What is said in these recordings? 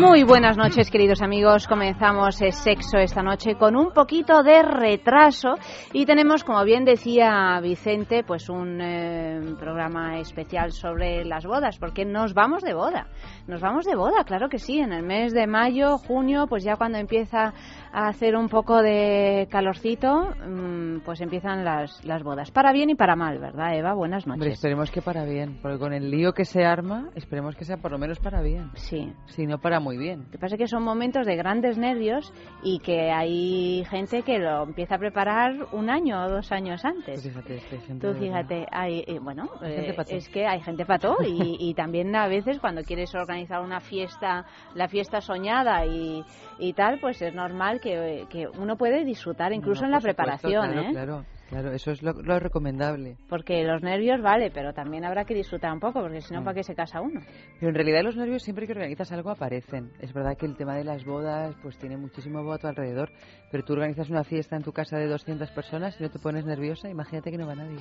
Muy buenas noches, queridos amigos. Comenzamos Sexo esta noche con un poquito de retraso y tenemos, como bien decía Vicente, pues un eh, programa especial sobre las bodas, porque nos vamos de boda. Nos vamos de boda, claro que sí, en el mes de mayo, junio, pues ya cuando empieza a hacer un poco de calorcito, mm, pues empiezan las, las bodas. Para bien y para mal, ¿verdad, Eva? Buenas noches. Hombre, esperemos que para bien, porque con el lío que se arma, esperemos que sea por lo menos para bien. Sí. Si no, para muy bien. Lo que pasa es que son momentos de grandes nervios y que hay gente que lo empieza a preparar un año o dos años antes. Pues fíjate, este gente Tú fíjate, hay, eh, bueno, Hay eh, es que hay gente pató y, y también a veces cuando quieres organizar una fiesta, la fiesta soñada y, y tal, pues es normal que, que uno puede disfrutar incluso No, en la supuesto, preparación, claro, ¿eh? Claro, claro, eso es lo, lo recomendable. Porque los nervios vale, pero también habrá que disfrutar un poco, porque si no, Mm. ¿para qué se casa uno? Pero en realidad los nervios siempre que organizas algo aparecen. Es verdad que el tema de las bodas pues tiene muchísimo voto a tu alrededor, pero tú organizas una fiesta en tu casa de 200 personas y no te pones nerviosa, imagínate que no va nadie.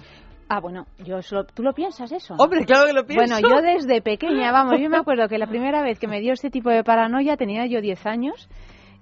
Ah, bueno, yo solo- ¿tú lo piensas eso? Hombre, claro que lo Bueno, yo desde pequeña, vamos, yo me acuerdo que la primera vez que me dio este tipo de paranoia tenía yo 10 años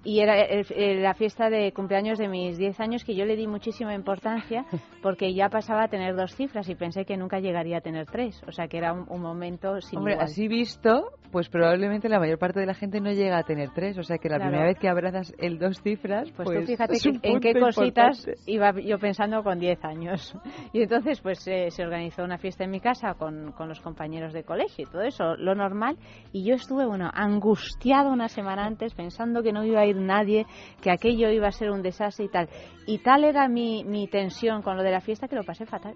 y era el- el- la fiesta de cumpleaños de mis 10 años que yo le di muchísima importancia porque ya pasaba a tener dos cifras y pensé que nunca llegaría a tener tres, o sea que era un, un momento sin Hombre, igual. así visto, pues probablemente la mayor parte de la gente no llega a tener tres, o sea que la Claro. primera vez que abrazas el dos cifras, Pues, pues, tú fíjate es que- en qué cositas importante. iba yo pensando con 10 años. Y entonces pues eh, se organizó una fiesta en mi casa con, con los compañeros de colegio y todo eso, lo normal. Y yo estuve, bueno, angustiada una semana antes pensando que no iba a ir nadie, que aquello iba a ser un desastre y tal. Y tal era mi, mi tensión con lo de la fiesta que lo pasé fatal.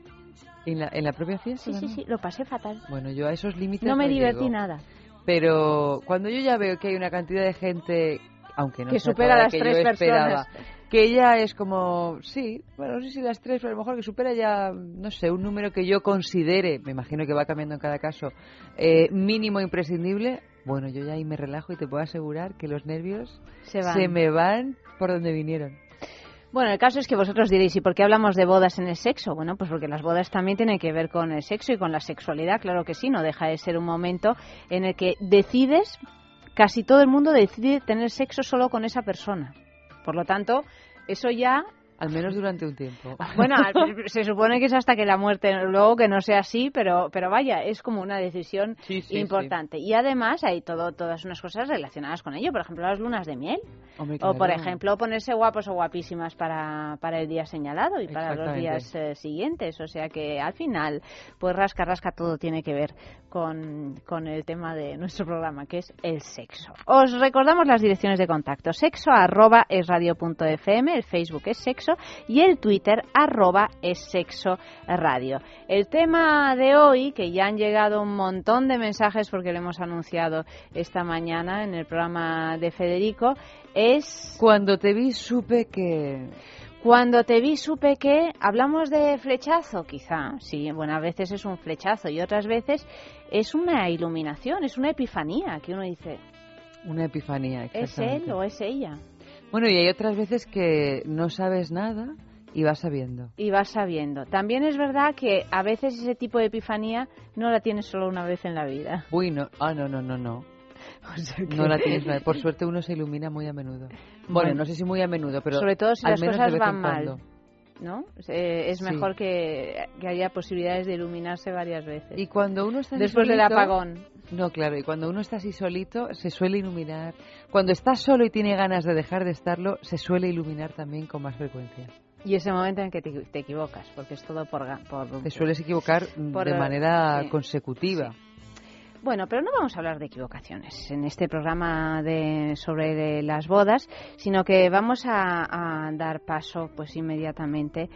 ¿En la, en la propia fiesta? Sí, sí, sí, lo pasé fatal. Bueno, yo a esos límites No me divertí llego. nada. Pero cuando yo ya veo que hay una cantidad de gente, aunque no Que sea supera toda las que tres yo esperaba, personas. que ya es como, sí, bueno, no sé si las tres, pero a lo mejor que supera ya, no sé, un número que yo considere, me imagino que va cambiando en cada caso, eh, mínimo imprescindible, bueno, yo ya ahí me relajo y te puedo asegurar que los nervios Se van. me van por donde vinieron. Bueno, el caso es que vosotros diréis, ¿y por qué hablamos de bodas en el sexo? Bueno, pues porque las bodas también tienen que ver con el sexo y con la sexualidad, claro que sí, no deja de ser un momento en el que decides, casi todo el mundo decide tener sexo solo con esa persona. Por lo tanto, eso ya, Al menos durante un tiempo. bueno, se supone que es hasta que la muerte, luego que no sea así, pero, pero vaya, es como una decisión Sí, sí, importante. Y además hay todo, todas unas cosas relacionadas con ello, por ejemplo, las lunas de miel. Hombre, O, por ejemplo, ponerse guapos o guapísimas para, para el día señalado y para los días eh, siguientes. O sea que al final, pues rasca, rasca, todo tiene que ver con, con el tema de nuestro programa, que es el sexo. Os recordamos las direcciones de contacto. Sexo arroba es radio.fm, el Facebook es sexo y el Twitter arroba es sexo radio. El tema de hoy, que ya han llegado un montón de mensajes porque lo hemos anunciado esta mañana en el programa de Federico, es Cuando te vi supe que... cuando te vi supe que hablamos de flechazo, quizá, sí, bueno, a veces es un flechazo y otras veces es una iluminación, es una epifanía, que uno dice, Una epifanía, ¿es él o es ella? Bueno, y hay otras veces que no sabes nada y vas sabiendo. Y vas sabiendo. También es verdad que a veces ese tipo de epifanía no la tienes solo una vez en la vida. Uy, no, ah, no, no, no, no. O sea que- No la tienes. una- Por suerte uno se ilumina muy a menudo. Bueno, Bueno. no sé si muy a menudo, pero Sobre todo si al las menos de cosas vez van en mal. cuando. ¿No? Eh, es Sí. mejor que, que haya posibilidades de iluminarse varias veces. Y cuando uno está así Después del solito- apagón. No, claro, y cuando uno está así solito, se suele iluminar. Cuando está solo y tiene ganas de dejar de estarlo, se suele iluminar también con más frecuencia. Y ese momento en que te, te equivocas, porque es todo por... por Te sueles equivocar Por, de eh, manera sí. consecutiva. Bueno, pero no vamos a hablar de equivocaciones en este programa de, sobre las bodas, sino que vamos a, dar paso, pues inmediatamente,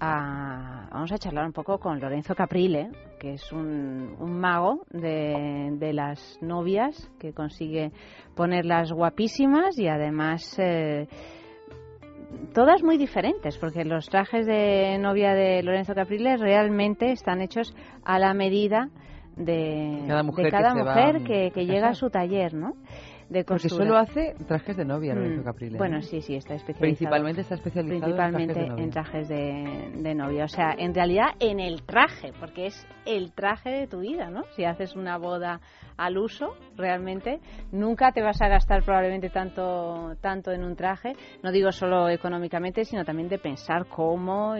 a, vamos a charlar un poco con Lorenzo Caprile, que es un, un mago de, de las novias, que consigue ponerlas guapísimas y además eh, todas muy diferentes, porque los trajes de novia de Lorenzo Capriles realmente están hechos a la medida de cada mujer, de cada que, mujer que, llega a su taller, ¿no? de Porque solo hace trajes de novia, Lorenzo mm, Capriles. Bueno, sí, sí, está especializado. Principalmente está especializado principalmente en trajes, de, novia. O sea, en realidad en el traje, porque es el traje de tu vida, ¿no? Si haces una boda al uso, realmente, nunca te vas a gastar probablemente tanto, tanto en un traje. No digo solo económicamente, sino también de pensar cómo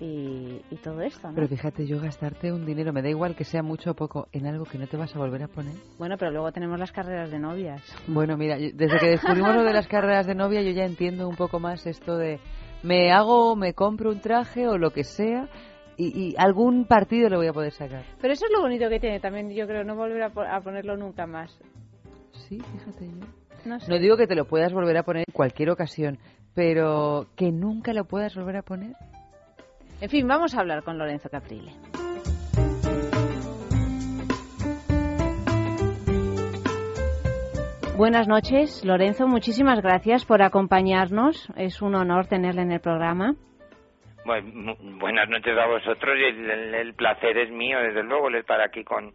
y y, todo esto. ¿no? Pero fíjate, yo gastarte un dinero, me da igual que sea mucho o poco, en algo que no te vas a volver a poner. Bueno, pero luego tenemos las carreras de novias. Bueno, mira, desde que descubrimos lo de las carreras de novia, yo ya entiendo un poco más esto de me hago, me compro un traje o lo que sea. Y, algún partido lo voy a poder sacar. Pero eso es lo bonito que tiene también, yo creo, no volver a, ponerlo nunca más. Sí, fíjate yo. No, no digo que te lo puedas volver a poner en cualquier ocasión, pero que nunca lo puedas volver a poner. En fin, vamos a hablar con Lorenzo Caprile. Buenas noches, Lorenzo. Muchísimas gracias por acompañarnos. Es un honor tenerle en el programa. Bueno, buenas noches a vosotros y el, placer es mío, desde luego, estar aquí con,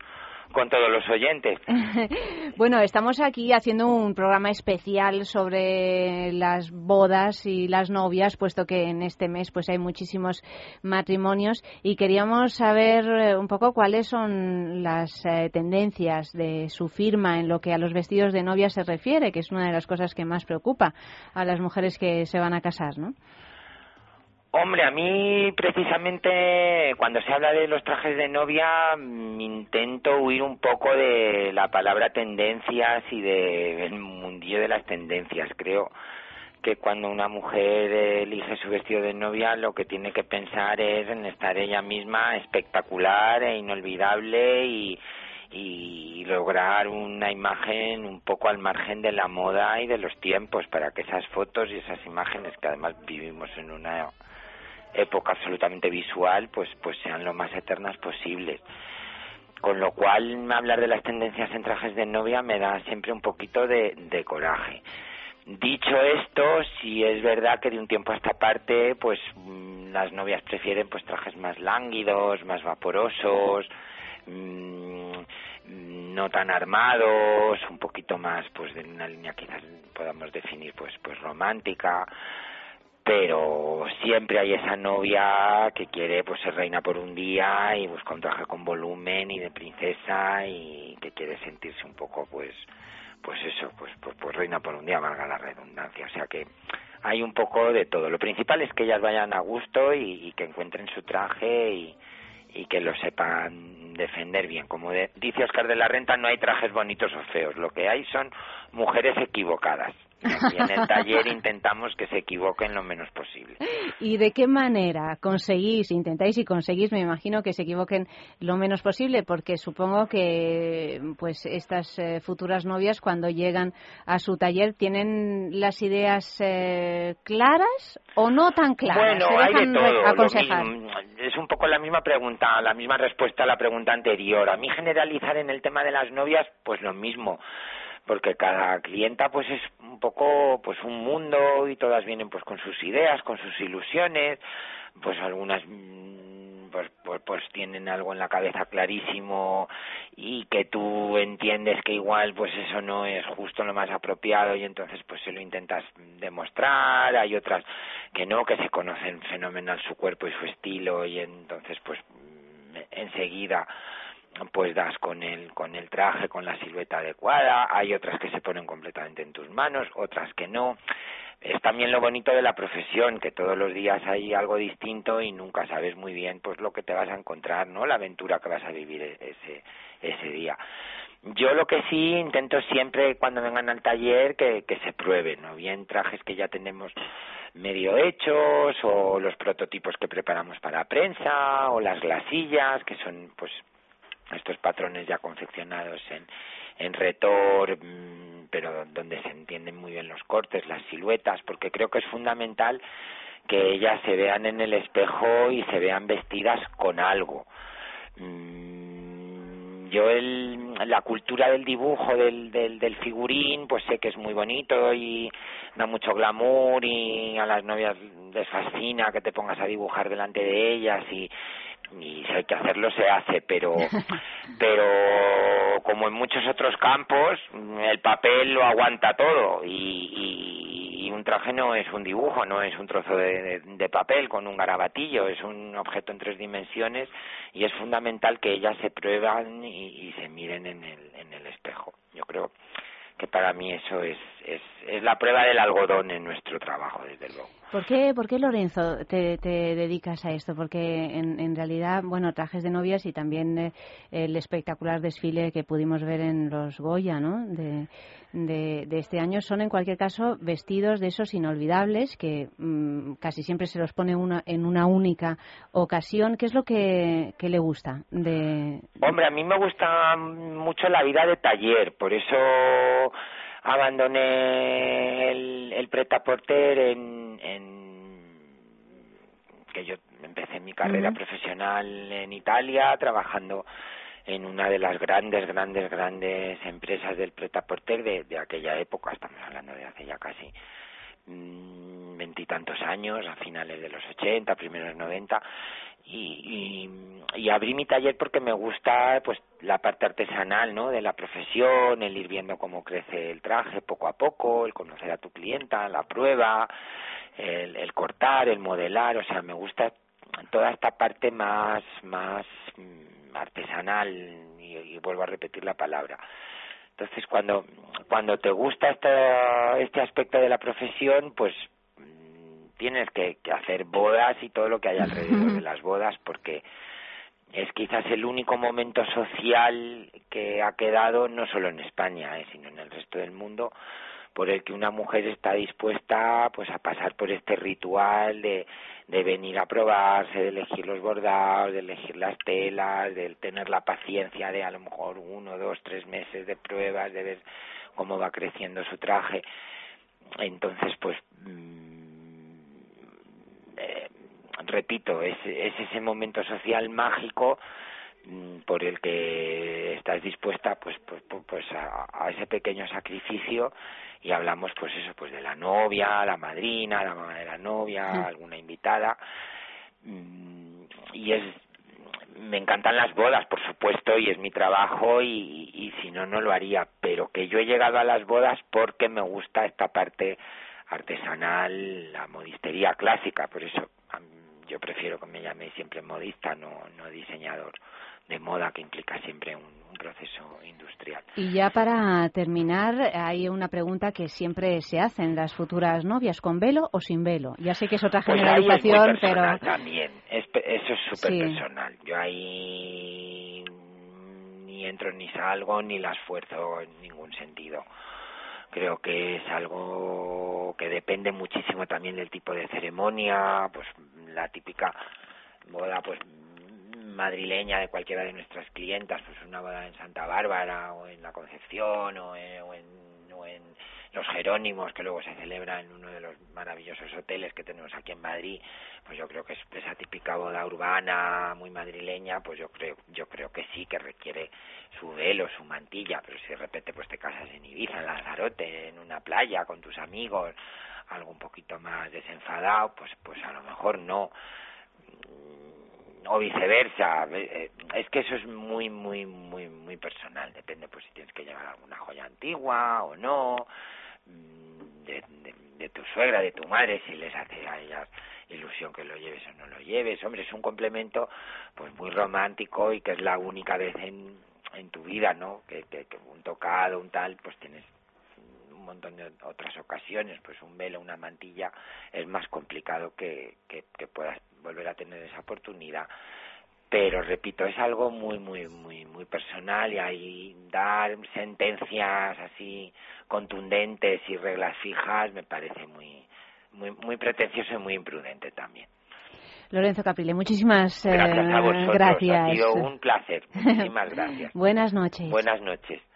con todos los oyentes. bueno, estamos aquí haciendo un programa especial sobre las bodas y las novias, puesto que en este mes pues hay muchísimos matrimonios y queríamos saber eh, un poco cuáles son las eh, tendencias de su firma en lo que a los vestidos de novia se refiere, que es una de las cosas que más preocupa a las mujeres que se van a casar, ¿no? Hombre, a mí precisamente cuando se habla de los trajes de novia mm, intento huir un poco de la palabra tendencias y del mundillo de las tendencias. Creo que cuando una mujer elige su vestido de novia lo que tiene que pensar es en estar ella misma espectacular e inolvidable y, y lograr una imagen un poco al margen de la moda y de los tiempos para que esas fotos y esas imágenes que además vivimos en una época absolutamente visual, pues, pues sean lo más eternas posibles. Con lo cual, hablar de las tendencias en trajes de novia me da siempre un poquito de, de coraje. Dicho esto, si es verdad que de un tiempo a esta parte, pues mm, las novias prefieren pues trajes más lánguidos, más vaporosos, mm, no tan armados, un poquito más pues de una línea quizás podamos definir pues pues romántica pero siempre hay esa novia que quiere pues ser reina por un día y busca un traje con volumen y de princesa y que quiere sentirse un poco pues pues eso pues pues, pues reina por un día valga la redundancia o sea que hay un poco de todo lo principal es que ellas vayan a gusto y, que encuentren su traje y, y que lo sepan defender bien. Como dice Oscar de la Renta, no hay trajes bonitos o feos, lo que hay son mujeres equivocadas. Y en el taller intentamos que se equivoquen lo menos posible. ¿Y de qué manera conseguís, intentáis y conseguís, me imagino, que se equivoquen lo menos posible? Porque supongo que pues estas eh, futuras novias, cuando llegan a su taller, ¿tienen las ideas eh, claras o no tan claras? Bueno, hay de todo. es un poco la misma pregunta, la misma respuesta a la pregunta anterior. A mí generalizar en el tema de las novias, pues lo mismo porque cada clienta pues es un poco pues un mundo y todas vienen pues con sus ideas, con sus ilusiones, pues algunas mm, pues, pues, pues tienen algo en la cabeza clarísimo y que tú entiendes que igual pues eso no es justo lo más apropiado y entonces pues se lo intentas demostrar, hay otras que no, que se conocen fenomenal su cuerpo y su estilo y entonces pues mm, enseguida pues das con el con el traje con la silueta adecuada hay otras que se ponen completamente en tus manos otras que no. Es también lo bonito de la profesión que todos los días hay algo distinto y nunca sabes muy bien pues lo que te vas a encontrar no la aventura que vas a vivir e-, ese ese día. Yo lo que sí intento siempre cuando vengan al taller que, que se prueben, ¿no? Bien trajes que ya tenemos medio hechos o los prototipos que preparamos para prensa o las glasillas que son pues estos patrones ya confeccionados en, en retor, mm, pero donde se entienden muy bien los cortes, las siluetas, porque creo que es fundamental que ellas se vean en el espejo y se vean vestidas con algo. Mm, yo el, la cultura del dibujo, del, del, del figurín, pues sé que es muy bonito y da mucho glamour y a las novias les fascina que te pongas a dibujar delante de ellas y, y si hay que hacerlo se hace pero pero como en muchos otros campos el papel lo aguanta todo y, y, un traje no es un dibujo no es un trozo de, de, papel con un garabatillo es un objeto en tres dimensiones y es fundamental que ellas se prueban y, y se miren en el en el espejo. Yo creo que para mí eso es, es, es la prueba del algodón en nuestro trabajo, desde luego. ¿Por qué, por qué Lorenzo, te, te dedicas a esto? Porque en, en, realidad, bueno, trajes de novias y también eh, el espectacular desfile que pudimos ver en los Goya, ¿no? De, de, de este año son, en cualquier caso, vestidos de esos inolvidables que mmm, casi siempre se los pone una, en una única ocasión. ¿Qué es lo que, que le gusta? De... Hombre, a mí me gusta mucho la vida de taller, por eso abandoné el, el pretaporter en, en que yo empecé mi carrera uh -huh. profesional en Italia trabajando en una de las grandes, grandes, grandes empresas del pretaporter de, de aquella época, estamos hablando de hace ya casi veintitantos años, a finales de los ochenta, primeros noventa, y, y, abrí mi taller porque me gusta pues la parte artesanal no de la profesión el ir viendo cómo crece el traje poco a poco el conocer a tu clienta la prueba el, el cortar el modelar o sea me gusta toda esta parte más más artesanal y, y vuelvo a repetir la palabra. Entonces cuando cuando te gusta este este aspecto de la profesión pues tienes que, que hacer bodas y todo lo que hay alrededor de las bodas porque es quizás el único momento social que ha quedado no solo en España eh, sino en el resto del mundo por el que una mujer está dispuesta pues a pasar por este ritual de de venir a probarse, de elegir los bordados, de elegir las telas, de tener la paciencia de a lo mejor uno, dos, tres meses de pruebas, de ver cómo va creciendo su traje. Entonces, pues eh, repito, es, es ese momento social mágico por el que estás dispuesta pues pues, pues a, a, ese pequeño sacrificio y hablamos pues eso pues de la novia la madrina la mamá de la novia sí. alguna invitada y es me encantan las bodas por supuesto y es mi trabajo y, y si no no lo haría pero que yo he llegado a las bodas porque me gusta esta parte artesanal la modistería clásica por eso yo prefiero que me llame siempre modista no no diseñador de moda que implica siempre un, un, proceso industrial. Y ya para terminar, hay una pregunta que siempre se hacen las futuras novias, ¿con velo o sin velo? Ya sé que es otra pues generalización, pero... También, es, eso es súper sí. personal. Yo ahí ni entro ni salgo ni las esfuerzo en ningún sentido. Creo que es algo que depende muchísimo también del tipo de ceremonia, pues la típica boda pues madrileña de cualquiera de nuestras clientas, pues una boda en Santa Bárbara o en la Concepción o en, o en, los Jerónimos que luego se celebra en uno de los maravillosos hoteles que tenemos aquí en Madrid, pues yo creo que es esa típica boda urbana muy madrileña, pues yo creo yo creo que sí que requiere su velo, su mantilla, pero si de repente pues te casas en Ibiza, en Lanzarote, en una playa con tus amigos, algo un poquito más desenfadado, pues pues a lo mejor no o viceversa. Es que eso es muy muy muy muy personal. Depende pues si tienes que llevar alguna joya antigua o no de, de, de tu suegra de tu madre si les hace a ellas ilusión que lo lleves o no lo lleves. Hombre es un complemento pues muy romántico y que es la única vez en en tu vida no que, un tocado un tal pues tienes montón de otras ocasiones pues un velo una mantilla es más complicado que, que, que puedas volver a tener esa oportunidad pero repito es algo muy muy muy muy personal y ahí dar sentencias así contundentes y reglas fijas me parece muy muy muy pretencioso y muy imprudente también Lorenzo Caprile, muchísimas gracias a vosotros. gracias. Ha sido un placer. Muchísimas gracias. Buenas noches. Buenas noches.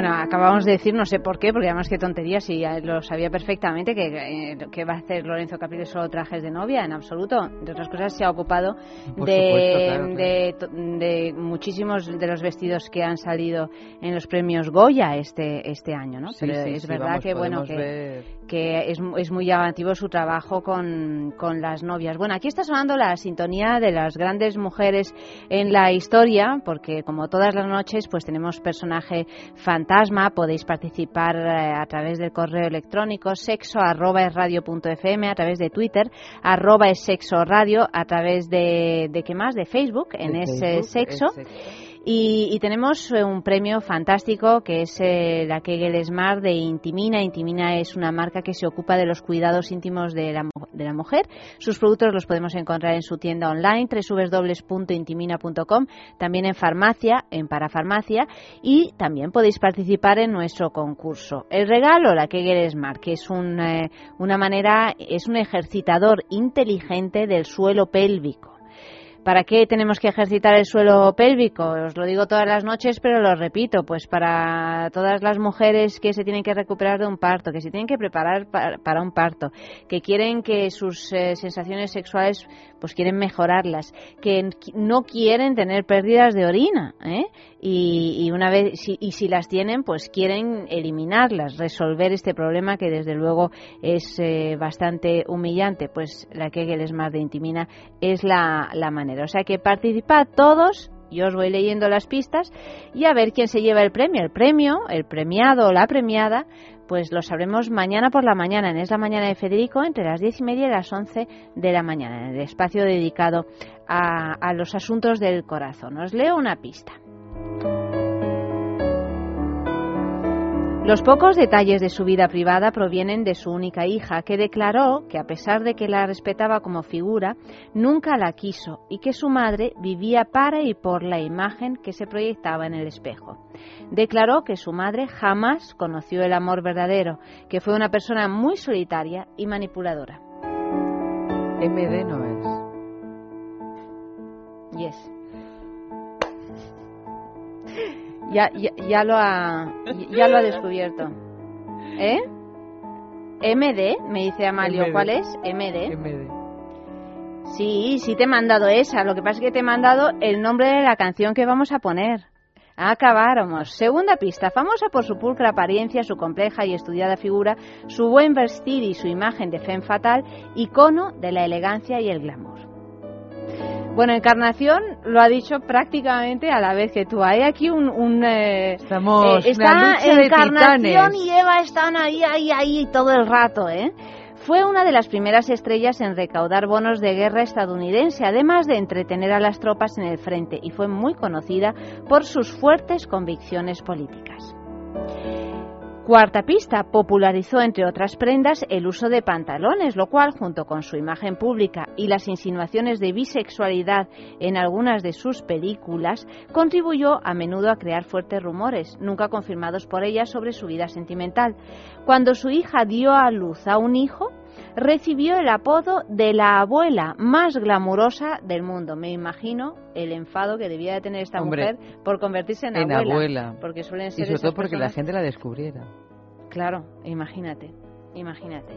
Bueno, acabamos de decir, no sé por qué, porque además qué tontería, si ya lo sabía perfectamente, que, eh, que va a hacer Lorenzo Caprile solo trajes de novia, en absoluto. De otras cosas, se ha ocupado de, supuesto, claro, de muchísimos de los vestidos que han salido en los premios Goya este este año, ¿no? Sí, Pero sí, es sí, verdad vamos, que, bueno, que, ver- que es, es muy llamativo su trabajo con, con las novias. Bueno, aquí está sonando la sintonía de las grandes mujeres en la historia, porque como todas las noches, pues tenemos personaje fantasma. Podéis participar eh, a través del correo electrónico sexo arroba es radio punto fm, a través de Twitter arroba es sexo radio, a través de, de qué más, de Facebook, en ese Facebook, sexo. es sexo. Y, y tenemos eh, un premio fantástico que es eh, la Kegel Smart de Intimina. Intimina es una marca que se ocupa de los cuidados íntimos de la, de la mujer. Sus productos los podemos encontrar en su tienda online www.intimina.com, también en farmacia, en parafarmacia y también podéis participar en nuestro concurso. El regalo, la Kegel Smart, que es un, eh, una manera, es un ejercitador inteligente del suelo pélvico. ¿Para qué tenemos que ejercitar el suelo pélvico? Os lo digo todas las noches, pero lo repito, pues para todas las mujeres que se tienen que recuperar de un parto, que se tienen que preparar pa- para un parto, que quieren que sus eh, sensaciones sexuales pues quieren mejorarlas, que no quieren tener pérdidas de orina, ¿eh? y, y una vez si, y si las tienen, pues quieren eliminarlas, resolver este problema que desde luego es eh, bastante humillante, pues la Kegel Smart de Intimina es la, la manera. O sea que participad todos. Yo os voy leyendo las pistas y a ver quién se lleva el premio. El premio, el premiado o la premiada, pues lo sabremos mañana por la mañana, en Es la Mañana de Federico, entre las diez y media y las once de la mañana, en el espacio dedicado a, a los asuntos del corazón. Os leo una pista. Los pocos detalles de su vida privada provienen de su única hija, que declaró que a pesar de que la respetaba como figura, nunca la quiso y que su madre vivía para y por la imagen que se proyectaba en el espejo. Declaró que su madre jamás conoció el amor verdadero, que fue una persona muy solitaria y manipuladora. MD no es. Yes. Ya, ya, ya lo ha ya lo ha descubierto. ¿Eh? MD, me dice Amalio, MD. ¿cuál es? MD. MD. Sí, sí te he mandado esa. Lo que pasa es que te he mandado el nombre de la canción que vamos a poner. Acabáramos. Segunda pista. Famosa por su pulcra apariencia, su compleja y estudiada figura, su buen vestir y su imagen de femme fatal, icono de la elegancia y el glamour. Bueno, Encarnación lo ha dicho prácticamente a la vez que tú. Hay aquí un... un, eh, Estamos eh, una está lucha de Encarnación titanes. y Eva están ahí, ahí, ahí todo el rato, ¿eh? Fue una de las primeras estrellas en recaudar bonos de guerra estadounidense, además de entretener a las tropas en el frente, y fue muy conocida por sus fuertes convicciones políticas. Cuarta pista, popularizó entre otras prendas el uso de pantalones, lo cual, junto con su imagen pública y las insinuaciones de bisexualidad en algunas de sus películas, contribuyó a menudo a crear fuertes rumores, nunca confirmados por ella, sobre su vida sentimental. Cuando su hija dio a luz a un hijo, recibió el apodo de la abuela más glamurosa del mundo. Me imagino el enfado que debía de tener esta Hombre, mujer por convertirse en, En abuela, abuela. Porque suelen Y ser sobre esas todo porque la gente la descubriera. Claro, imagínate, imagínate.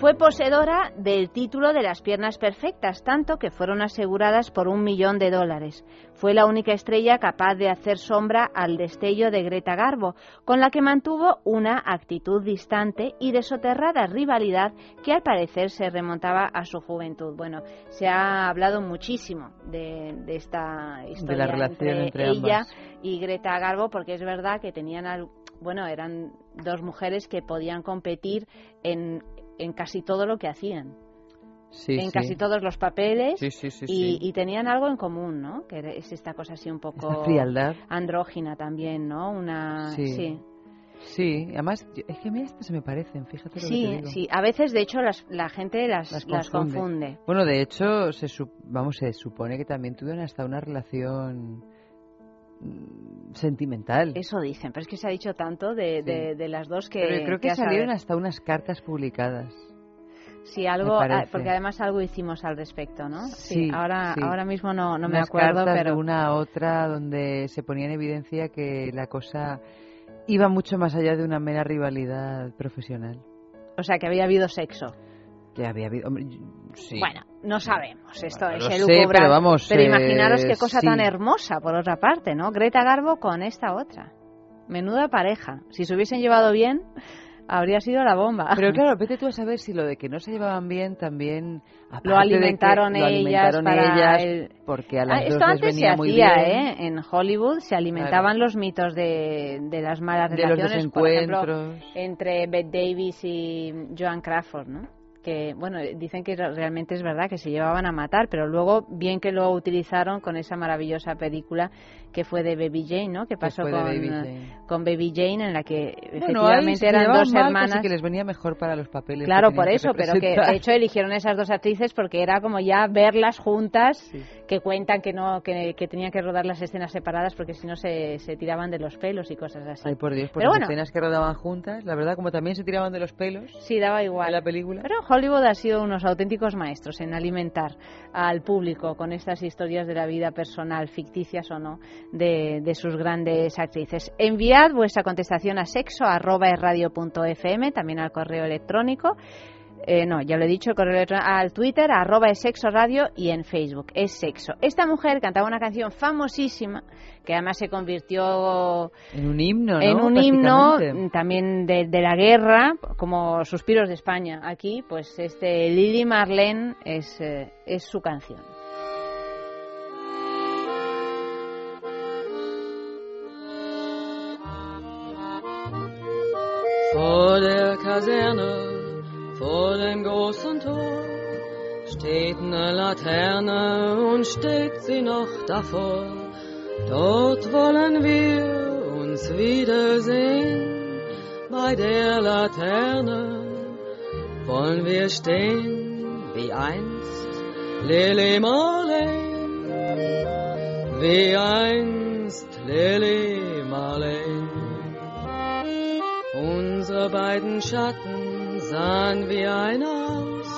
Fue poseedora del título de las piernas perfectas, tanto que fueron aseguradas por un millón de dólares. Fue la única estrella capaz de hacer sombra al destello de Greta Garbo, con la que mantuvo una actitud distante y de soterrada rivalidad que al parecer se remontaba a su juventud. Bueno, se ha hablado muchísimo de, de esta historia relación entre ella ambas. y Greta Garbo, porque es verdad que tenían al- bueno, eran dos mujeres que podían competir en, en casi todo lo que hacían, Sí, en sí. casi todos los papeles Sí, y, y tenían algo en común, ¿no? Que es esta cosa así un poco Esta frialdad. andrógina también, ¿no? Una Sí. Sí, además, es que a mí estas se me parecen, fíjate lo que te Sí, digo. sí. A veces, de hecho, las- la gente las, Las las confunde. Bueno, de hecho, se, vamos, se supone que también tuvieron hasta una relación mm, sentimental. Eso dicen, pero es que se ha dicho tanto de, Sí. de, de las dos que. Pero creo que saber. salieron hasta unas cartas publicadas. Sí, algo, ah, porque además algo hicimos al respecto, ¿no? Sí, ahora, sí. ahora mismo no, no me acuerdo, cartas pero de una a otra donde se ponía en evidencia que la cosa iba mucho más allá de una mera rivalidad profesional. o sea que había habido sexo. Había habido. hombre, sí. Bueno, no sabemos, esto es lo el sé, pero vamos, Pero eh, imaginaros qué cosa sí. tan hermosa, por otra parte, ¿no? Greta Garbo con esta otra. Menuda pareja. Si se hubiesen llevado bien, habría sido la bomba. Pero claro, vete tú a saber si lo de que no se llevaban bien también. Lo de que alimentaron lo ellas alimentaron para ellas, el- porque a Ah, las esto dos les antes se muy hacía, bien. ¿eh? En Hollywood se alimentaban los mitos de, de las malas De los relaciones, por ejemplo, entre Bette Davis y Joan Crawford, ¿no? Que, bueno, dicen que realmente es verdad que se llevaban a matar, pero luego bien que lo utilizaron con esa maravillosa película que fue de Baby Jane, ¿no? Que pasó con, Baby Jane. con Baby Jane, en la que Bueno, efectivamente eran dos mal, hermanas. casi que les venía mejor para los papeles. que Claro, por que eso, pero que de hecho eligieron esas dos actrices porque era como ya verlas juntas, Sí. que cuentan que no que, que tenían que rodar las escenas separadas porque si no se, se tiraban de los pelos y cosas así. Ay, por Dios, por Pero las bueno. escenas que rodaban juntas, la verdad, como también se tiraban de los pelos Sí, daba en igual. la película. Pero Hollywood ha sido unos auténticos maestros en alimentar al público con estas historias de la vida personal, ficticias o no, de, sus grandes actrices. Enviad vuestra contestación a sexo.erradio.fm, también al correo electrónico. Eh, no, ya lo he dicho, el correo electrónico, al Twitter, arroba es sexo radio y en Facebook, es sexo. Esta mujer cantaba una canción famosísima que además se convirtió En un himno, ¿no? en un himno también de, de la guerra, como Suspiros de España. Aquí, pues este Lili Marlene es, eh, es su canción. Vor dem großen Tor, steht eine Laterne und steht sie noch davor. Dort wollen wir uns wiedersehen, bei der Laterne wollen wir stehen, wie einst Lili Marleen, wie einst Lili Marleen. Unsere beiden Schatten sahen wie einer aus.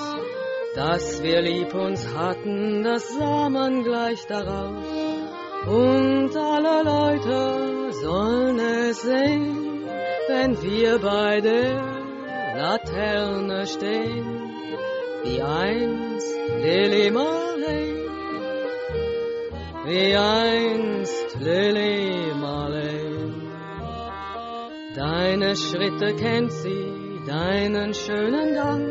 Dass wir lieb uns hatten, das sah man gleich daraus. Und alle Leute sollen es sehen, wenn wir bei der Laterne stehen. Wie einst Lily Marley, wie einst Lily Marley. Deine Schritte kennt sie, deinen schönen Gang.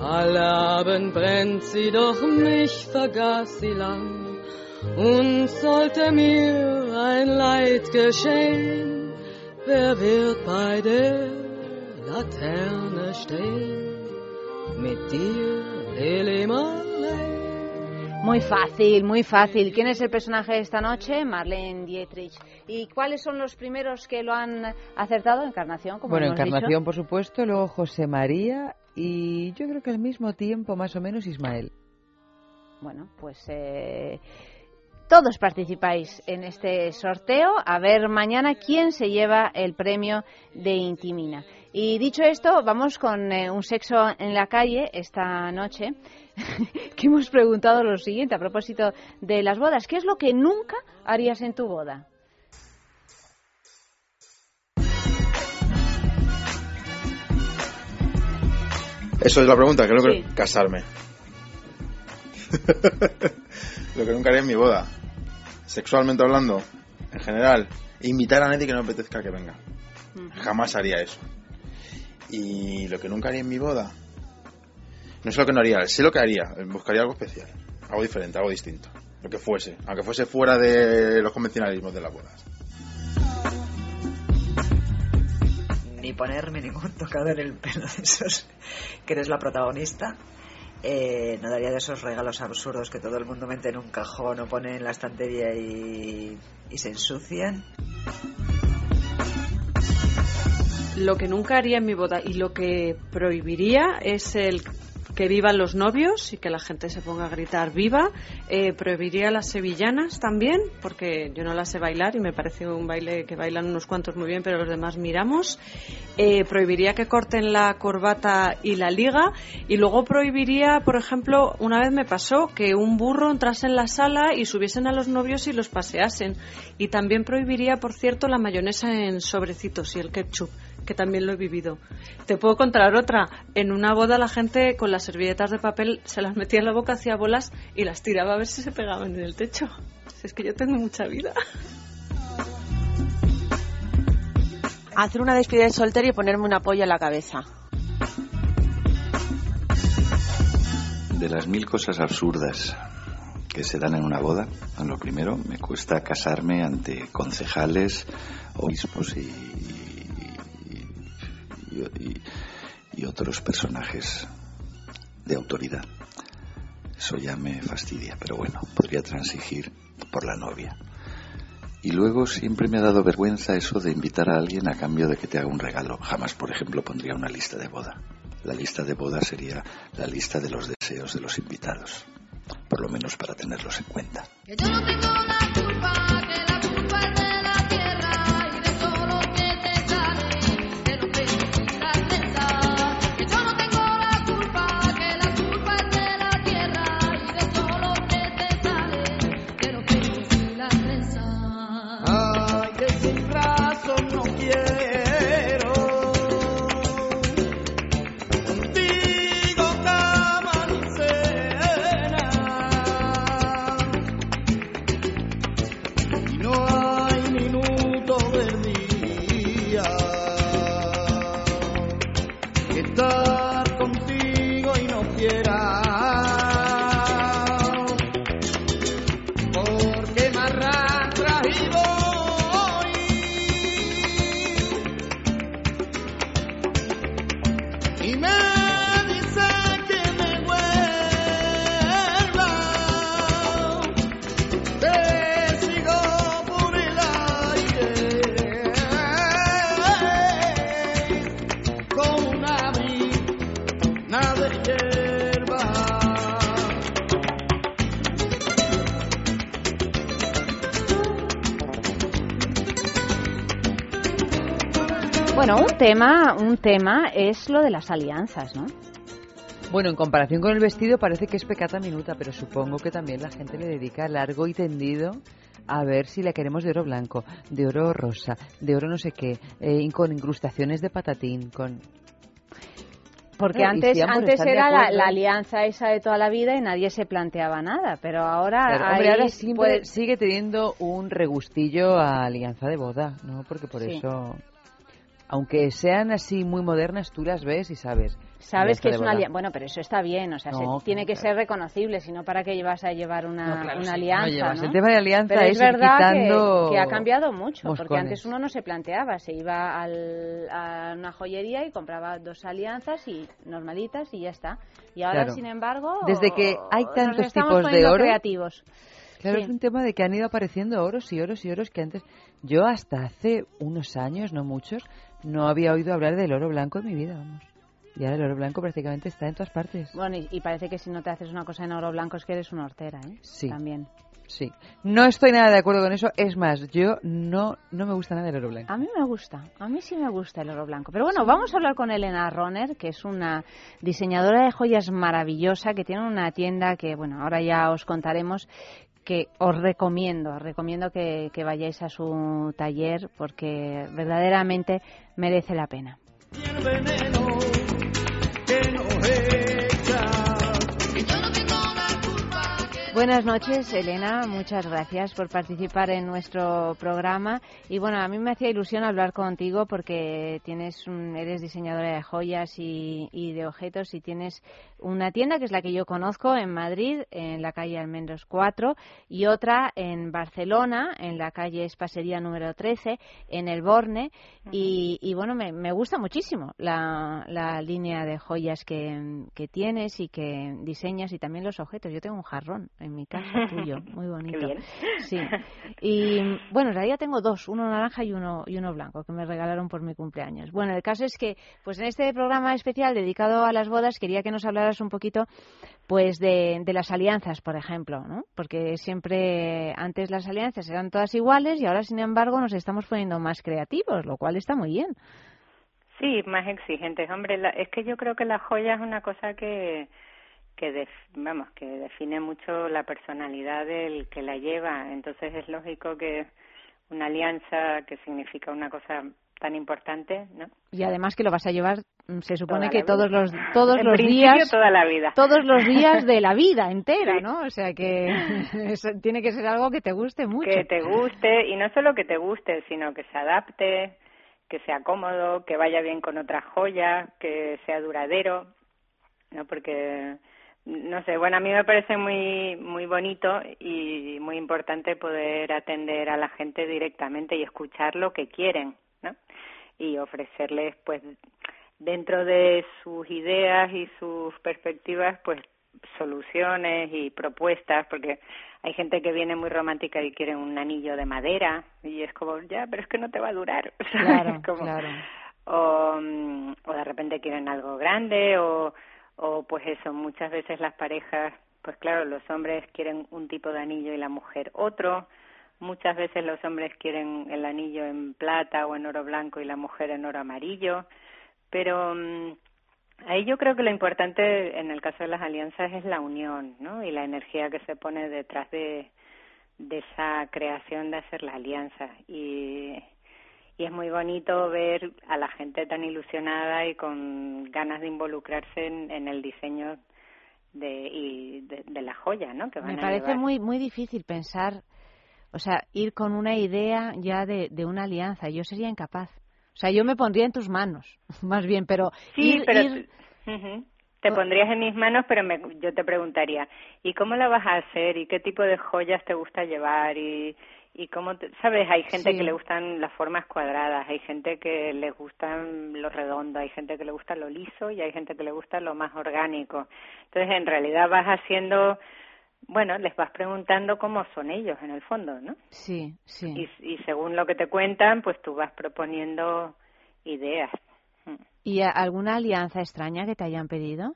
Alle Abend brennt sie, doch mich vergaß sie lang. Und sollte mir ein Leid geschehen, wer wird bei der Laterne stehen? Mit dir, Marley. Muy fácil, muy fácil. ¿Quién es el personaje de esta noche? Marlene Dietrich. ¿Y cuáles son los primeros que lo han acertado? Encarnación, como Bueno, hemos Encarnación, dicho. por supuesto, luego José María y yo creo que al mismo tiempo, más o menos, Ismael. Bueno, pues eh, todos participáis en este sorteo. A ver mañana quién se lleva el premio de Intimina. Y dicho esto, vamos con eh, un sexo en la calle esta noche. que hemos preguntado lo siguiente a propósito de las bodas. ¿Qué es lo que nunca harías en tu boda? Eso es la pregunta, creo que Sí. casarme. Lo que nunca haría en mi boda. Sexualmente hablando, en general, invitar a nadie que no apetezca que venga. Jamás haría eso. Y lo que nunca haría en mi boda, no sé lo que no haría, sé lo que haría, buscaría algo especial, algo diferente, algo distinto, lo que fuese, aunque fuese fuera de los convencionalismos de las bodas. ni ponerme ningún tocado en el pelo de esos que eres la protagonista. Eh, no daría de esos regalos absurdos que todo el mundo mete en un cajón o pone en la estantería y, y se ensucian. lo que nunca haría en mi boda y lo que prohibiría es el que vivan los novios y que la gente se ponga a gritar viva. Eh, prohibiría las sevillanas también, porque yo no las sé bailar y me parece un baile que bailan unos cuantos muy bien, pero los demás miramos. Eh, prohibiría que corten la corbata y la liga. Y luego prohibiría, por ejemplo, una vez me pasó que un burro entrase en la sala y subiesen a los novios y los paseasen. Y también prohibiría, por cierto, la mayonesa en sobrecitos y el ketchup que también lo he vivido. Te puedo contar otra. En una boda la gente con las servilletas de papel se las metía en la boca, hacía bolas y las tiraba a ver si se pegaban en el techo. Es que yo tengo mucha vida. Hacer una despedida de soltero y ponerme una polla en la cabeza. De las mil cosas absurdas que se dan en una boda, en lo primero, me cuesta casarme ante concejales, obispos y, y, y otros personajes de autoridad. Eso ya me fastidia, pero bueno, podría transigir por la novia. Y luego siempre me ha dado vergüenza eso de invitar a alguien a cambio de que te haga un regalo. Jamás, por ejemplo, pondría una lista de boda. La lista de boda sería la lista de los deseos de los invitados, por lo menos para tenerlos en cuenta. Ay, tema, un tema es lo de las alianzas, ¿no? Bueno, en comparación con el vestido parece que es pecata minuta, pero supongo que también la gente le dedica largo y tendido a ver si la queremos de oro blanco, de oro rosa, de oro no sé qué, eh, con incrustaciones de patatín, con... Porque antes, si antes era la, alianza esa de toda la vida y nadie se planteaba nada, pero ahora, Claro, hombre, ahí ahora siempre puede- sigue teniendo un regustillo a alianza de boda, ¿no? Porque por Sí. eso, aunque sean así muy modernas, tú las ves y sabes. Sabes que es una alianza. Bueno, pero eso está bien, o sea, se- tiene que ser reconocible, sino para qué vas a llevar una, No, claro, una sí, alianza. no llevas. ¿no? El tema de alianza pero es ir verdad que- quitando que, ha cambiado mucho, porque antes uno no se planteaba, se iba al- a una joyería y compraba dos alianzas y normalitas y ya está. Y ahora, Claro. sin embargo, Desde que hay tantos tipos de oro, creativos. Claro, Sí. es un tema de que han ido apareciendo oros y oros y oros que antes, yo hasta hace unos años, no muchos, no había oído hablar del oro blanco en mi vida, vamos. Y ahora el oro blanco prácticamente está en todas partes. Bueno, y, y parece que si no te haces una cosa en oro blanco es que eres una hortera, ¿eh? Sí. También. Sí. No estoy nada de acuerdo con eso. Es más, yo no, no me gusta nada el oro blanco. A mí me gusta, a mí sí me gusta el oro blanco. Pero bueno, vamos a hablar con Elena Roner, que es una diseñadora de joyas maravillosa, que tiene una tienda que, bueno, ahora ya os contaremos, que os recomiendo, os recomiendo que, que vayáis a su taller porque verdaderamente merece la pena. Buenas noches, Elena. Muchas gracias por participar en nuestro programa. Y bueno, a mí me hacía ilusión hablar contigo porque tienes eres diseñadora de joyas y, y de objetos y tienes una tienda que es la que yo conozco en Madrid, en la calle Almendros 4, y otra en Barcelona, en la calle Espasería número 13, en el Borne. y, y bueno, me, me gusta muchísimo la, la línea de joyas que, que tienes y que diseñas y también los objetos. Yo tengo un jarrón en mi casa tuyo, muy bonito. bien. Sí. Y bueno, en realidad tengo dos, uno naranja y uno y uno blanco que me regalaron por mi cumpleaños. Bueno, el caso es que pues en este programa especial dedicado a las bodas quería que nos hablaras un poquito pues de, de las alianzas, por ejemplo, ¿no? Porque siempre antes las alianzas eran todas iguales y ahora sin embargo nos estamos poniendo más creativos, lo cual está muy bien. Sí, más exigentes. Hombre, la- es que yo creo que la joya es una cosa que que def- vamos que define mucho la personalidad del que la lleva. Entonces es lógico que una alianza que significa una cosa tan importante, ¿no? Y además que lo vas a llevar, mm, se supone Toda que todos vida. los todos En los días toda la vida. todos los días de la vida entera, Sí. ¿no? O sea que eso tiene que ser algo que te guste mucho. Que te guste y no solo que te guste, sino que se adapte, que sea cómodo, que vaya bien con otra joya, que sea duradero, ¿no? Porque no sé, bueno, a mí me parece muy muy bonito y muy importante poder atender a la gente directamente y escuchar lo que quieren, ¿no? Y ofrecerles pues dentro de sus ideas y sus perspectivas pues soluciones y propuestas porque hay gente que viene muy romántica y quiere un anillo de madera y es como ya pero es que no te va a durar. Claro, Como- claro. o, mm, o de repente quieren algo grande o o pues eso muchas veces las parejas pues claro los hombres quieren un tipo de anillo y la mujer otro muchas veces los hombres quieren el anillo en plata o en oro blanco y la mujer en oro amarillo pero mm, ahí yo creo que lo importante en el caso de las alianzas es la unión no y la energía que se pone detrás de de esa creación de hacer la alianza. Y y es muy bonito ver a la gente tan ilusionada y con ganas de involucrarse en, en el diseño de, y de, de la joya, ¿no? Que van Me parece muy muy difícil pensar, o sea, ir con una idea ya de, de una alianza. Yo sería incapaz. O sea, yo me pondría en tus manos, más bien, pero Sí, ir- pero ir- te pondrías en mis manos, pero me, yo te preguntaría, ¿y cómo la vas a hacer? ¿Y qué tipo de joyas te gusta llevar? ¿Y, y cómo, te- sabes? Hay gente Sí. que le gustan las formas cuadradas, hay gente que le gustan lo redondo, hay gente que le gusta lo liso y hay gente que le gusta lo más orgánico. Entonces, en realidad vas haciendo, bueno, les vas preguntando cómo son ellos en el fondo, ¿no? Sí, sí. Y, y según lo que te cuentan, pues tú vas proponiendo ideas. ¿Y a- alguna alianza extraña que te hayan pedido?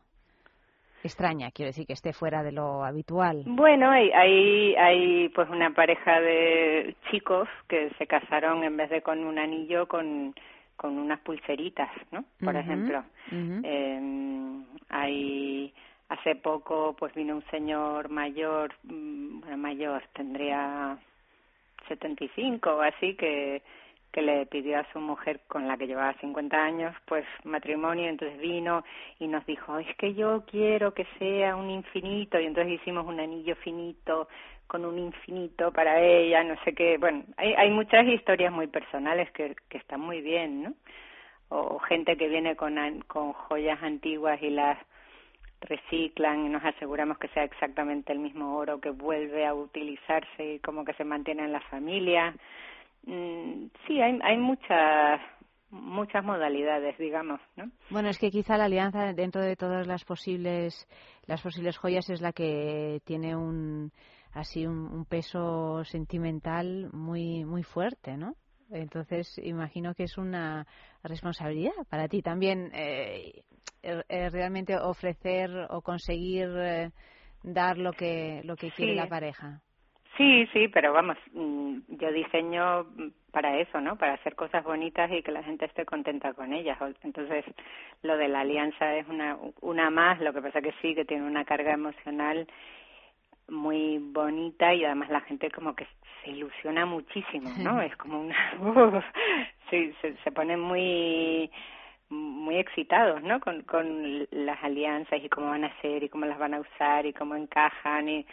Extraña, quiero decir que esté fuera de lo habitual. Bueno, hay, hay, hay pues una pareja de chicos que se casaron en vez de con un anillo con, con unas pulseritas, ¿no? Por ejemplo. Eh, hay hace poco pues vino un señor mayor, mm, bueno mayor, tendría 75 o así que que le pidió a su mujer con la que llevaba 50 años pues matrimonio. Entonces vino y nos dijo es que yo quiero que sea un infinito y entonces hicimos un anillo finito con un infinito para ella no sé qué. Bueno hay hay muchas historias muy personales que que están muy bien no o gente que viene con con joyas antiguas y las reciclan y nos aseguramos que sea exactamente el mismo oro que vuelve a utilizarse y como que se mantiene en la familia. Mm, sí, hay, hay muchas muchas modalidades, digamos, ¿no? Bueno, es que quizá la alianza dentro de todas las posibles las posibles joyas es la que tiene un así un, un peso sentimental muy muy fuerte, ¿no? Entonces imagino que es una responsabilidad para ti también eh, eh, eh, realmente ofrecer o conseguir eh, dar lo que lo que quiere la pareja. Sí, sí, pero vamos, mm, yo diseño mm, para eso, ¿no? Para hacer cosas bonitas y que la gente esté contenta con ellas. Entonces, lo de la alianza es una una más, lo que pasa que sí, que tiene una carga emocional muy bonita y además la gente como que se ilusiona muchísimo, ¿no? Es como una... sí, se, se ponen muy muy excitados, ¿no? Con, con las alianzas y cómo van a ser y cómo las van a usar y cómo encajan y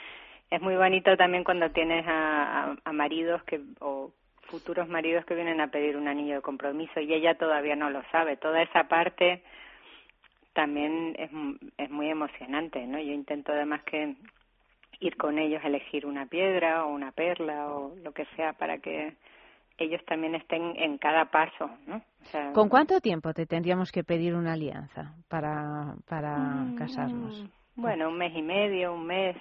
es muy bonito también cuando tienes a, a, a maridos que o futuros maridos que vienen a pedir un anillo de compromiso y ella todavía no lo sabe. Toda esa parte también es, es muy emocionante, ¿no? Yo intento además que ir con ellos a elegir una piedra o una perla o lo que sea para que ellos también estén en cada paso, ¿no? O sea, ¿Con cuánto tiempo te tendríamos que pedir una alianza para para Mm, casarnos? Bueno, un mes y medio, un mes.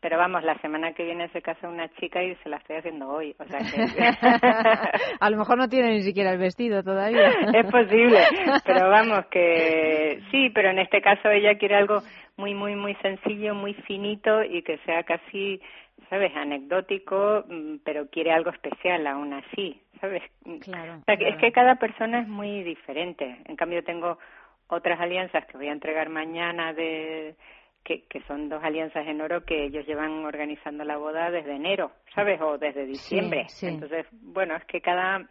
Pero vamos, la semana que viene se casa una chica y se la estoy haciendo hoy. O sea que... A lo mejor no tiene ni siquiera el vestido todavía. es posible, pero vamos que sí, pero en este caso ella quiere algo muy, muy, muy sencillo, muy finito y que sea casi, ¿sabes?, anecdótico, mm, pero quiere algo especial aún así, ¿sabes? Claro. O sea, que es que cada persona es muy diferente. En cambio, tengo otras alianzas que voy a entregar mañana de que, que son dos alianzas en oro que ellos llevan organizando la boda desde enero, ¿sabes? O desde diciembre. sí. Entonces, bueno, es que cada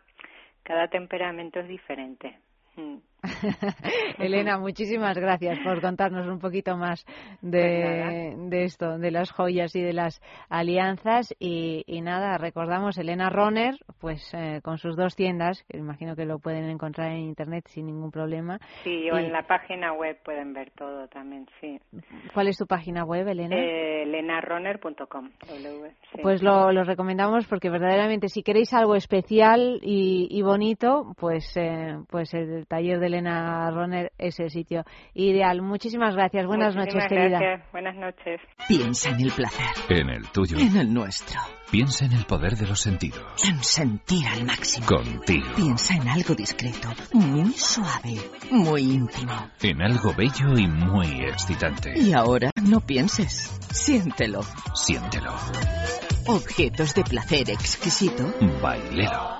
cada temperamento es diferente. Mm. Elena, muchísimas gracias por contarnos un poquito más de, de esto, de las joyas y de las alianzas. Y, y nada, recordamos Elena Roner, pues eh, con sus dos tiendas, que imagino que lo pueden encontrar en internet sin ningún problema. Sí, o Y- en la página web pueden ver todo también, sí. ¿Cuál es tu página web, Elena? Eh, lenarroner.com. W, sí. Pues lo, lo recomendamos porque verdaderamente si queréis algo especial y, y bonito, pues eh, pues el taller de Elena Roner es el sitio ideal. Muchísimas gracias. Buenas Muchísimas noches, querida. gracias. Buenas noches. Piensa en el placer, En el tuyo. en el nuestro, Piensa en el poder de los sentidos. en sentir al máximo. Contigo. Piensa en algo discreto, muy suave, muy íntimo. En algo bello y muy excitante. Y ahora no pienses, siéntelo. Siéntelo. Objetos de placer exquisito. Bailelo.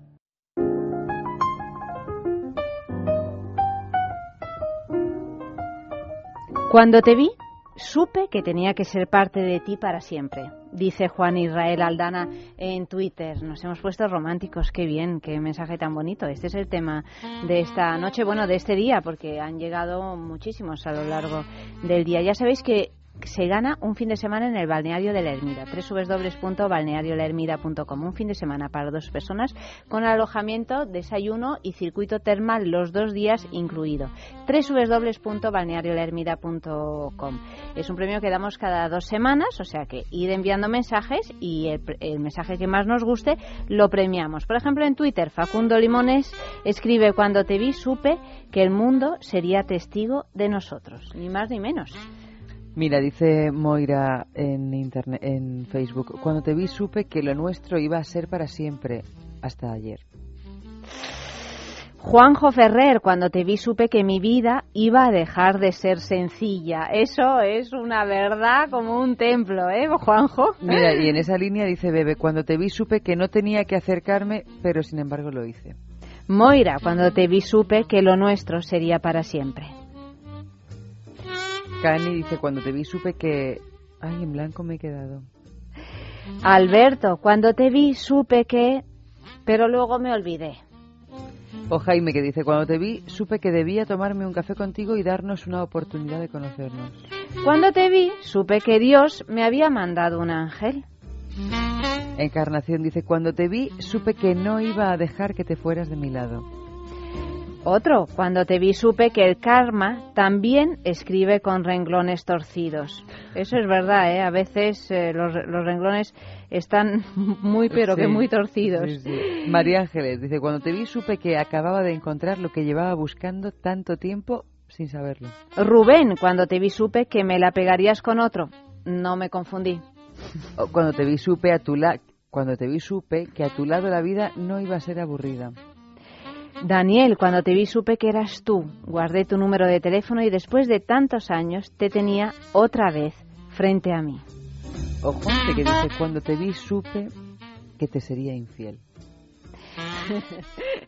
Cuando te vi, supe que tenía que ser parte de ti para siempre. Dice Juan Israel Aldana en Twitter. Nos hemos puesto románticos. Qué bien, qué mensaje tan bonito. Este es el tema de esta noche, bueno, de este día, porque han llegado muchísimos a lo largo del día. Ya sabéis que se gana un fin de semana en el balneario de la Ermida, www.balneariolermida.com. Un fin de semana para dos personas con alojamiento, desayuno y circuito termal los dos días incluido. www.balneariolermida.com. Es un premio que damos cada dos semanas, o sea que ir enviando mensajes y el, el mensaje que más nos guste lo premiamos. Por ejemplo, en Twitter, Facundo Limones escribe: Cuando te vi, supe que el mundo sería testigo de nosotros, ni más ni menos. Mira, dice Moira en internet, en Facebook, cuando te vi supe que lo nuestro iba a ser para siempre, hasta ayer. Juanjo Ferrer, cuando te vi supe que mi vida iba a dejar de ser sencilla. Eso es una verdad como un templo, ¿eh, Juanjo? Mira, y en esa línea dice Bebe, cuando te vi supe que no tenía que acercarme, pero sin embargo lo hice. Moira, cuando te vi supe que lo nuestro sería para siempre. Cani dice, cuando te vi supe que... Ay, en blanco me he quedado. Alberto, cuando te vi supe que... Pero luego me olvidé. O Jaime que dice, cuando te vi supe que debía tomarme un café contigo y darnos una oportunidad de conocernos. Cuando te vi supe que Dios me había mandado un ángel. Encarnación dice, cuando te vi supe que no iba a dejar que te fueras de mi lado. Otro, cuando te vi supe que el karma también escribe con renglones torcidos. Eso es verdad, ¿eh? A veces eh, los, los renglones están muy, pero que muy torcidos. sí, sí. María Ángeles dice, cuando te vi supe que acababa de encontrar lo que llevaba buscando tanto tiempo sin saberlo. Rubén, cuando te vi supe que me la pegarías con otro. No me confundí. Cuando te vi supe a tu la cuando te vi supe que a tu lado la vida no iba a ser aburrida. Daniel, cuando te vi supe que eras tú. Guardé tu número de teléfono y después de tantos años te tenía otra vez frente a mí. O Juanfe que dice, cuando te vi supe que te sería infiel.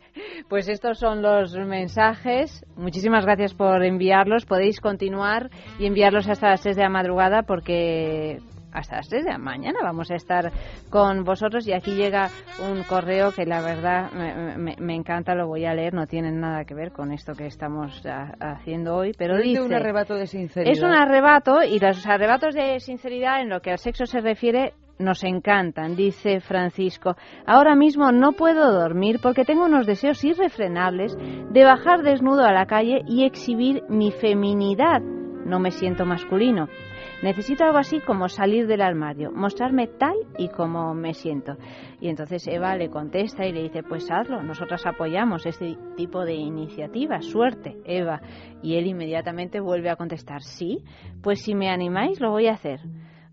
Pues estos son los mensajes. Muchísimas gracias por enviarlos. Podéis continuar y enviarlos hasta las 6 de la madrugada porque hasta las 3 de la mañana vamos a estar con vosotros y aquí llega un correo que la verdad me, me- me encanta, lo voy a leer, no tiene nada que ver con esto que estamos a- haciendo hoy, pero dice... un arrebato de sinceridad. Es un arrebato y los arrebatos de sinceridad en lo que al sexo se refiere nos encantan, dice Francisco. Ahora mismo no puedo dormir porque tengo unos deseos irrefrenables de bajar desnudo a la calle y exhibir mi feminidad. No me siento masculino. Necesito algo así como salir del armario, mostrarme tal y como me siento. Y entonces Eva le contesta y le dice, pues hazlo, nosotras apoyamos este tipo de iniciativas, suerte, Eva. Y él inmediatamente vuelve a contestar, sí, pues si me animáis lo voy a hacer.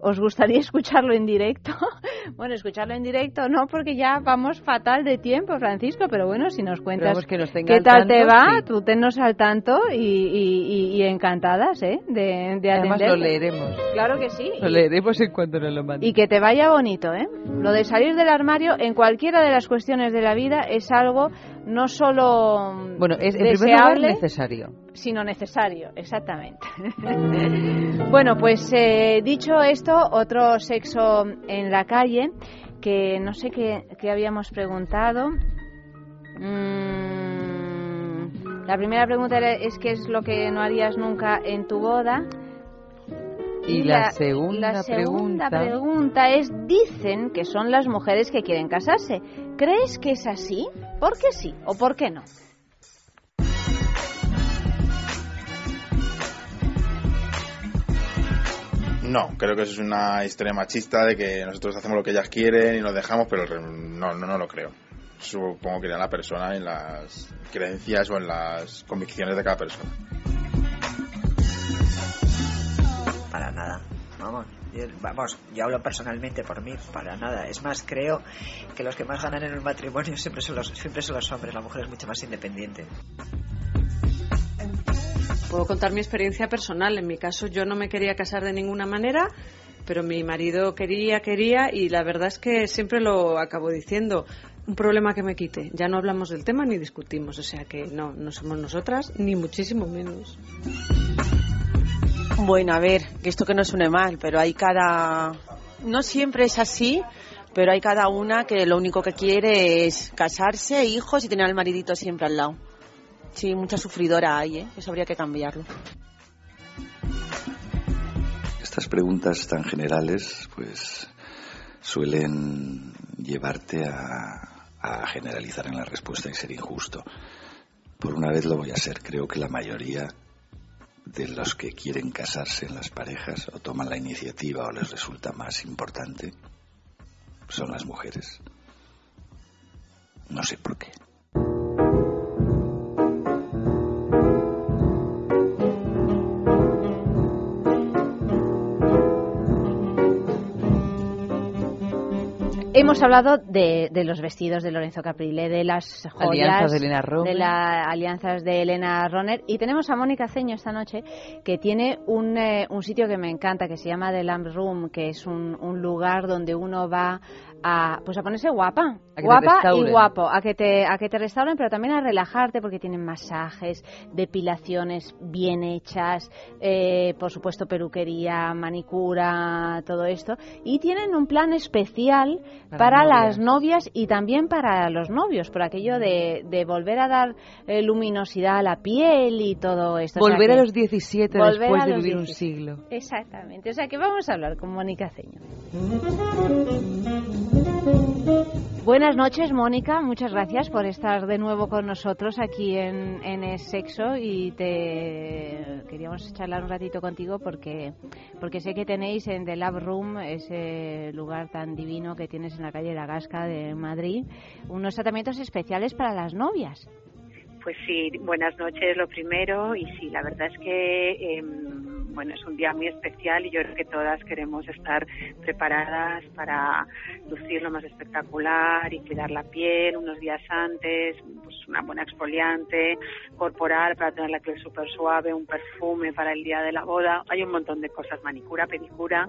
¿Os gustaría escucharlo en directo? bueno, escucharlo en directo no, porque ya vamos fatal de tiempo, Francisco, pero bueno, si nos cuentas que nos qué al tal te va, sí. tú tennos al tanto y, y- y- y encantadas, ¿eh? De, de Además lo leeremos. Claro que sí. Lo leeremos en cuanto nos lo manden. Y que te vaya bonito, ¿eh? Lo de salir del armario en cualquiera de las cuestiones de la vida es algo no solo Bueno, es en primer lugar deseable, necesario. sino necesario, exactamente. bueno, pues eh, dicho esto, otro sexo en la calle, que no sé qué, qué habíamos preguntado. Mm, la primera pregunta era, es qué es lo que no harías nunca en tu boda. Y la segunda la segunda pregunta- pregunta es, dicen que son las mujeres que quieren casarse. ¿Crees que es así? ¿Por qué sí o por qué no? No, creo que eso es una historia machista de que nosotros hacemos lo que ellas quieren y nos dejamos, pero no, no, no lo creo. Supongo que irá la persona en las creencias o en las convicciones de cada persona. Para nada. Vamos, yo, vamos, yo hablo personalmente por mí, para nada. Es más, creo que los que más ganan en el matrimonio siempre son los, siempre son los hombres. La mujer es mucho más independiente. Puedo contar mi experiencia personal. En mi caso, yo no me quería casar de ninguna manera, pero mi marido quería, quería, y la verdad es que siempre lo acabo diciendo. Un problema que me quite. Ya no hablamos del tema ni discutimos. O sea que no, no somos nosotras, ni muchísimo menos. Bueno, a ver, que esto que no suene mal, pero hay cada... No siempre es así, pero hay cada una que lo único que quiere es casarse, hijos y tener al maridito siempre al lado. Sí, mucha sufridora hay, ¿eh? Eso habría que cambiarlo. Estas preguntas tan generales, pues, suelen llevarte a, a generalizar en la respuesta y ser injusto. Por una vez lo voy a ser. Creo que la mayoría de los que quieren casarse en las parejas o toman la iniciativa o les resulta más importante son las mujeres. No sé por qué. Hemos hablado de, de los vestidos de Lorenzo Caprile, de las joyas, Alianzas de de las alianzas de Elena Roner y tenemos a Mónica Ceño esta noche que tiene un, eh, un sitio que me encanta que se llama The Lamp Room, que es un, un lugar donde uno va a pues a ponerse guapa, A guapa y guapo, a que te a que te restauren, pero también a relajarte porque tienen masajes, depilaciones bien hechas, eh, por supuesto peluquería, manicura, todo esto y tienen un plan especial Para para, novias. las novias y también para los novios, por aquello de, de volver a dar eh, luminosidad a la piel y todo esto. O sea Volver a que- los 17 volver después de vivir un 17. siglo. Exactamente. O sea que vamos a hablar con Mónica Ceño. Buenas noches, Mónica. Muchas gracias por estar de nuevo con nosotros aquí en, en Es Sexo y te queríamos charlar un ratito contigo porque porque sé que tenéis en The Lab Room ese lugar tan divino que tienes en la calle La Gasca de Madrid unos tratamientos especiales para las novias. Pues sí, buenas noches lo primero y sí, la verdad es que em, bueno es un día muy especial y yo creo que todas queremos estar preparadas para lucir lo más espectacular y cuidar la piel unos días antes, pues una buena exfoliante corporal para tener la piel súper suave, un perfume para el día de la boda, hay un montón de cosas, manicura, pedicura.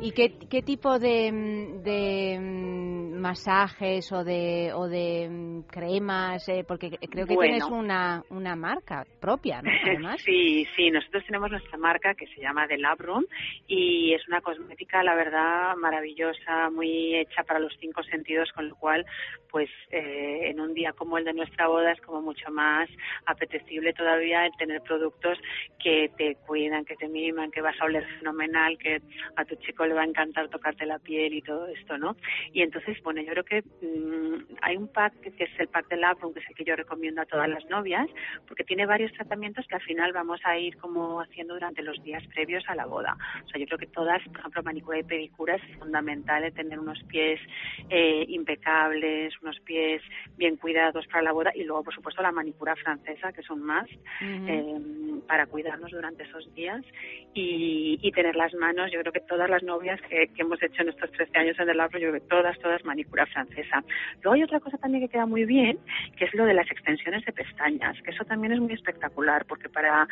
¿Y qué, qué tipo de, mm, de mm, masajes o de, o de mm, cremas? eh, porque creo que Bueno. tienes una, una marca propia, ¿no? Además. Sí, sí, nosotros tenemos nuestra marca que se llama The Lab Room y es una cosmética, la verdad, maravillosa, muy hecha para los cinco sentidos, con lo cual, pues eh, en un día como el de nuestra boda es como mucho más apetecible todavía el tener productos que te cuidan, que te miman, que vas a oler fenomenal, que a tu chico le va a encantar tocarte la piel y todo esto, ¿no? Y entonces, bueno, yo creo que mm, hay un pack que que es el pack de Lab Room, que es el que yo recomiendo a todas las novias, porque tiene varios tratamientos que al final vamos a ir como haciendo durante los días previos a la boda. O sea, yo creo que todas, por ejemplo, manicura y pedicura es fundamental tener unos pies eh, impecables, unos pies bien cuidados para la boda y luego, por supuesto, la manicura francesa, que son más eh, para cuidarnos durante esos días y, y tener las manos. Yo creo que todas las novias que, que hemos hecho en estos 13 años en el Labro, yo creo que todas, todas manicura francesa. Luego hay otra cosa también que queda muy bien, que es lo de las extensiones de pestañas, que eso también es muy espectacular, porque para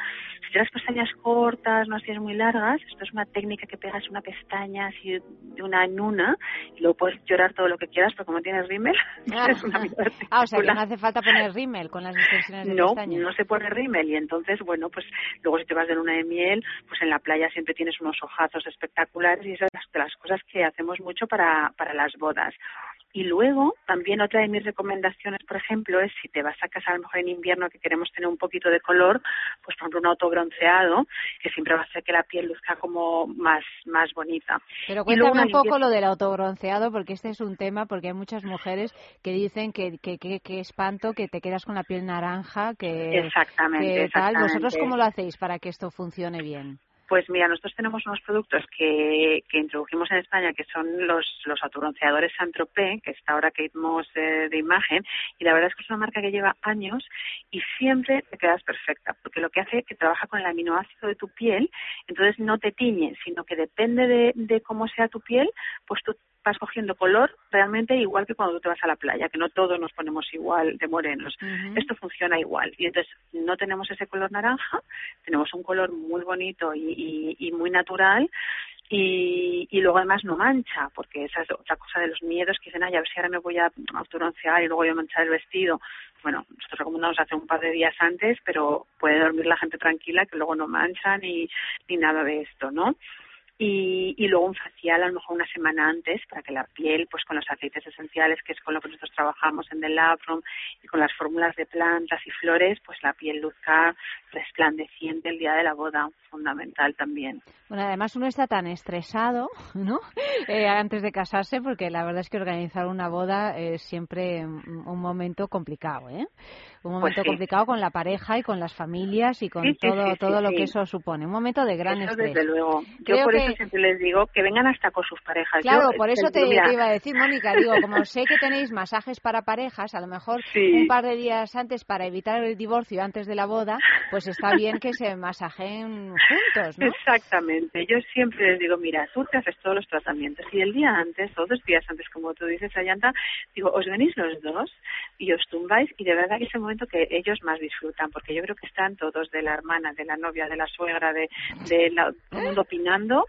si tienes pestañas cortas, no así es muy largas, esto es una técnica que pegas una pestaña así de una en una y luego puedes llorar todo lo que quieras, pero como tienes rímel, es una Ah, o sea que no hace falta poner rímel con las extensiones de No, pestañas. no se pone rímel y entonces, bueno, pues luego si te vas de luna de miel, pues en la playa siempre tienes unos ojazos espectaculares y esas de las cosas que hacemos mucho para, para las bodas. Y luego, también otra de mis recomendaciones, por ejemplo, es si te vas a casar a lo mejor en invierno que queremos tener un poquito de color, pues por ejemplo un autobronceado, que siempre va a hacer que la piel luzca como más, más bonita. Pero cuéntame un poco lo del autobronceado, porque este es un tema, porque hay muchas mujeres que dicen que, que, que, que espanto, que te quedas con la piel naranja, que, Exactamente, que tal. ¿Vosotros exactamente. cómo lo hacéis para que esto funcione bien? Pues mira, nosotros tenemos unos productos que, que introdujimos en España que son los, los autobronceadores Saint-Tropez, que está ahora Kate Moss eh, de imagen, y la verdad es que es una marca que lleva años y siempre te quedas perfecta, porque lo que hace es que trabaja con el aminoácido de tu piel, entonces no te tiñe, sino que depende de, de cómo sea tu piel, pues tú vas cogiendo color realmente igual que cuando tú te vas a la playa, que no todos nos ponemos igual de morenos. Esto funciona igual. Y entonces no tenemos ese color naranja, tenemos un color muy bonito y, y- y muy natural. Y, y luego además no mancha, porque esa es otra cosa de los miedos que dicen, ay, a ver si ahora me voy a autobroncear y luego voy a manchar el vestido. Bueno, nosotros recomendamos hacer un par de días antes, pero puede dormir la gente tranquila, que luego no mancha ni, ni nada de esto, ¿no? Y, y luego un facial a lo mejor una semana antes para que la piel, pues con los aceites esenciales, que es con lo que nosotros trabajamos en The Lab y con las fórmulas de plantas y flores, pues la piel luzca resplandeciente el día de la boda, fundamental también. Bueno, además uno está tan estresado, ¿no? Eh, antes de casarse, porque la verdad es que organizar una boda es siempre un momento complicado, ¿eh? Un Pues momento sí. complicado con la pareja y con las familias y con Sí, todo sí, todo lo que eso supone. Un momento de gran Eso estrés. desde luego. Yo Creo por que- eso siempre les digo que vengan hasta con sus parejas. Claro, Yo, por eso te, iba a decir, Mónica, digo, como sé que tenéis masajes para parejas, a lo mejor un par de días antes para evitar el divorcio antes de la boda, pues está bien que se masajen juntos, ¿no? Exactamente. Yo siempre les digo, mira, tú te haces todos los tratamientos y el día antes, o dos días antes, como tú dices, Ayanta, digo, os venís los dos y os tumbáis y de verdad que es el momento que ellos más disfrutan, porque yo creo que están todos de la hermana, de la novia, de la suegra, de, de la, todo el mundo opinando,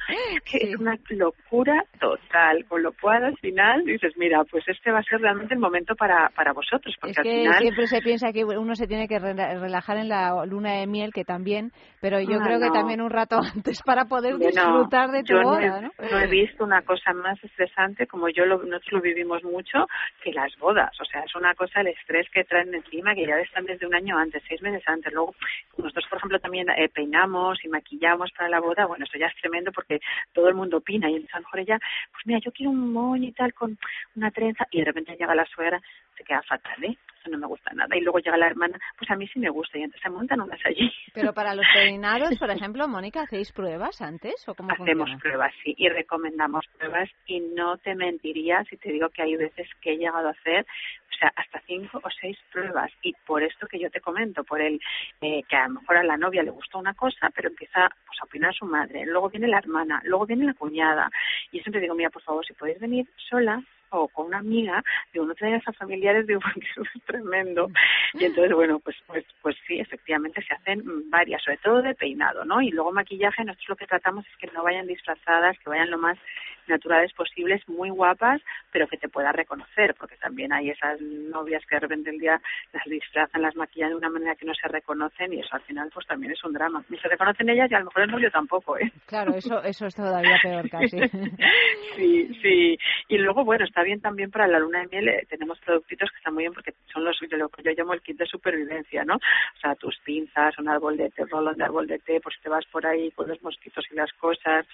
que es una locura total, con lo cual al final dices, mira, pues este va a ser realmente el momento para, para vosotros, porque Es al que final... siempre se piensa que uno se tiene que rela- relajar en la luna de miel, que también, pero yo Ah, creo que no. también un rato antes para poder disfrutar de tu yo no boda, he, ¿no? no he visto una cosa más estresante como yo lo, nosotros lo vivimos mucho que las bodas. O sea, es una cosa el estrés que traen encima que ya están desde un año antes, seis meses antes. Luego, nosotros, por ejemplo, también eh, peinamos y maquillamos para la boda. Bueno, eso ya es tremendo porque todo el mundo opina y entonces a lo mejor ella, pues mira, yo quiero un moño y tal con una trenza y de repente llega la suegra, se queda fatal, ¿eh? Eso no me gusta nada. Y luego llega la hermana, pues a mí sí me gusta y entonces se montan unas allí. Pero para los peinados, por ejemplo, Mónica, ¿hacéis pruebas antes o cómo Hacemos funciona? pruebas, sí, y recomendamos pruebas y no te mentiría si te digo que hay veces que he llegado a hacer, o sea, hasta cinco o seis pruebas y por esto que yo te comento, por el eh, que a lo mejor a la novia le gusta una cosa, pero empieza pues a opinar su madre, luego viene la hermana, luego viene la cuñada y yo siempre digo, mira, por favor, si podéis venir sola, o con una amiga, digo, no te a familiares, digo, porque eso es tremendo. Y entonces, bueno, pues, pues, pues sí, efectivamente se hacen varias, sobre todo de peinado, ¿no? Y luego maquillaje, nosotros lo que tratamos es que no vayan disfrazadas, que vayan lo más naturales posibles, muy guapas, pero que te pueda reconocer, porque también hay esas novias que de repente el día las disfrazan, las maquillan de una manera que no se reconocen y eso al final pues también es un drama. Ni se reconocen ellas y a lo mejor el novio tampoco, ¿eh? Claro, eso, eso es todavía peor casi. sí, sí. Y luego, bueno, está bien también para la luna de miel, eh, tenemos productitos que están muy bien porque son los de lo que yo llamo el kit de supervivencia, ¿no? O sea, tus pinzas, un árbol de té, rolón de árbol de té, pues te vas por ahí con los mosquitos y las cosas,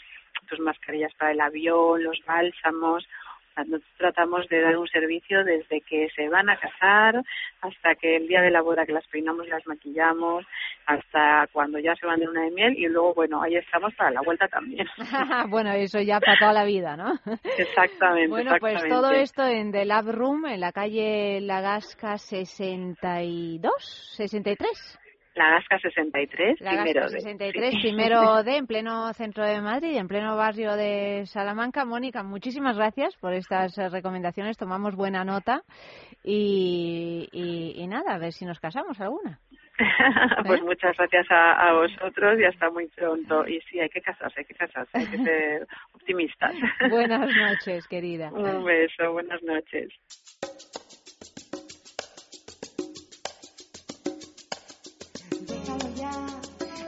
tus mascarillas para el avión, los bálsamos, o sea, nosotros tratamos de dar un servicio desde que se van a casar hasta que el día de la boda que las peinamos y las maquillamos, hasta cuando ya se van de luna de miel y luego, bueno, ahí estamos para la vuelta también. bueno, eso ya para toda la vida, ¿no? Exactamente. Bueno, pues todo esto en The Lab Room, en la calle Lagasca 62, 63. La Gasca 63, La primero Gasca de. 63, sí. primero de, en pleno centro de Madrid, en pleno barrio de Salamanca. Mónica, muchísimas gracias por estas eh, recomendaciones, tomamos buena nota y, y, y nada, a ver si nos casamos alguna. pues ¿Eh? muchas gracias a, a vosotros y hasta muy pronto. Y sí, hay que casarse, hay que casarse, hay que ser optimistas. Buenas noches, querida. Un beso, buenas noches.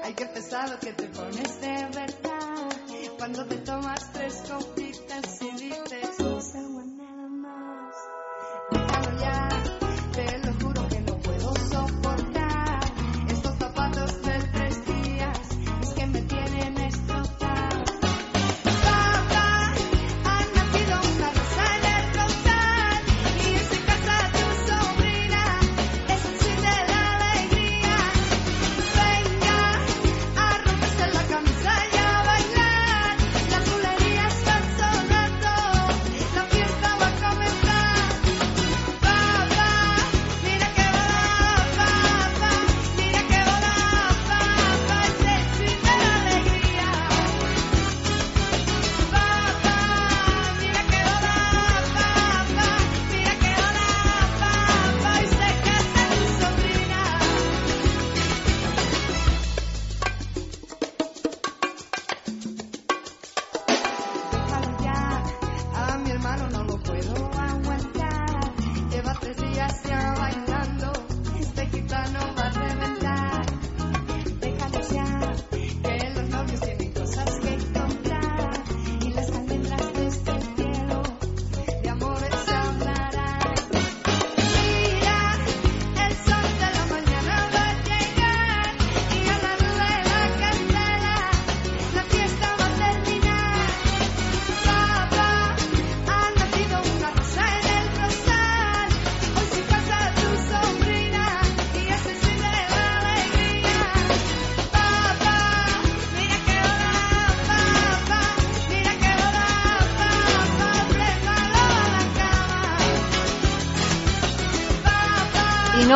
Ay qué pesado que te pones de verdad. Cuando te tomas tres copitas y dices "No nada más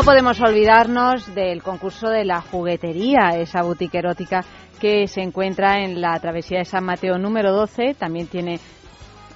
podemos olvidarnos del concurso de la juguetería, esa boutique erótica que se encuentra en la travesía de San Mateo número 12. También tiene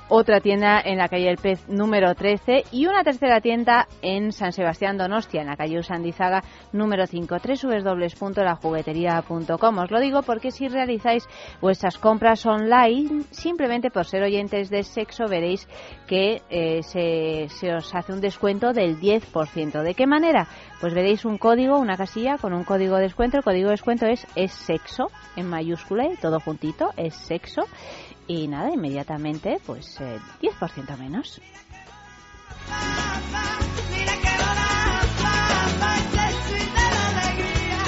otra tienda en la calle El Pez número 13 y una tercera tienda en San Sebastián Donostia, en la calle Usandizaga número 5, www.lajugueteria.com. Os lo digo porque si realizáis vuestras compras online, simplemente por ser oyentes de sexo, veréis que eh, se, se os hace un descuento del 10%. ¿De qué manera? Pues veréis un código, una casilla con un código de descuento. El código de descuento es, es sexo, en mayúscula, y todo juntito, es sexo. Y nada, inmediatamente, pues eh, 10% menos.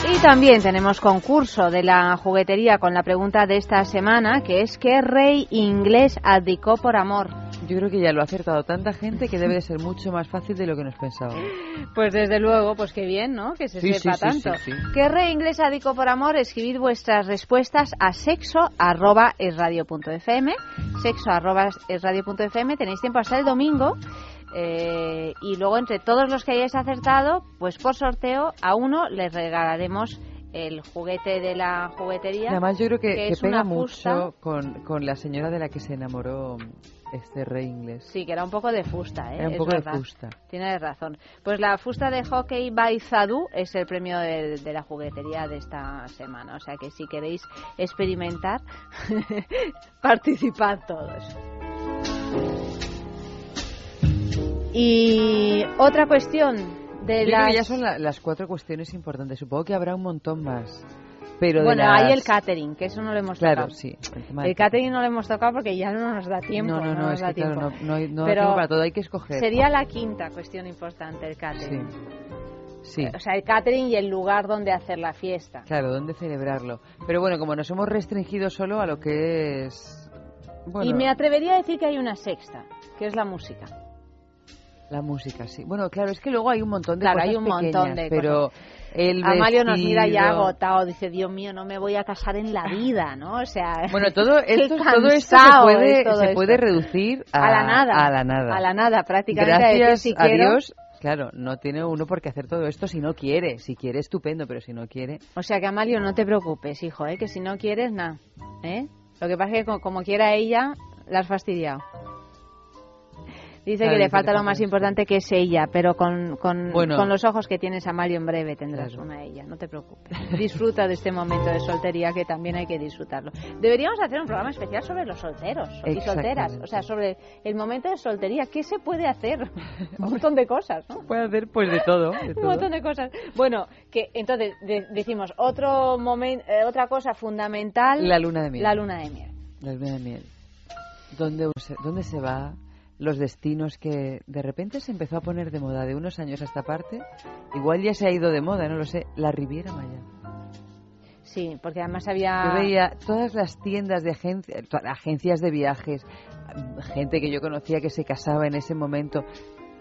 Y también tenemos concurso de la juguetería con la pregunta de esta semana, que es ¿qué rey inglés abdicó por amor? Yo creo que ya lo ha acertado tanta gente que debe de ser mucho más fácil de lo que nos pensábamos. Pues desde luego, pues qué bien, ¿no? Que se Sí, sepa sí, sí, tanto. sí, sí. ¿Qué rey inglés abdicó por amor? Escribid vuestras respuestas a sexo arroba esradio.fm sexo arroba esradio.fm Tenéis tiempo hasta el domingo eh, y luego entre todos los que hayáis acertado, pues por sorteo a uno les regalaremos el juguete de la juguetería. Además, yo creo que, que es pega mucho con, con la señora de la que se enamoró este rey inglés. Sí, que era un poco de fusta, ¿eh? Era un Es poco de verdad. fusta. Tienes razón. Pues la fusta de hockey by Zadu es el premio de, de la juguetería de esta semana. O sea que si queréis experimentar, participad todos. Y otra cuestión de Yo creo las... que ya son la- las cuatro cuestiones importantes. Supongo que habrá un montón más. Pero bueno, las- hay el catering, que eso no lo hemos Claro, tocado. sí. El, catering no lo hemos tocado porque ya no nos da tiempo. No, no, no, nos es que claro, no, no hay- no Pero tiempo para todo, hay que escoger. Sería la quinta cuestión importante, el catering. Sí. O sea, el catering y el lugar donde hacer la fiesta. Claro, ¿dónde celebrarlo? Pero bueno, como nos hemos restringido solo a lo que es... Bueno, Y me atrevería a decir que hay una sexta, que es la música. la música, sí. Bueno, claro, es que luego hay un montón de Claro, cosas hay un montón de pero el Amalio nos mira ya agotado, dice, Dios mío, no me voy a casar en la vida, ¿no? O sea, Bueno, todo esto, todo esto se puede, es todo se esto. puede reducir a, a la nada. A la nada. A la nada, prácticamente. a decir, Gracias si a quiero- Dios, claro, no tiene uno por qué hacer todo esto si no quiere. Si quiere, estupendo, pero si no quiere... O sea que Amalio, no te preocupes, hijo, ¿eh? que si no quieres, nada. ¿eh? Lo que pasa es que co- como, quiera ella, la has fastidiado. Dice Claro, que le falta lo más importante que es ella, pero con, con, Bueno. con los ojos que tienes Amalio en breve tendrás Claro. una ella, no te preocupes. Disfruta de este momento de soltería que también hay que disfrutarlo. Deberíamos hacer un programa especial sobre los solteros y solteras, o sea, sobre el momento de soltería. ¿Qué se puede hacer? un montón de cosas, ¿no? Puede hacer pues de todo. de un todo. montón de cosas. Bueno, que entonces de- decimos otro momento, otra cosa fundamental. La luna de miel. La luna de miel. La luna de miel. ¿Dónde se, ¿Dónde se va? Los destinos que de repente se empezó a poner de moda de unos años a esta parte. Igual ya se ha ido de moda, no lo sé. La Riviera Maya. Sí, porque además había. Yo veía todas las tiendas de agencia- agencias de viajes, gente que yo conocía que se casaba en ese momento.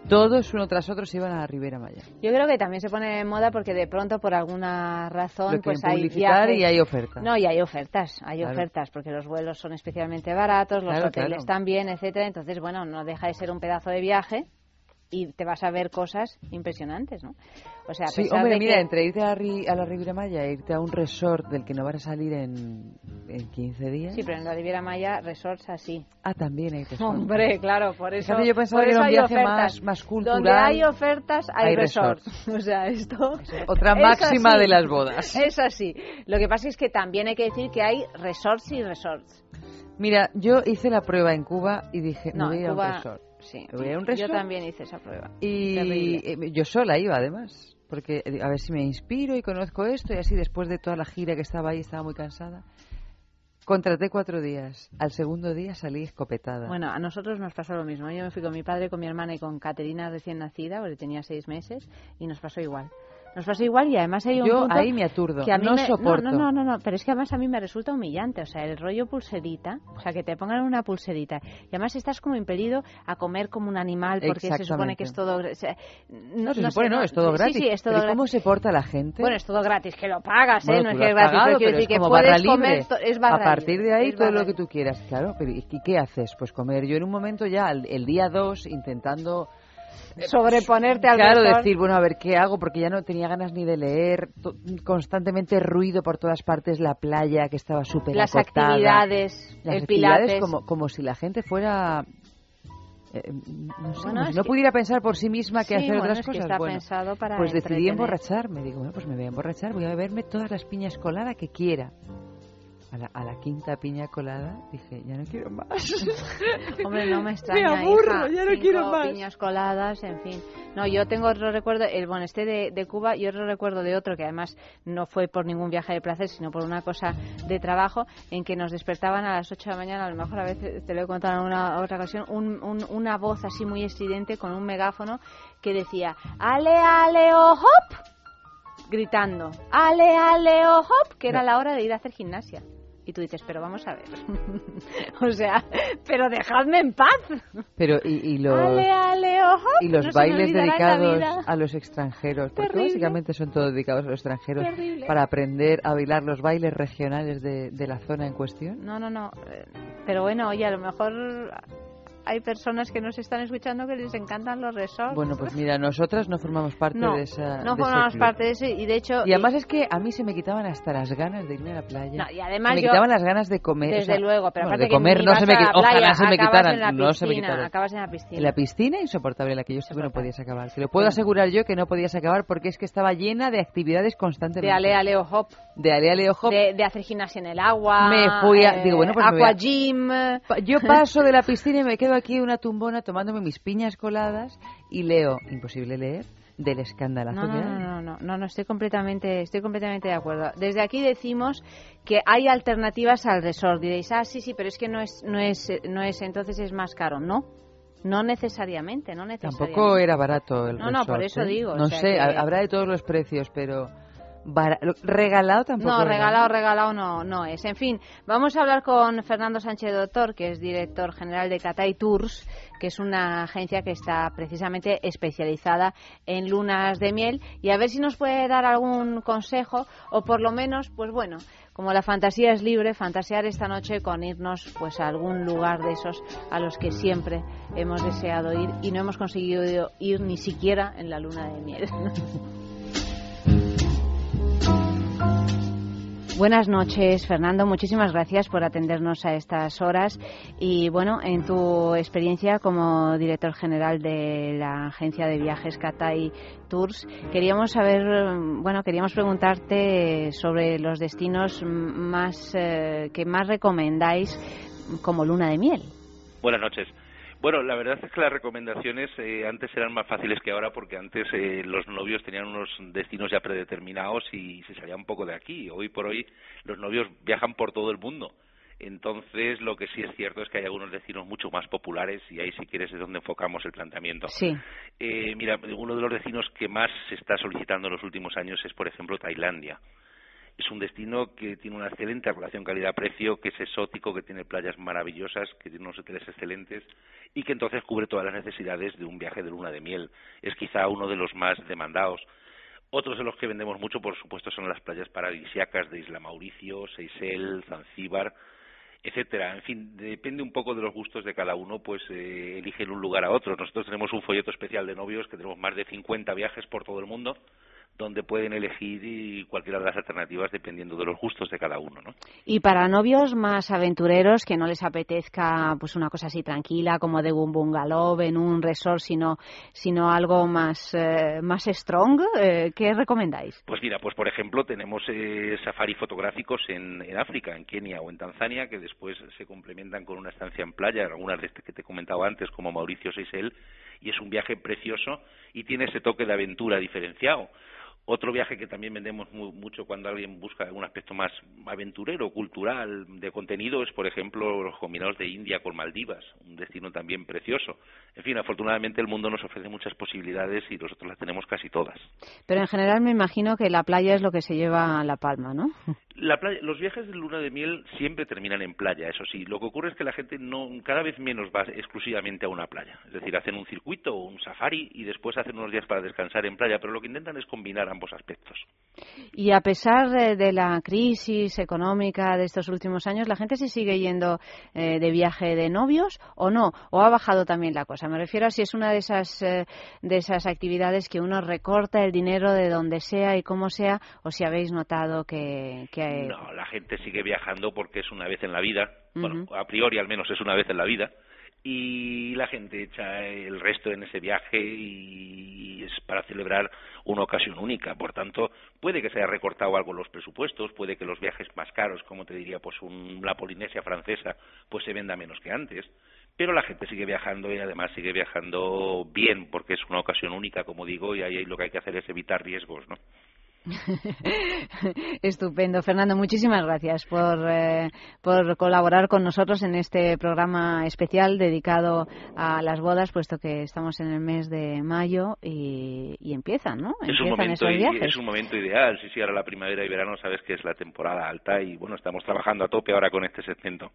Todos uno tras otro se iban a la Riviera Maya. Yo creo que también se pone de moda porque de pronto por alguna razón Lo pues hay publicitar viajes- y hay oferta. No, y hay ofertas, hay Claro. ofertas porque los vuelos son especialmente baratos, los Claro, hoteles claro. también, etcétera. Entonces, bueno, no deja de ser un pedazo de viaje y te vas a ver cosas impresionantes, ¿no? O sea, a Sí, pesar hombre, de mira, que- entre irte a la, Ri- a la Riviera Maya e irte a un resort del que no vas a salir en, en 15 días. Sí, pero en la Riviera Maya, resorts así. Ah, también hay resort. Hombre, claro, por eso. Fíjate, yo pensaba por que era un viaje más- más cultural. Donde hay ofertas, hay, Hay resorts. O sea, esto. Otra máxima de las bodas. Es así. Lo que pasa es que también hay que decir que hay resorts y resorts. Mira, yo hice la prueba en Cuba y dije, No, me voy a un Cuba, resort. Sí. Un Yo resort. también hice esa prueba. Y Terrible. eh, yo sola iba, además. Porque eh, a ver si me inspiro y conozco esto. Y así, después de toda la gira que estaba ahí, estaba muy cansada. Contraté cuatro días. Al segundo día salí escopetada. Bueno, a nosotros nos pasó lo mismo. Yo me fui con mi padre, con mi hermana y con Caterina recién nacida, porque tenía seis meses, y nos pasó igual. Nos pasó igual y además hay un Yo punto ahí me aturdo, que a mí no me- soporto. No, no, no, no, pero es que además a mí me resulta humillante, o sea, el rollo pulserita, o sea, que te pongan una pulserita y además estás como impedido a comer como un animal porque se supone que es todo, o sea, no, se sé, supone, no, es todo sí, gratis. Sí, es todo Pero ¿y gratis. ¿cómo se porta la gente? Bueno, es todo gratis, que lo pagas, Bueno, ¿eh? No es que es gratis, pagado, pero decir que es como puedes barra comer, libre. to- es barra a partir de ahí todo lo que tú quieras, claro. Pero ¿y qué haces? Pues comer. Yo en un momento ya, el, el día 2, intentando sobreponerte al Claro, decir, bueno, a ver qué hago, porque ya no tenía ganas ni de leer, constantemente ruido por todas partes, la playa que estaba súper Las acotada. actividades, Las el actividades pilates. como, como si la gente fuera... eh, no sé, Bueno, no que- pudiera pensar por sí misma que Sí, hacer bueno, otras es que cosas. está Bueno, pensado para pues decidí entretener. emborracharme. Digo, bueno, pues me voy a emborrachar, voy a beberme todas las piñas coladas que quiera. A la, a la quinta piña colada dije, ya no quiero más. Hombre, no me extraña, Me aburro, hija. ya no Cinco quiero más. piñas coladas, en fin. No, yo tengo otro recuerdo, el bueno, este de, de Cuba y otro recuerdo de otro que además no fue por ningún viaje de placer, sino por una cosa de trabajo, en que nos despertaban a las 8 de la mañana, a lo mejor a veces te lo he contado en una otra ocasión, un- un- una voz así muy estridente con un megáfono que decía, ale, ale, oh, hop, gritando, ale, ale, oh, hop, que era la hora de ir a hacer gimnasia. Y tú dices, pero vamos a ver. o sea, pero dejadme en paz. Pero, y, y los... Ale, ale, ojo. y los no bailes dedicados a los extranjeros, porque básicamente son todos dedicados a los extranjeros Terrible. para aprender a bailar los bailes regionales de, de la zona en cuestión. No, no, no. eh, Pero bueno, oye, a lo mejor hay personas que nos están escuchando que les encantan los resorts. Bueno, pues mira, nosotras no formamos parte no, de esa. no de ese formamos club. parte de ese y de hecho... Y además es que a mí se me quitaban hasta las ganas de irme a la playa. No, y además se me yo- quitaban las ganas de comer. o Desde sea, luego, pero bueno, aparte de que comer no se me a la qui- ojalá se me quitaran, la no se me piscina, quitaran. acabas en la piscina. En la piscina insoportable, la que yo estuve no podías acabar. Te lo puedo asegurar yo que no podías acabar porque es que estaba llena de actividades constantemente. De ale aleo hop. De. De, de hacer gimnasia en el agua. Me fui a- eh, digo, bueno, pues a- aqua gym. Yo paso de la piscina y me quedo aquí en una tumbona tomándome mis piñas coladas y leo, imposible leer, del escandalazo No, no, no, no, no, no, no, estoy completamente, estoy completamente de acuerdo. Desde aquí decimos que hay alternativas al resort. Diréis, ah, sí, sí, pero es que no es, no es, no es, entonces es más caro. No, no necesariamente, no necesariamente. Tampoco era barato el No, no, por resort, eso ¿eh? digo, No o sea sé, que- habrá de todos los precios, pero regalado tampoco. No, regalado, regalado no, no es. En fin, vamos a hablar con Fernando Sánchez Doctor, que es director general de Catay Tours, que es una agencia que está precisamente especializada en lunas de miel, y a ver si nos puede dar algún consejo, o por lo menos, pues bueno, como la fantasía es libre, fantasear esta noche con irnos pues a algún lugar de esos a los que siempre hemos deseado ir y no hemos conseguido ir ni siquiera en la luna de miel. Buenas noches, Fernando. Muchísimas gracias por atendernos a estas horas. Y bueno, en tu experiencia como director general de la agencia de viajes Catay Tours, queríamos saber, bueno, queríamos preguntarte sobre los destinos más eh, que más recomendáis como luna de miel. Buenas noches. Bueno, la verdad es que las recomendaciones eh, antes eran más fáciles que ahora porque antes eh, los novios tenían unos destinos ya predeterminados y se salía un poco de aquí. Hoy por hoy los novios viajan por todo el mundo. Entonces, lo que sí es cierto es que hay algunos destinos mucho más populares y ahí, si quieres, es donde enfocamos el planteamiento. Sí. Eh, mira, uno de los destinos que más se está solicitando en los últimos años es, por ejemplo, Tailandia. Es un destino que tiene una excelente relación calidad-precio, que es exótico, que tiene playas maravillosas, que tiene unos hoteles excelentes y que entonces cubre todas las necesidades de un viaje de luna de miel. Es quizá uno de los más demandados. Otros de los que vendemos mucho, por supuesto, son las playas paradisíacas de Isla Mauricio, Seychelles, Zanzíbar, etcétera. En fin, depende un poco de los gustos de cada uno, pues eh, eligen un lugar a otro. Nosotros tenemos un folleto especial de novios que tenemos más de 50 viajes por todo el mundo donde pueden elegir y cualquiera de las alternativas dependiendo de los gustos de cada uno, ¿no? Y para novios más aventureros que no les apetezca pues una cosa así tranquila como de un bungalow en un resort, sino sino algo más eh, más strong, eh, ¿qué recomendáis? Pues mira, pues por ejemplo tenemos eh, safari fotográficos en, en África, en Kenia o en Tanzania, que después se complementan con una estancia en playa, algunas de estas que te he comentado antes, como Mauricio Seychelles, y es un viaje precioso y tiene ese toque de aventura diferenciado. Otro viaje que también vendemos mu- mucho cuando alguien busca un aspecto más aventurero, cultural, de contenido, es, por ejemplo, los combinados de India con Maldivas, un destino también precioso. En fin, afortunadamente el mundo nos ofrece muchas posibilidades y nosotros las tenemos casi todas. Pero en general me imagino que la playa es lo que se lleva la palma, ¿no? La playa- los viajes de luna de miel siempre terminan en playa, eso sí. Lo que ocurre es que la gente no cada vez menos va exclusivamente a una playa. Es decir, hacen un circuito o un safari y después hacen unos días para descansar en playa, pero lo que intentan es combinar ambos aspectos. Y a pesar de, la crisis económica de estos últimos años, ¿la gente se sigue yendo eh, de viaje de novios o no? ¿O ha bajado también la cosa? Me refiero a si es una de esas, eh, de esas actividades que uno recorta el dinero de donde sea y como sea, o si habéis notado que... que No, la gente sigue viajando porque es una vez en la vida. Bueno, a priori al menos es una vez en la vida. Y la gente echa el resto en ese viaje y es para celebrar una ocasión única. Por tanto, puede que se haya recortado algo los presupuestos, puede que los viajes más caros, como te diría, pues un- la Polinesia francesa, pues se venda menos que antes. Pero la gente sigue viajando y además sigue viajando bien porque es una ocasión única, como digo, y ahí lo que hay que hacer es evitar riesgos, ¿no? Estupendo. Fernando, muchísimas gracias por, eh, por colaborar con nosotros en este programa especial dedicado a las bodas, puesto que estamos en el mes de mayo y, y empiezan, ¿no? Es un, Empiezan momento, esos viajes. es un momento ideal. Sí, sí, ahora la primavera y verano sabes que es la temporada alta y bueno, estamos trabajando a tope ahora con este segmento.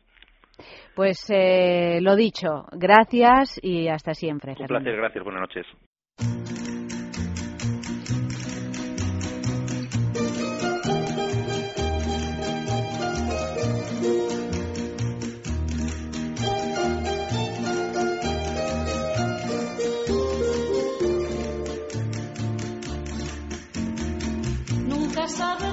Pues eh, lo dicho, gracias y hasta siempre. Un Fernando. placer, gracias, buenas noches. Nunca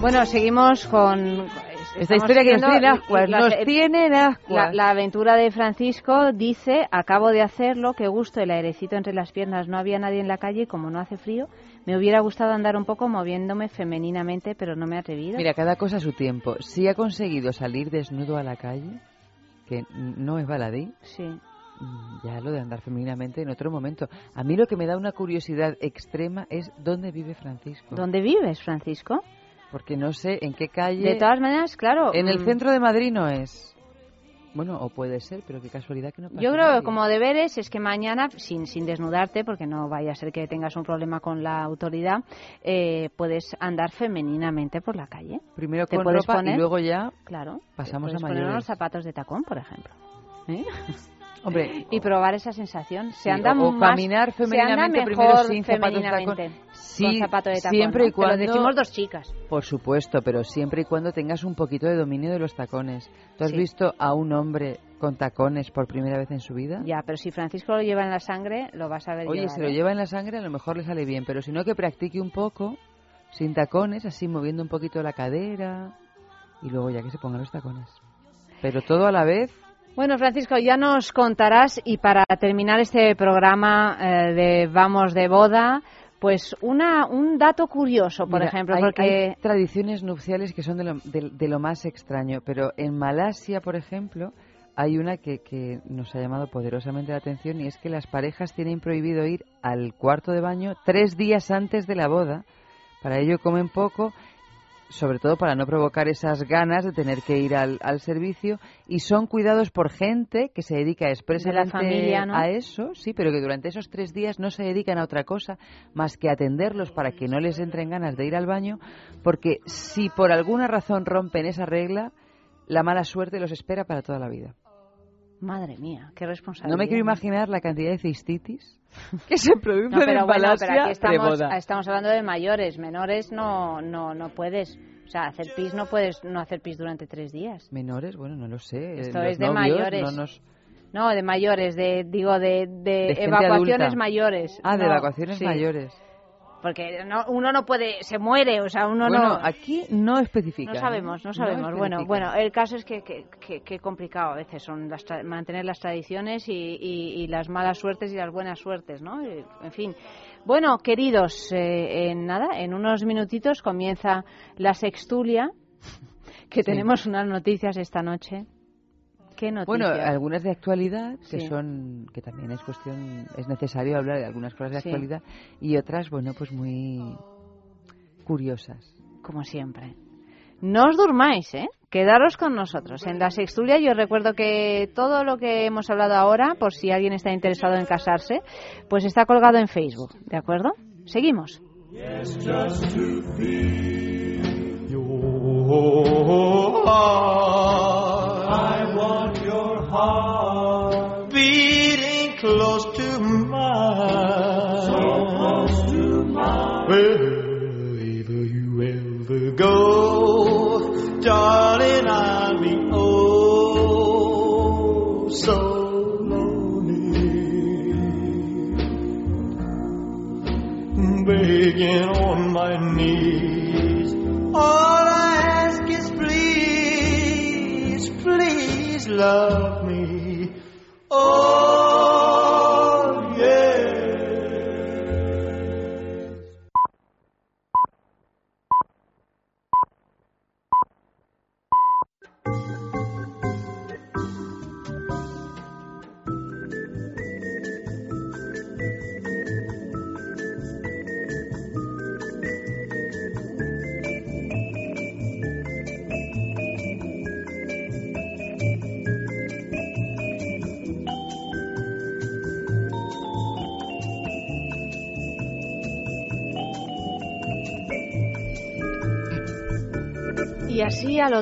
Bueno, seguimos con Esta historia que nos tiene en ascuas, nos tiene. La, la aventura de Francisco dice, acabo de hacerlo, qué gusto, el airecito entre las piernas, no había nadie en la calle y como no hace frío, me hubiera gustado andar un poco moviéndome femeninamente, pero no me he atrevido. Mira, cada cosa a su tiempo. Si ha conseguido salir desnudo a la calle, que no es baladí, Sí. mm, ya lo de andar femeninamente en otro momento. A mí lo que me da una curiosidad extrema es dónde vive Francisco. ¿Dónde vives, Francisco? Porque no sé en qué calle. De todas maneras, claro. En el mm, centro de Madrid no es. Bueno, o puede ser, pero qué casualidad que no pase Yo creo nadie. que como deberes es que mañana, sin, sin desnudarte, porque no vaya a ser que tengas un problema con la autoridad, eh, puedes andar femeninamente por la calle. Primero Te con puedes ropa poner- y luego ya Claro. pasamos te a puedes poner unos mayores. zapatos de tacón, por ejemplo. ¿Eh? Hombre, y probar esa sensación. Se anda o- o más- caminar se anda femeninamente mejor primero sin zapatos de tacón. femeninamente Sí, con zapato de tacón. siempre y ¿no? Te lo cuando- decimos dos chicas. Por supuesto, pero siempre y cuando tengas un poquito de dominio de los tacones. ¿Tú has Sí. visto a un hombre con tacones por primera vez en su vida? Ya, pero si Francisco lo lleva en la sangre, lo vas a ver Oye, llevar, si lo ¿eh? lleva en la sangre a lo mejor le sale bien, pero si no que practique un poco, sin tacones, así moviendo un poquito la cadera y luego ya que se pongan los tacones. Pero todo a la vez. Bueno, Francisco, ya nos contarás y para terminar este programa eh, de Vamos de Boda, pues una, un dato curioso, por Mira, ejemplo, hay, porque hay tradiciones nupciales que son de lo, de- de lo más extraño, pero en Malasia, por ejemplo, hay una que, que nos ha llamado poderosamente la atención y es que las parejas tienen prohibido ir al cuarto de baño tres días antes de la boda. Para ello comen poco, sobre todo para no provocar esas ganas de tener que ir al, al servicio y son cuidados por gente que se dedica expresamente familia, ¿no? a eso, sí, pero que durante esos tres días no se dedican a otra cosa más que atenderlos para que no les entren ganas de ir al baño, porque si por alguna razón rompen esa regla, la mala suerte los espera para toda la vida. Madre mía, qué responsabilidad. No me quiero imaginar la cantidad de cistitis que se produce No, pero en bueno, pero aquí estamos, hablando de mayores, menores no, no, no puedes, o sea, hacer pis no puedes no hacer pis durante tres días. Menores, bueno, no lo sé. Esto los es de novios mayores. no nos- No, de mayores, de digo de, de, evacuaciones adulta. mayores. Ah, de evacuaciones sí. mayores. Porque no, uno no puede, se muere, o sea, uno bueno, no. aquí no especifica. No sabemos, no sabemos. bueno, bueno, el caso es que, que, que- que complicado a veces son las tra- mantener las tradiciones y, y- y las malas suertes y las buenas suertes, ¿no? Eh, En fin. Bueno, queridos, eh, en nada, en unos minutitos comienza la sextulia, que Sí. tenemos unas noticias esta noche. ¿Qué noticias? Bueno, algunas de actualidad que Sí. son que también es cuestión es necesario hablar de algunas cosas de Sí. actualidad y otras bueno pues muy curiosas. como siempre. No os durmáis, ¿eh? Quedaros con nosotros. En la sextulia yo recuerdo que todo lo que hemos hablado ahora, por si alguien está interesado en casarse, pues está colgado en Facebook, ¿de acuerdo? Seguimos. I Wherever you ever go, darling, I'll be oh so lonely. Begging on my knees. All I ask is please, please love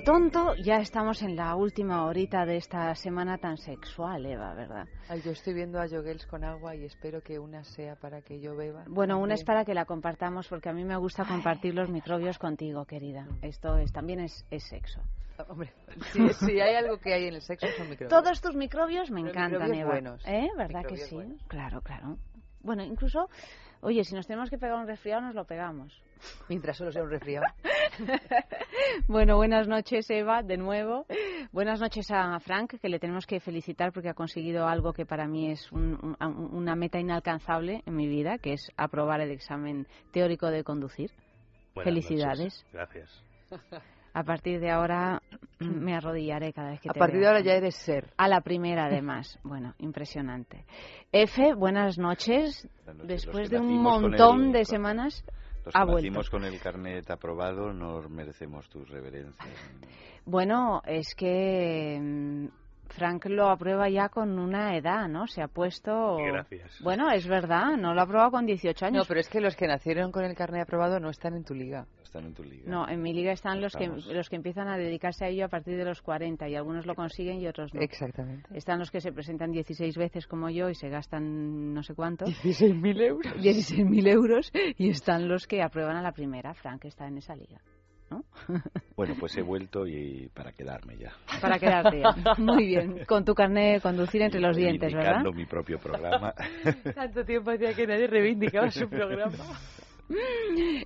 tonto ya estamos en la última horita de esta semana tan sexual, Eva, ¿verdad? Ay, yo estoy viendo a Yogels con agua y espero que una sea para que yo beba. Bueno, una es para que la compartamos porque a mí me gusta compartir los microbios contigo, querida. Esto es también es, es sexo. Hombre, si, si hay algo que hay en el sexo son microbios. Todos tus microbios me Pero encantan, microbios Eva. buenos. ¿Eh? ¿Verdad que sí? buenos. Claro, claro. Bueno, incluso, oye, si nos tenemos que pegar un resfriado, nos lo pegamos. Mientras solo sea un resfriado. Bueno, buenas noches, Eva, de nuevo. Buenas noches a Frank, que le tenemos que felicitar porque ha conseguido algo que para mí es un- un- una meta inalcanzable en mi vida, que es aprobar el examen teórico de conducir. Buenas Felicidades. noches. Gracias. A partir de ahora me arrodillaré cada vez que A te partir de ahora ya eres ser. A la primera, además. Bueno, impresionante. F, buenas noches. noches. Después de un montón el- de con- semanas, Los que ha vuelto. con el carnet aprobado nos merecemos tus reverencias. Bueno, es que mm, Frank lo aprueba ya con una edad, ¿no? Se ha puesto... Gracias. Bueno, es verdad, no lo ha aprobado con 18 años. No, pero es que los que nacieron con el carnet aprobado no están en tu liga. Están en tu liga. No, en mi liga están los que, Estamos. los que empiezan a dedicarse a ello a partir de los 40 y algunos lo consiguen y otros no. Exactamente. Están los que se presentan 16 veces como yo y se gastan no sé cuánto. 16.000 euros. 16.000 euros y están los que aprueban a la primera. Frank está en esa liga. ¿no? Bueno, pues he vuelto y para quedarme ya. Para quedarte ya. Muy bien. Con tu carnet de conducir entre los dientes, ¿verdad? Reivindicando mi propio programa. Tanto tiempo hacía que nadie reivindicaba su programa.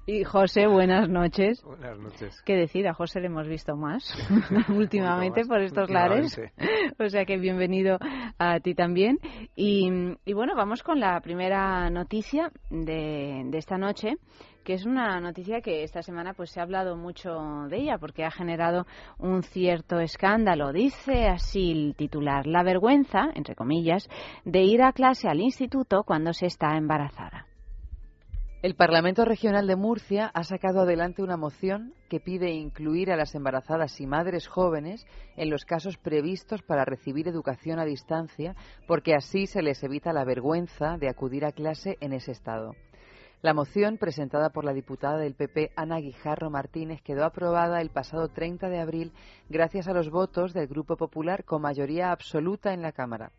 Y José, buenas noches. Buenas noches. ¿Qué decir? A José le hemos visto más últimamente más, por estos lares. O sea que bienvenido a ti también. Y, y bueno, vamos con la primera noticia de, de esta noche, que es una noticia que esta semana pues se ha hablado mucho de ella porque ha generado un cierto escándalo. Dice así el titular, la vergüenza, entre comillas, de ir a clase al instituto cuando se está embarazada. El Parlamento Regional de Murcia ha sacado adelante una moción que pide incluir a las embarazadas y madres jóvenes en los casos previstos para recibir educación a distancia, porque así se les evita la vergüenza de acudir a clase en ese estado. La moción, presentada por la diputada del PP Ana Guijarro Martínez, quedó aprobada el pasado 30 de abril gracias a los votos del Grupo Popular con mayoría absoluta en la Cámara.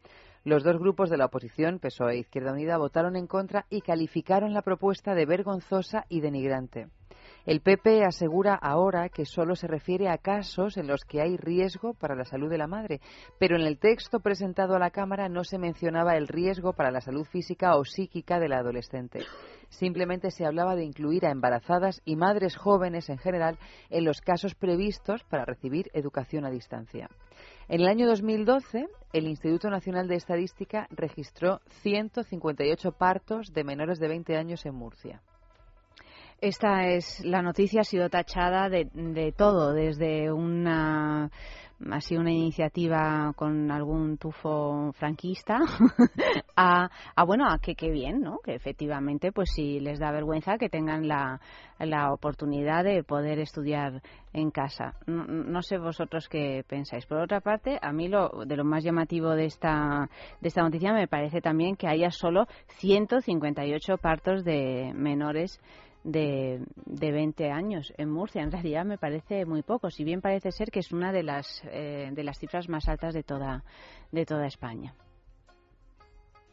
Los dos grupos de la oposición, PSOE e Izquierda Unida, votaron en contra y calificaron la propuesta de vergonzosa y denigrante. El PP asegura ahora que solo se refiere a casos en los que hay riesgo para la salud de la madre, pero en el texto presentado a la Cámara no se mencionaba el riesgo para la salud física o psíquica de la adolescente. Simplemente se hablaba de incluir a embarazadas y madres jóvenes en general en los casos previstos para recibir educación a distancia. En el año 2012, el Instituto Nacional de Estadística registró 158 partos de menores de 20 años en Murcia. Esta es la noticia ha sido tachada de, de todo, desde una así una iniciativa con algún tufo franquista a, a bueno a que qué bien no que efectivamente pues si les da vergüenza que tengan la, la oportunidad de poder estudiar en casa. No, no sé vosotros qué pensáis. Por otra parte a mí lo de lo más llamativo de esta de esta noticia me parece también que haya solo 158 partos de menores de, de 20 años en Murcia. En realidad me parece muy poco, si bien parece ser que es una de las, eh, de las cifras más altas de toda, de toda España.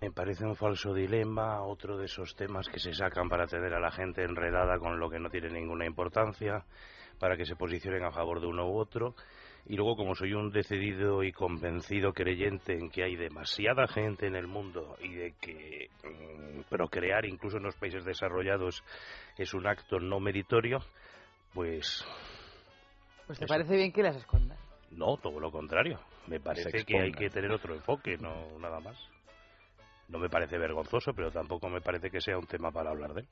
Me parece un falso dilema, otro de esos temas que se sacan para tener a la gente enredada con lo que no tiene ninguna importancia, para que se posicionen a favor de uno u otro. Y luego, como soy un decidido y convencido creyente en que hay demasiada gente en el mundo y de que mm, procrear, incluso en los países desarrollados, es un acto no meritorio, pues Pues te Eso. parece bien que las escondas. no, todo lo contrario. Me parece que hay que tener otro enfoque, no nada más. No me parece vergonzoso, pero tampoco me parece que sea un tema para hablar de él.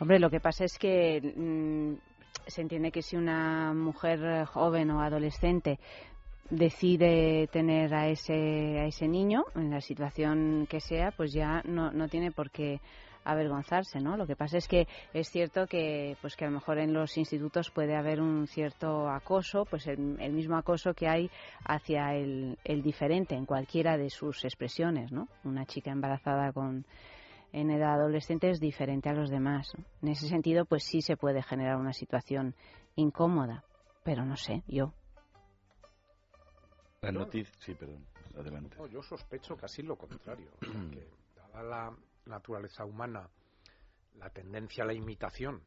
Hombre, lo que pasa es que mm, se entiende que si una mujer joven o adolescente decide tener a ese, a ese niño, en la situación que sea, pues ya no, no tiene por qué avergonzarse, ¿no? Lo que pasa es que es cierto que, pues que a lo mejor en los institutos puede haber un cierto acoso, pues el, el mismo acoso que hay hacia el, el diferente en cualquiera de sus expresiones, ¿no? Una chica embarazada con en edad adolescente es diferente a los demás. ¿no? En ese sentido, pues sí se puede generar una situación incómoda. pero no sé, yo. La noticia, sí, perdón, adelante. No, yo sospecho casi lo contrario, que dada la naturaleza humana, la tendencia a la imitación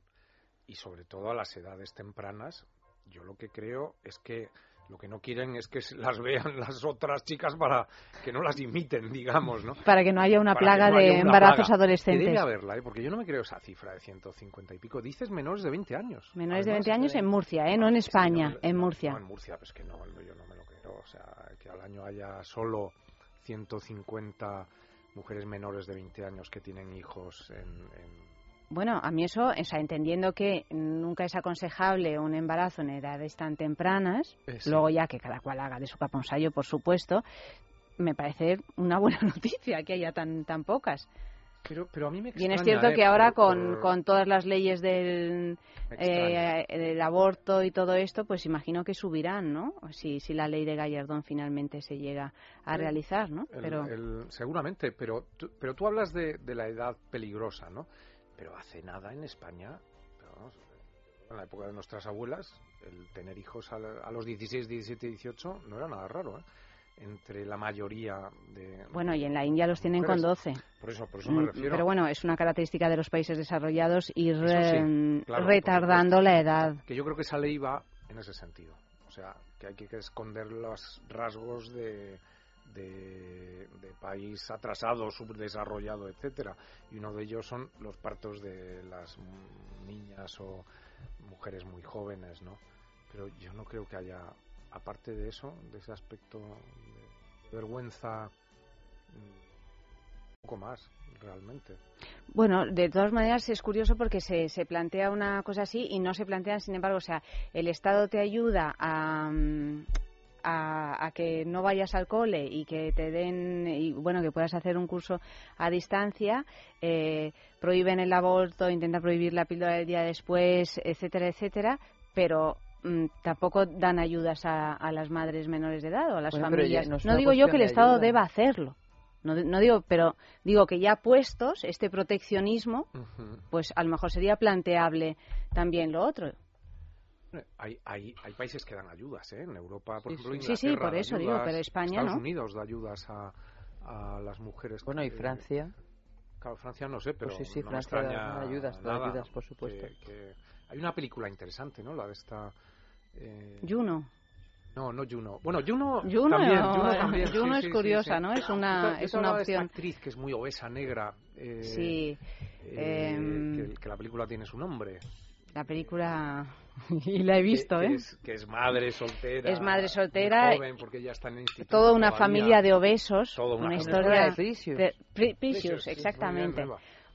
y sobre todo a las edades tempranas, yo lo que creo es que lo que no quieren es que las vean las otras chicas para que no las imiten, digamos, ¿no? Para que no haya una Para plaga no haya de una embarazos plaga. adolescentes. Que debe haberla, ¿eh? porque yo no me creo esa cifra de 150 y pico. Dices menores de 20 años. Menores de Además, 20 años en Murcia, ¿eh? No en España, en Murcia. No, en Murcia, pues que no, yo no me lo creo. O sea, que al año haya solo 150 mujeres menores de 20 años que tienen hijos en... en- Bueno, a mí eso, o sea, entendiendo que nunca es aconsejable un embarazo en edades tan tempranas, Eh, sí. luego ya que cada cual haga de su sallo, por supuesto, me parece una buena noticia que haya tan, tan pocas. Pero, pero a mí me Bien es extraña, cierto ¿eh? que ahora Por- con, por- con todas las leyes del, eh, del aborto y todo esto, pues imagino que subirán, ¿no? Si, si la ley de Gallardón finalmente se llega a El- realizar, ¿no? el- Pero el- seguramente, pero tú, pero tú hablas de, de la edad peligrosa, ¿no? Pero hace nada en España, pero vamos, en la época de nuestras abuelas, el tener hijos a, la- a los 16, 17, 18 no era nada raro, ¿eh? Entre la mayoría de... bueno, y en la India los tienen con mujeres. 12. Por eso, por eso me Mm, refiero. Pero bueno, es una característica de los países desarrollados ir sí, claro, retardando por la edad. Que yo creo que esa ley va en ese sentido. O sea, que hay que esconder los rasgos de, de, país atrasado, subdesarrollado, etcétera. Y uno de ellos son los partos de las mm, niñas o mujeres muy jóvenes, ¿no? Pero yo no creo que haya, aparte de eso, de ese aspecto de vergüenza, mm, un poco más, realmente. Bueno, de todas maneras es curioso porque se, se plantea una cosa así y no se plantea, sin embargo, o sea, el Estado te ayuda a, mm, a, a que no vayas al cole y que te den, y bueno, que puedas hacer un curso a distancia, eh, prohíben el aborto, intentan prohibir la píldora del día después, etcétera, etcétera, pero mm, tampoco dan ayudas a, a las madres menores de edad o a las Bueno, familias. no digo yo que el de Estado ayuda. deba hacerlo. No, no digo, pero digo que ya puestos este proteccionismo, pues a lo mejor sería planteable también lo otro. Eh, Hay, hay, hay países que dan ayudas, ¿eh? En Europa, por Sí, ejemplo, sí. Sí, sí, por da eso digo, ayudas, pero España Estados no. Unidos da ayudas a, a las mujeres. Bueno, ¿y Francia? Claro, Francia no sé, pero Pues sí, sí, no Francia me da- extraña da ayudas, da ayudas, por supuesto. que- que- Hay una película interesante, ¿no? La de esta... eh, Juno. No, no Juno. Bueno, Juno, Juno, también. no, Juno, también, sí, Juno es sí, sí, curiosa, sí. ¿no? Es una- Yo te- yo es una esta opción. actriz que es muy obesa, negra. eh, Sí, eh, em, que, que la película tiene su nombre. La película, y la he visto, que, ¿eh? que es, que es madre soltera. Es madre soltera, joven, porque ella está en el instituto Toda una todavía. familia de obesos, Toda una una historia de Precious. Precious, Precious, sí, exactamente.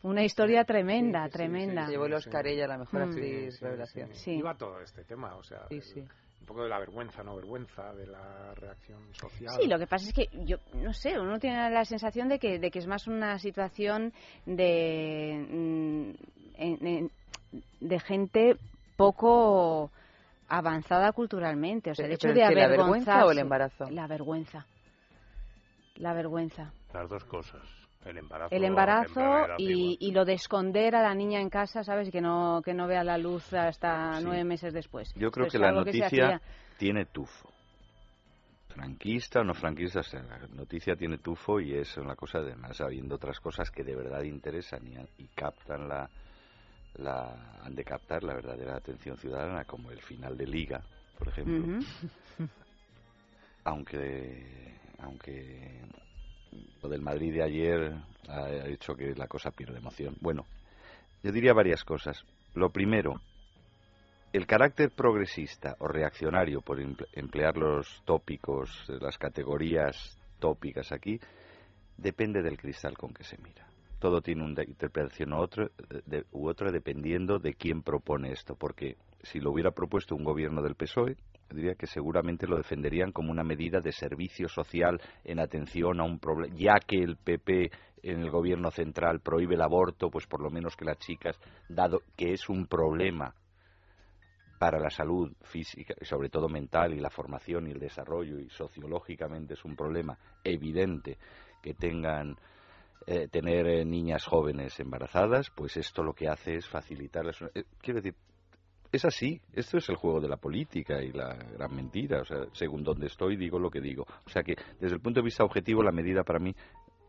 Una historia tremenda, tremenda. Se llevó el Oscar ella, la mejor Mm. actriz revelación. Sí. Iba todo este tema, o sea, Sí, el- sí. un poco de la vergüenza, no vergüenza, de la reacción social. Sí, lo que pasa es que yo no sé, uno tiene la sensación de que, de que es más una situación de, mm, en- en- de gente poco avanzada culturalmente. O sea, el Pero- hecho de ¿que la vergüenza o el embarazo? La vergüenza. La vergüenza. Las dos cosas. El embarazo. El embarazo y, y lo de esconder a la niña en casa, ¿sabes? Que no, que no vea la luz hasta Sí. nueve meses después. Yo creo que la noticia tiene tufo. Franquista o no franquista, o sea, la noticia tiene tufo y es una cosa, además, habiendo otras cosas que de verdad interesan y, y captan la, la. han de captar la verdadera atención ciudadana, como el final de Liga, por ejemplo. Aunque aunque lo del Madrid de ayer ha hecho que la cosa pierda emoción. Bueno, yo diría varias cosas. Lo primero, el carácter progresista o reaccionario, por emple- emplear los tópicos, las categorías tópicas aquí, depende del cristal con que se mira. Todo tiene una interpretación u de- u otra dependiendo de quién propone esto, porque si lo hubiera propuesto un gobierno del PSOE, diría que seguramente lo defenderían como una medida de servicio social en atención a un problema, ya que el PP en el gobierno central prohíbe el aborto, pues por lo menos que las chicas, dado que es un problema para la salud física, y sobre todo mental y la formación y el desarrollo y sociológicamente es un problema evidente que tengan eh, tener eh, niñas jóvenes embarazadas, pues esto lo que hace es facilitarles. eh, quiero decir, es así. Esto es el juego de la política y la gran mentira. O sea, según donde estoy, digo lo que digo. O sea que, desde el punto de vista objetivo, la medida para mí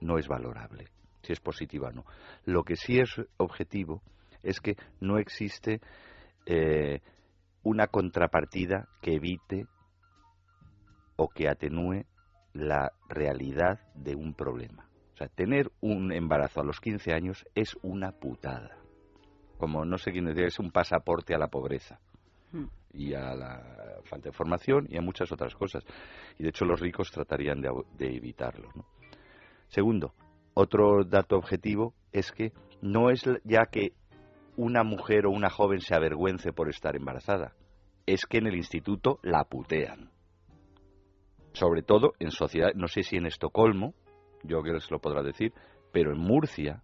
no es valorable, si es positiva o no. Lo que sí es objetivo es que no existe una contrapartida que evite o que atenúe la realidad de un problema. O sea, tener un embarazo a los 15 años es una putada. Como no sé quién decía, es un pasaporte a la pobreza y a la falta de formación y a muchas otras cosas. Y de hecho los ricos tratarían de, de evitarlo. ¿no? Segundo, otro dato objetivo es que no es ya que una mujer o una joven se avergüence por estar embarazada, es que en el instituto la putean. Sobre todo en sociedad, no sé si en Estocolmo, yo que les lo podrá decir, pero en Murcia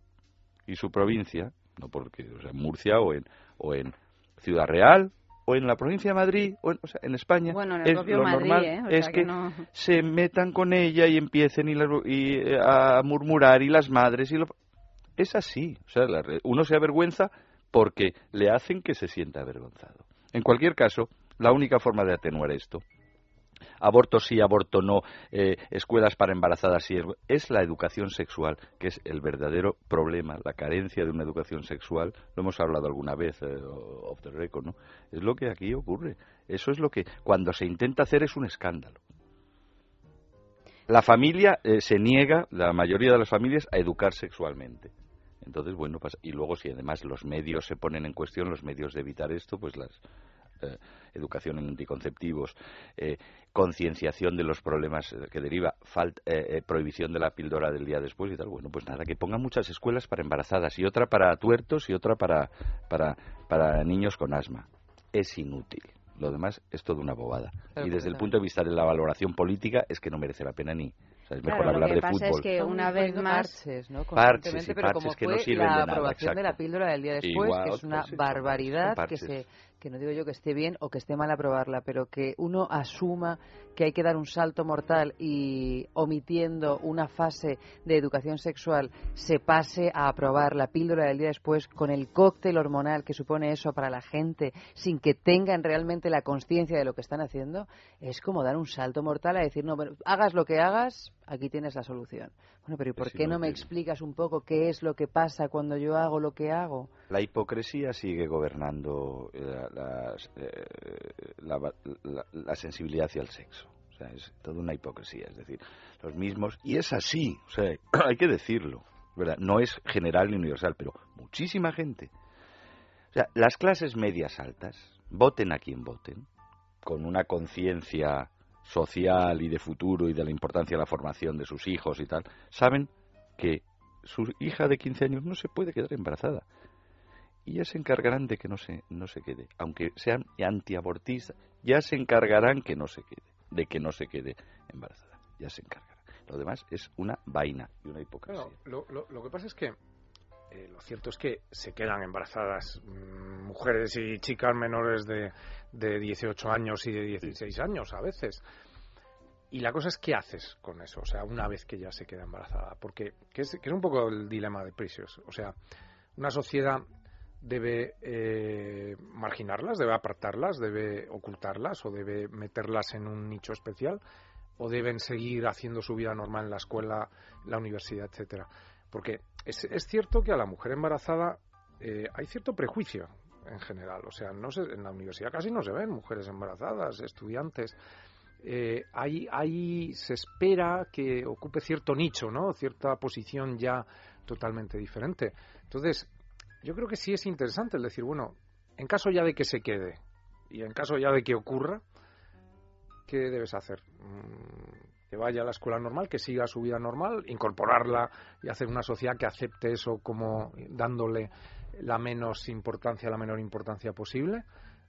y su provincia, no porque, o sea, en Murcia o en, o en Ciudad Real o en la provincia de Madrid o en, o sea, en España, Bueno, en el es, propio lo Madrid, normal ¿eh? O es que, que no- se metan con ella y empiecen y, las- y, eh, a murmurar y las madres y lo... Es así, o sea, la uno se avergüenza porque le hacen que se sienta avergonzado. En cualquier caso, la única forma de atenuar esto, aborto sí, aborto no, eh, escuelas para embarazadas sí, es la educación sexual, que es el verdadero problema, la carencia de una educación sexual. Lo hemos hablado alguna vez, eh, off the record, ¿no? Es lo que aquí ocurre. Eso es lo que cuando se intenta hacer es un escándalo. La familia eh, se niega, la mayoría de las familias, a educar sexualmente. Entonces, bueno, pasa- y luego si además los medios se ponen en cuestión, los medios de evitar esto, pues las eh, educación en anticonceptivos, eh, concienciación de los problemas que deriva, falt- eh, eh, prohibición de la píldora del día después y tal. Bueno, pues nada, que pongan muchas escuelas para embarazadas y otra para tuertos y otra para, para, para niños con asma. Es inútil. Lo demás es todo una bobada. Y desde el punto de vista de la valoración política es que no merece la pena ni. O sea, es mejor Claro, lo hablar que de pasa fútbol. es que una vez más parches, ¿no? Parches pero parches como que no sirven la de nada, aprobación de la exacto. píldora del día después, Igual, que es una pues barbaridad que se que no digo yo que esté bien o que esté mal aprobarla, pero que uno asuma que hay que dar un salto mortal y omitiendo una fase de educación sexual se pase a aprobar la píldora del día después con el cóctel hormonal que supone eso para la gente sin que tengan realmente la conciencia de lo que están haciendo, es como dar un salto mortal a decir, no, bueno, hagas lo que hagas, aquí tienes la solución. Bueno, pero ¿y por qué no me explicas un poco qué es lo que pasa cuando yo hago lo que hago? La hipocresía sigue gobernando eh, las, eh, la, la- la sensibilidad hacia el sexo. O sea, es toda una hipocresía. Es decir, los mismos. Y es así. O sea, hay que decirlo. ¿verdad? No es general ni universal, pero muchísima gente. O sea, las clases medias altas, voten a quien voten, con una conciencia social y de futuro y de la importancia de la formación de sus hijos y tal, saben que su hija de 15 años no se puede quedar embarazada. Y ya se encargarán de que no se, no se quede. Aunque sean antiabortistas, ya se encargarán que no se quede, de que no se quede embarazada. Ya se encargarán. Lo demás es una vaina y una hipocresía. Lo que pasa es que eh, lo cierto es que se quedan embarazadas mm, mujeres y chicas menores de, de 18 años y de 16 años a veces. Y la cosa es qué haces con eso, o sea, una vez que ya se queda embarazada. Porque que es, que es un poco el dilema de Precious. O sea, una sociedad debe eh, marginarlas, debe apartarlas, debe ocultarlas o debe meterlas en un nicho especial o deben seguir haciendo su vida normal en la escuela, la universidad, etcétera. Porque es, es cierto que a la mujer embarazada eh, hay cierto prejuicio en general. O sea, no se, en la universidad casi no se ven mujeres embarazadas, estudiantes. Eh, ahí, ahí se espera que ocupe cierto nicho, ¿no? Cierta posición ya totalmente diferente. Entonces, yo creo que sí es interesante el decir, bueno, en caso ya de que se quede y en caso ya de que ocurra, ¿qué debes hacer? Mm, Que vaya a la escuela normal, que siga su vida normal, incorporarla y hacer una sociedad que acepte eso como dándole la menos importancia, la menor importancia posible,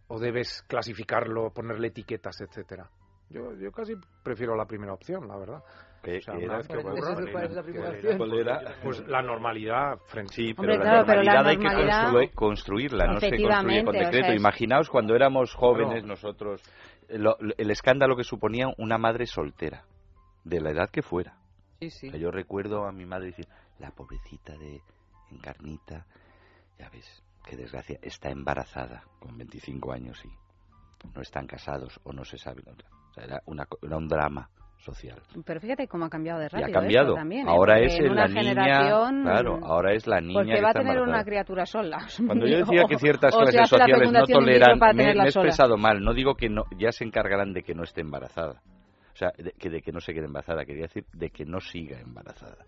o debes clasificarlo, ponerle etiquetas, etcétera. Yo, yo casi prefiero la primera opción, la verdad. ¿Qué- O sea, era? que. Pues la normalidad frente Sí, pero Hombre, la claro, pero la normalidad hay que construirla, no se construye con o sea, decreto. es- Imaginaos cuando éramos jóvenes nosotros, lo- el escándalo que suponía una madre soltera, de la edad que fuera. Sí, sí. O sea, yo recuerdo a mi madre decir, la pobrecita de Encarnita, ya ves, qué desgracia, está embarazada con 25 años y no están casados o no se sabe. O sea, era, una, era un drama social. Pero fíjate cómo ha cambiado de Y rápido. ha cambiado. esto también, ¿eh? ahora Porque es en la niña. Claro, ahora es la niña. Porque que va a tener embarazada. una criatura sola. Cuando yo decía que ciertas o clases sociales no toleran, me, me he expresado mal. No digo que no, ya se encargarán de que no esté embarazada. O sea, de, que de que no se quede embarazada. Quería decir de que no siga embarazada.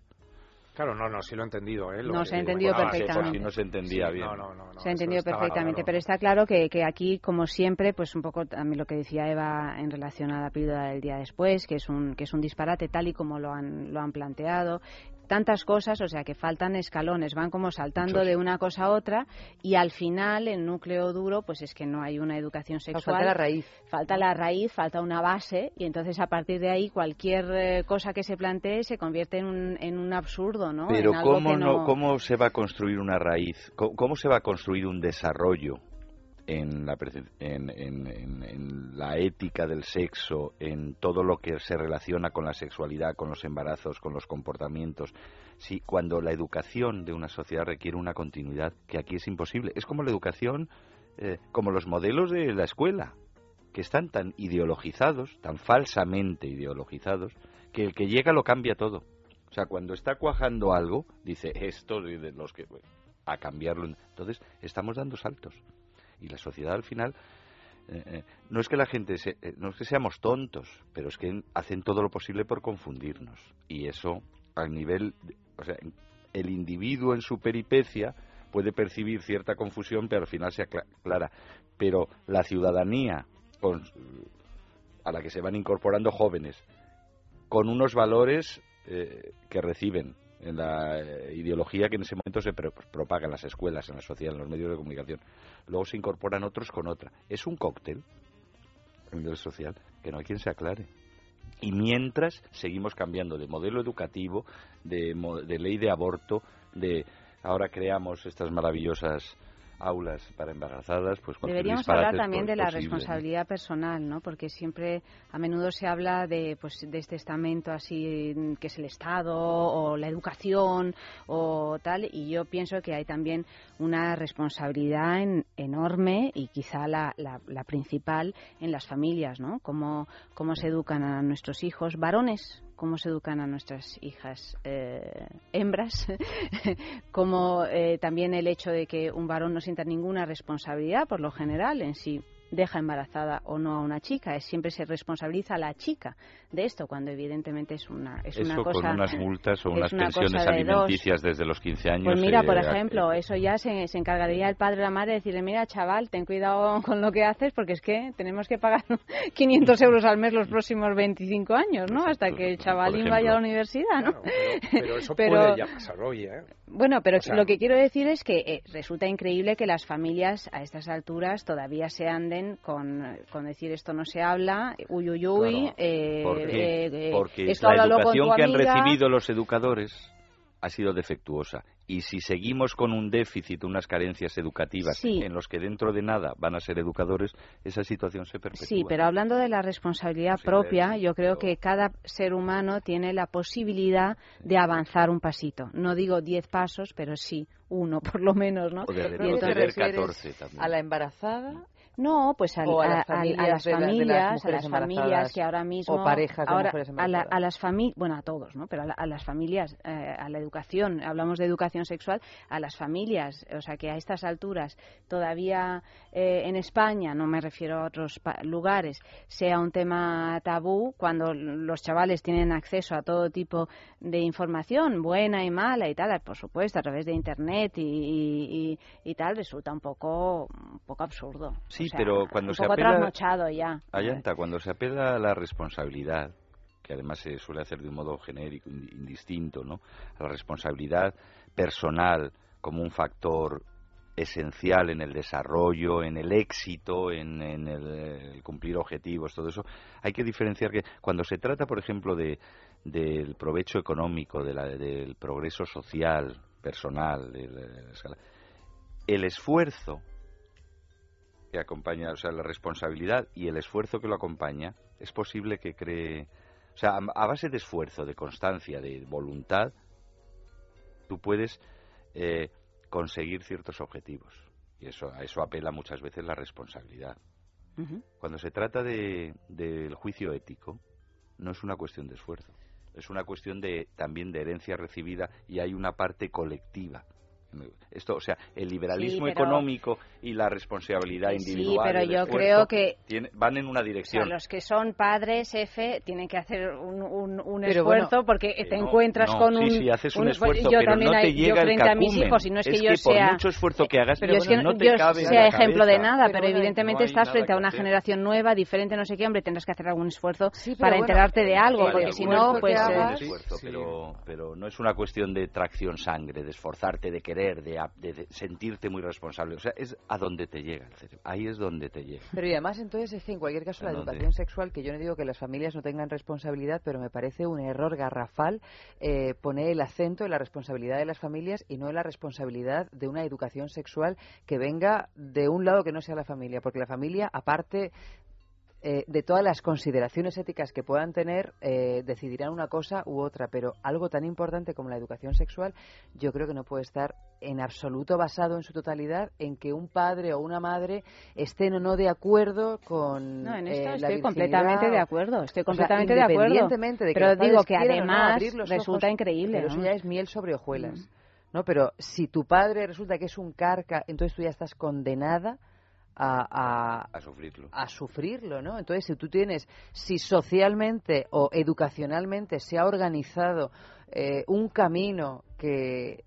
Claro, no, no, sí lo he entendido, ¿eh? Lo No, se ha entendido Ah, sí, por perfectamente. si no se entendía Sí, bien. No, no, no. no, Se ha entendido perfectamente, claro. pero está claro que, que aquí, como siempre, pues un poco también lo que decía Eva en relación a la píldora del día después, que es un, que es un disparate tal y como lo han, lo han planteado. Tantas cosas, o sea, que faltan escalones, van como saltando Muchos. de una cosa a otra y al final el núcleo duro, pues es que no hay una educación Falta sexual. la raíz. Falta la raíz, falta una base y entonces a partir de ahí cualquier eh, cosa que se plantee se convierte en un, en un absurdo, ¿no? Pero En algo ¿cómo, que no, ¿cómo se va a construir una raíz? ¿Cómo, cómo se va a construir un desarrollo en la, en, en- en- la ética del sexo, en todo lo que se relaciona con la sexualidad, con los embarazos, con los comportamientos? Si cuando la educación de una sociedad requiere una continuidad, que aquí es imposible. Es como la educación, eh, como los modelos de la escuela, que están tan ideologizados, tan falsamente ideologizados, que el que llega lo cambia todo. O sea, cuando está cuajando algo, dice esto de los que a cambiarlo. Entonces, estamos dando saltos. Y la sociedad al final eh, eh, no es que la gente se- eh, no es que seamos tontos, pero es que hacen todo lo posible por confundirnos. Y eso al nivel, o sea, el individuo en su peripecia puede percibir cierta confusión, pero al final se acla- aclara. Pero la ciudadanía a la que se van incorporando jóvenes con unos valores eh, que reciben en la eh, ideología que en ese momento se pro- propaga en las escuelas, en la sociedad, en los medios de comunicación. Luego se incorporan otros con otra. Es un cóctel a nivel social que no hay quien se aclare. Y mientras seguimos cambiando de modelo educativo, de, de ley de aborto, de ahora creamos estas maravillosas aulas para embarazadas, pues Deberíamos hablar también de la posible, ¿no? responsabilidad personal, ¿no? Porque siempre, a menudo se habla de, pues, de este estamento así mm, que es el Estado o la educación o tal, y yo pienso que hay también una responsabilidad en- enorme y quizá la, la, la principal en las familias, ¿no? Cómo, cómo se educan a nuestros hijos varones, cómo se educan a nuestras hijas eh, hembras, como eh, también el hecho de que un varón no sienta ninguna responsabilidad por lo general en si deja embarazada o no a una chica, es siempre se responsabiliza a la chica de esto cuando evidentemente es una es Eso una cosa con unas multas o es unas una pensiones cosa de dos. alimenticias desde los 15 años. Pues mira, eh, por ejemplo, eso ya se, se encargaría el padre o la madre de decirle, mira, chaval, ten cuidado con lo que haces porque es que tenemos que pagar 500 euros al mes los próximos 25 años, ¿no? Hasta que el chavalín ejemplo. vaya a la universidad, ¿no? Pero eso Pero- puede ya pasar hoy, ¿eh? Bueno, pero O sea- lo que quiero decir es que eh, resulta increíble que las familias a estas alturas todavía se con, con decir esto no se habla, uy, uy, uy, Claro. eh, ¿Por qué? eh, eh, Porque esto la educación tu que han amiga. recibido los educadores ha sido defectuosa. Y si seguimos con un déficit, unas carencias educativas Sí. en los que dentro de nada van a ser educadores, esa situación se perpetúa. Sí, pero hablando de la responsabilidad propia, yo creo que cada ser humano tiene la posibilidad de avanzar un pasito. No digo diez pasos, pero sí uno, por lo menos, ¿no? O de Y retroceder entonces- 14 también. ¿A la embarazada? No, pues al- a las a, a- a familias la- las a las familias que ahora mismo o parejas de ahora, mujeres a, la- a las familias, bueno, a todos, ¿no? Pero a, la- a las familias, eh, a la educación, hablamos de educación sexual, a las familias, o sea que a estas alturas todavía eh, en España, no me refiero a otros pa- lugares, sea un tema tabú cuando los chavales tienen acceso a todo tipo de información, buena y mala y tal, por supuesto, a través de internet y, y- y- y tal, resulta un poco, un poco absurdo. Sí, O sea, pero cuando un se poco apela... ya. Ayanta, cuando se apela a la responsabilidad, que además se suele hacer de un modo genérico, ind- indistinto, ¿no? A la responsabilidad personal como un factor esencial en el desarrollo, en el éxito, en, en el, el cumplir objetivos, todo eso, hay que diferenciar que cuando se trata, por ejemplo, de del provecho económico, de la- del progreso social, personal, de la- de la escala, el esfuerzo que acompaña, o sea, la responsabilidad y el esfuerzo que lo acompaña, es posible que cree, o sea, a, base de esfuerzo, de constancia, de voluntad, tú puedes eh, conseguir ciertos objetivos. Y eso, a eso apela muchas veces la responsabilidad. Cuando se trata de, del juicio ético, no es una cuestión de esfuerzo, es una cuestión de también de herencia recibida y hay una parte colectiva. Esto, o sea, el liberalismo Sí, pero- económico y la responsabilidad Sí, individual. pero yo creo que- tiene- van en una O sea, dirección. los que son padres, F, tienen que hacer un, un, un esfuerzo bueno, porque que te no, encuentras no, con sí, un... sí, haces un un- esfuerzo, yo pero también no te hay- llega yo el frente a mis hijos, y no es que Es yo que por sea... mucho esfuerzo que hagas, pero es que no te yo cabe sea ejemplo de nada, Pero evidentemente no estás frente a una generación nueva, diferente, no sé qué, hombre, tendrás que hacer algún esfuerzo Sí, para bueno, enterarte de algo, Vale, porque si no, pues... eh, pero no es una cuestión de tracción sangre, de esforzarte, de querer, de, a- de- de sentirte muy responsable. O sea, es a donde te llega el cerebro. Ahí es donde te llega. Pero y además entonces es que en cualquier caso la educación sexual, que yo no digo que las familias no tengan responsabilidad, pero me parece un error garrafal eh, poner el acento en la responsabilidad de las familias y no en la responsabilidad de una educación sexual que venga de un lado que no sea la familia, porque la familia, aparte eh, de todas las consideraciones éticas que puedan tener, eh, decidirán una cosa u otra, pero algo tan importante como la educación sexual, yo creo que no puede estar en absoluto basado en su totalidad en que un padre o una madre estén o no de acuerdo con No, en eh, esto la estoy virginidad completamente de acuerdo, estoy o sea, completamente de acuerdo. de que Pero digo que no además los resulta ojos, increíble, Pero eso ¿no? ya es miel sobre hojuelas. ¿no? Pero si tu padre resulta que es un carca, entonces tú ya estás condenada a, a, A sufrirlo. a sufrirlo, ¿no? Entonces, si tú tienes, si socialmente o educacionalmente se ha organizado eh, un camino que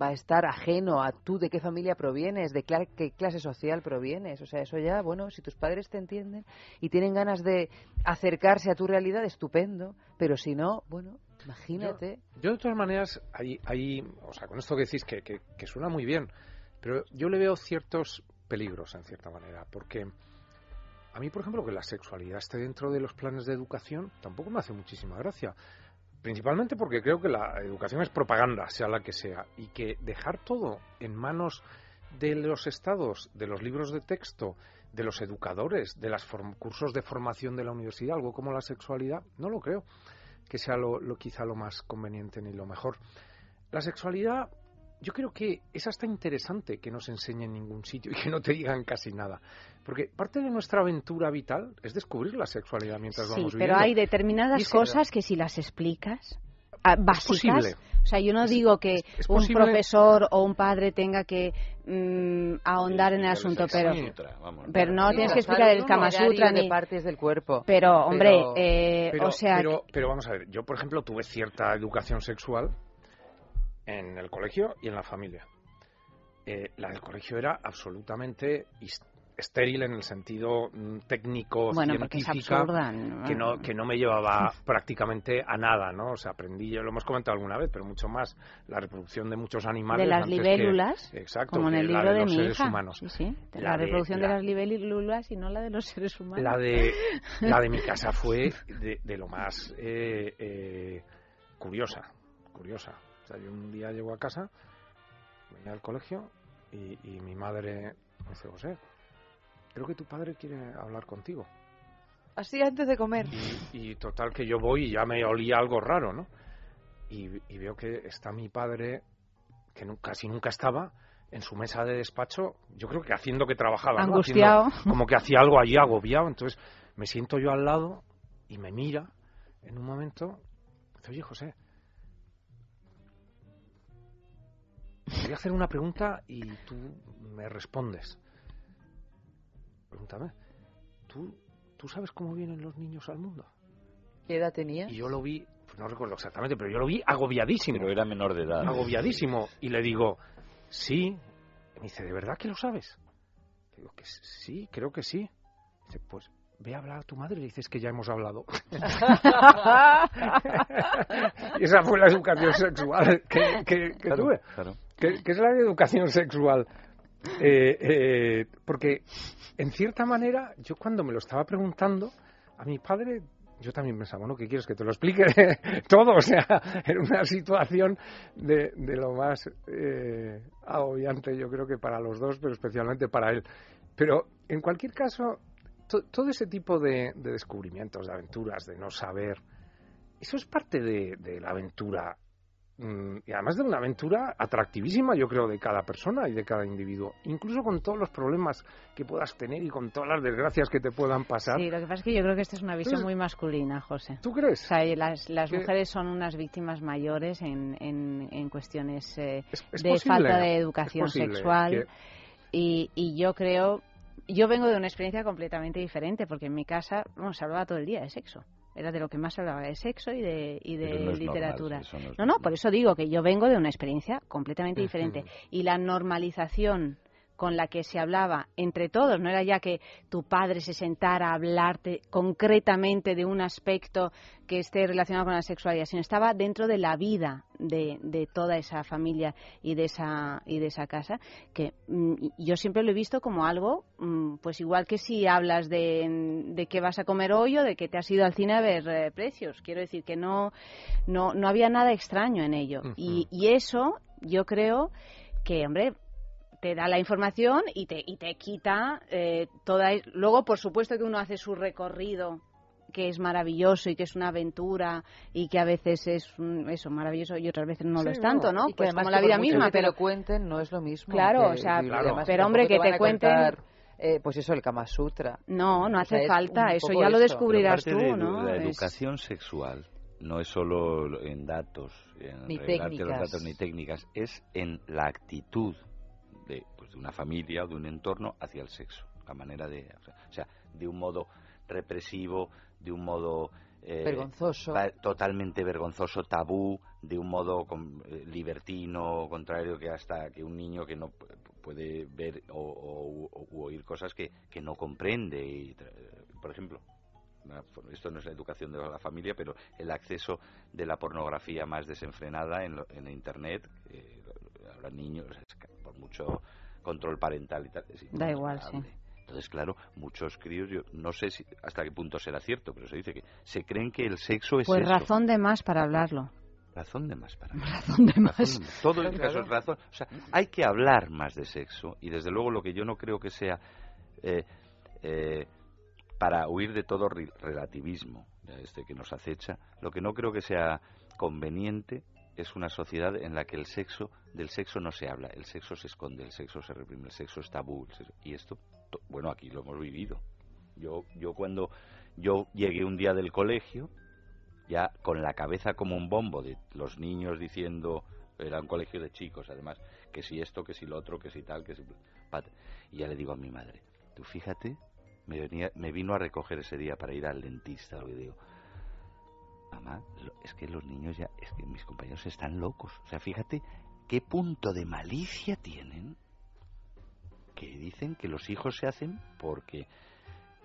va a estar ajeno a tú de qué familia provienes, de qué clase social provienes, o sea, eso ya, bueno, si tus padres te entienden y tienen ganas de acercarse a tu realidad, estupendo, pero si no, bueno, imagínate. Yo de todas maneras, ahí, ahí, o sea, con esto que decís que, que, que suena muy bien, pero yo le veo ciertos peligros en cierta manera, porque a mí, por ejemplo, que la sexualidad esté dentro de los planes de educación tampoco me hace muchísima gracia. Principalmente porque creo que la educación es propaganda, sea la que sea, y que dejar todo en manos de los estados, de los libros de texto, de los educadores, de los cursos de formación de la universidad, algo como la sexualidad, no lo creo que sea lo, lo quizá lo más conveniente ni lo mejor. La sexualidad, yo creo que es hasta interesante que no se enseñe en ningún sitio y que no te digan casi nada. Porque parte de nuestra aventura vital es descubrir la sexualidad mientras Sí, vamos pero viviendo. hay Y determinadas es- cosas que si las explicas, ah, básicas, posible. o sea, yo no digo que es un profesor o un padre tenga que mm, ahondar en el asunto, pero, pero no Sí, tienes que explicar el Kama Sutra de ni... partes del cuerpo. Pero, hombre, Pero- eh, pero, o sea... pero, pero vamos a ver, yo por ejemplo tuve cierta educación sexual en el colegio y en la familia. Eh, la del colegio era absolutamente estéril en el sentido mm, técnico Bueno, porque es científica absurda, ¿no? que no que no me llevaba prácticamente a nada no o sea aprendí lo hemos comentado alguna vez pero mucho más la reproducción de muchos animales de las antes que- libélulas, exacto como en que el la libro de de, los mi seres hija. humanos Sí, sí, de La la, de- reproducción la- de las libélulas y no la de los seres humanos. la de la de mi casa fue de, de lo más eh, eh, curiosa curiosa sea yo un día llego a casa venía del colegio y, y mi madre me dice José creo que tu padre quiere hablar contigo Así antes de comer. y total que yo voy y ya me olía algo raro no y, y veo que está mi padre que casi nunca estaba en su mesa de despacho, yo creo que haciendo que trabajaba, ¿no? Angustiado. Haciendo como que hacía algo allí agobiado. Entonces me siento yo al lado y me mira en un momento. Dice, oye, José, voy a hacer una pregunta y tú me respondes. Pregúntame, ¿tú, ¿tú sabes cómo vienen los niños al mundo? ¿Qué edad tenía? Y yo lo vi, pues no recuerdo exactamente, pero yo lo vi agobiadísimo. Pero era menor de edad. Agobiadísimo. Y le digo, sí. Y me dice, ¿de verdad que lo sabes? Le digo, que sí, creo que sí. Dice, pues ve a hablar a tu madre y le dices que ya hemos hablado. y esa fue la educación sexual que, que- que Claro, tuve. claro. Que es la educación sexual. Eh, eh, porque, en cierta manera, yo cuando me lo estaba preguntando, a mi padre, yo también pensaba, bueno, ¿qué quieres que te lo explique todo? O sea, era una situación de, de lo más eh, agobiante, yo creo que para los dos, pero especialmente para él. Pero, en cualquier caso, to- todo ese tipo de, de descubrimientos, de aventuras, de no saber, eso es parte de, de la aventura y además de una aventura atractivísima, yo creo, de cada persona y de cada individuo, incluso con todos los problemas que puedas tener y con todas las desgracias que te puedan pasar. Sí, lo que pasa es que yo creo que esta es una visión Entonces- muy masculina, José. ¿Tú crees? O sea, las, las Que- mujeres son unas víctimas mayores en, en, en cuestiones eh, es de posible, falta de educación sexual. que- Y, y yo creo, yo vengo de una experiencia completamente diferente, porque en mi casa bueno, se hablaba todo el día de sexo. Era de lo que más hablaba, de sexo y de, y de no literatura. normal, no no, no, por eso digo que yo vengo de una experiencia completamente diferente. Y la normalización con la que se hablaba entre todos, no era ya que tu padre se sentara a hablarte concretamente de un aspecto que esté relacionado con la sexualidad, sino estaba dentro de la vida de, de toda esa familia y de esa y de esa casa, que mm, yo siempre lo he visto como algo, mm, pues igual que si hablas de, de qué vas a comer hoy o de que te has ido al cine a ver eh, precios, quiero decir que no no no había nada extraño en ello. Y, y eso yo creo que hombre te da la información y te, y te quita eh, toda... Luego, por supuesto que uno hace su recorrido que es maravilloso y que es una aventura y que a veces es mm, eso maravilloso y otras veces no lo es tanto, ¿no? Y que Pues como que la vida misma, que te pero lo cuenten no es lo mismo. Claro, que o sea, vivir. claro. Además, pero hombre, que te a cuenten- contar, eh, pues eso, el Kama Sutra. No, no O hace sea, falta, un eso ya lo descubrirás tú, de ¿no? La Es- educación sexual no es solo en datos, en Ni los datos ni técnicas, es en la actitud de, pues, de una familia o de un entorno hacia el sexo, la manera de, o sea, de un modo represivo, de un modo eh, Vergonzoso. totalmente vergonzoso, tabú, de un modo con- eh, libertino, contrario que hasta que un niño que no pu- puede ver o, o- o- oír cosas que, que no comprende. Y, tra- por ejemplo, esto no es la educación de la familia, pero el acceso de la pornografía más desenfrenada en, lo- en Internet, eh, habrá niños, mucho control parental y tal, Da igual, sí. Entonces, claro, muchos críos, yo no sé si, hasta qué punto será cierto, pero se dice que se creen que el sexo es Pues eso. razón de más para hablarlo. Razón de más para Razón de más. Razón de más. Todo el caso es razón. O sea, hay que hablar más de sexo y desde luego lo que yo no creo que sea eh, eh, para huir de todo relativismo ya este que nos acecha, lo que no creo que sea conveniente es una sociedad en la que el sexo del sexo no se habla, el sexo se esconde, el sexo se reprime, el sexo es tabú, y esto to- bueno, aquí lo hemos vivido. Yo yo cuando yo llegué un día del colegio ya con la cabeza como un bombo de los niños diciendo era un colegio de chicos además que si esto que si lo otro que si tal que si y ya le digo a mi madre tú fíjate me venía me vino a recoger ese día para ir al dentista lo que digo mamá es que los niños ya es que mis compañeros están locos. O sea fíjate qué punto de malicia tienen que dicen que los hijos se hacen porque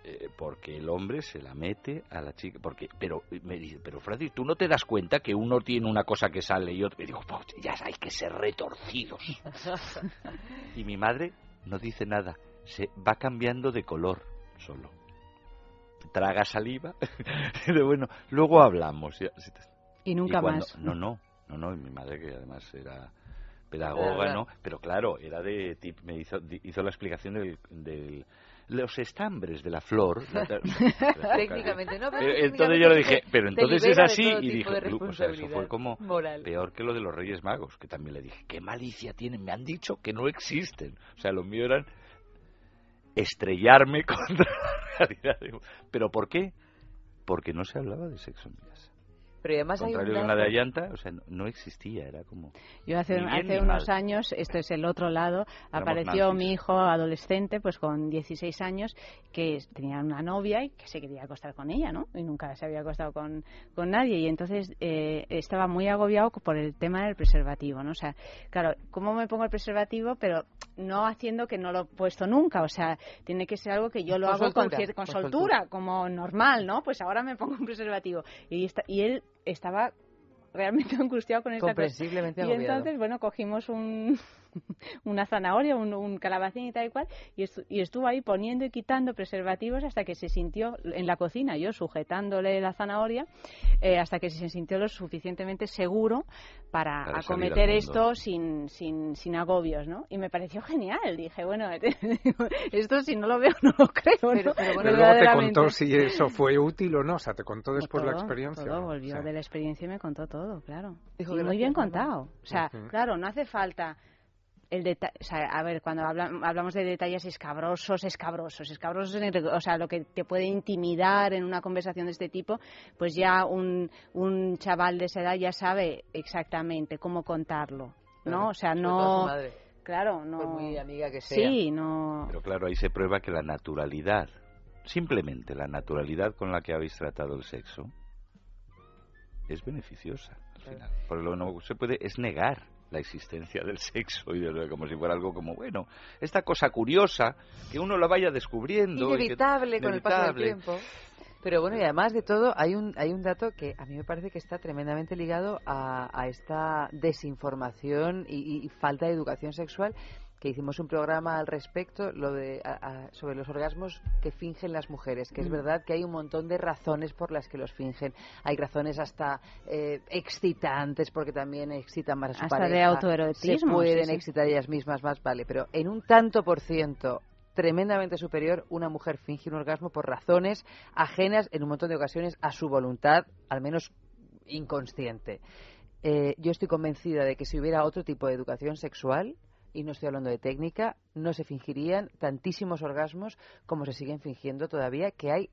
eh, porque el hombre se la mete a la chica porque pero me dice pero Francis tú no te das cuenta que uno tiene una cosa que sale y otro y digo "Pues ya hay que ser retorcidos y mi madre no dice nada se va cambiando de color solo traga saliva. De bueno luego hablamos. Y nunca cuando- más. no no no no y mi madre que además era pedagoga no pero claro era de me hizo hizo la explicación del, del los estambres de la flor Técnicamente, no, pero Eh, entonces yo le dije pero entonces es así y dije o sea eso fue como moral. peor que lo de los Reyes Magos que también le dije qué malicia tienen me han dicho que no existen o sea lo mío eran estrellarme contra la realidad pero ¿por qué? porque no se hablaba de sexo en Pero además hay un de una de Allanta o sea no, no existía era como Yo hace, bien hace unos mal. años, esto es el otro lado, apareció nazis. mi hijo adolescente, pues con 16 años, que tenía una novia y que se quería acostar con ella, ¿no? Y nunca se había acostado con, con nadie. Y entonces eh, estaba muy agobiado por el tema del preservativo, ¿no? O sea, claro, ¿cómo me pongo el preservativo? Pero no haciendo que no lo he puesto nunca. O sea, tiene que ser algo que yo lo Con hago con, soltura, con con soltura, como normal, ¿no? Pues ahora me pongo un preservativo. Y, esta- y él estaba realmente angustiado con esta cosa. Y entonces, bueno, cogimos un, una zanahoria, un, un calabacín y tal y cual, y, estu- y estuvo ahí poniendo y quitando preservativos hasta que se sintió en la cocina, yo sujetándole la zanahoria, eh, hasta que se sintió lo suficientemente seguro para Para acometer esto sin, sin, sin agobios, ¿no? Y me pareció genial. Dije, bueno, esto si no lo veo no lo creo, ¿no? Pero luego te contó si eso fue útil o no, o sea, te contó después la experiencia. todo, volvió Sí. de la experiencia y me contó todo, claro. Dijo, y muy "Gracias, bien mamá". contado. O sea, claro, no hace falta el detalle. O sea, a ver, cuando habla- hablamos de detalles escabrosos, escabrosos, escabrosos, en el- o sea, lo que te puede intimidar en una conversación de este tipo, pues ya un, un chaval de esa edad ya sabe exactamente cómo contarlo, ¿no? Claro, O sea, no. Claro, no. Por muy amiga que sea. Sí, no. Pero claro, ahí se prueba que la naturalidad, simplemente la naturalidad con la que habéis tratado el sexo, es beneficiosa al final. Porque lo que no se puede es negar la existencia del sexo y de lo- como si fuera algo como, bueno, esta cosa curiosa, que uno la vaya descubriendo. y que- Inevitable con el paso del tiempo. Pero bueno, y además de todo, hay un, hay un dato que a mí me parece que está tremendamente ligado a, a esta desinformación y- y falta de educación sexual, que hicimos un programa al respecto lo de, a- a- sobre los orgasmos que fingen las mujeres, que es Mm. verdad que hay un montón de razones por las que los fingen. Hay razones hasta eh, excitantes, porque también excitan más a su Hasta de pareja. autoerotismo, Se pueden sí, sí. excitar ellas mismas más, vale, pero en un tanto por ciento tremendamente superior, una mujer finge un orgasmo por razones ajenas en un montón de ocasiones a su voluntad, al menos inconsciente. Eh, yo estoy convencida de que si hubiera otro tipo de educación sexual, y no estoy hablando de técnica, no se fingirían tantísimos orgasmos como se siguen fingiendo todavía, que hay,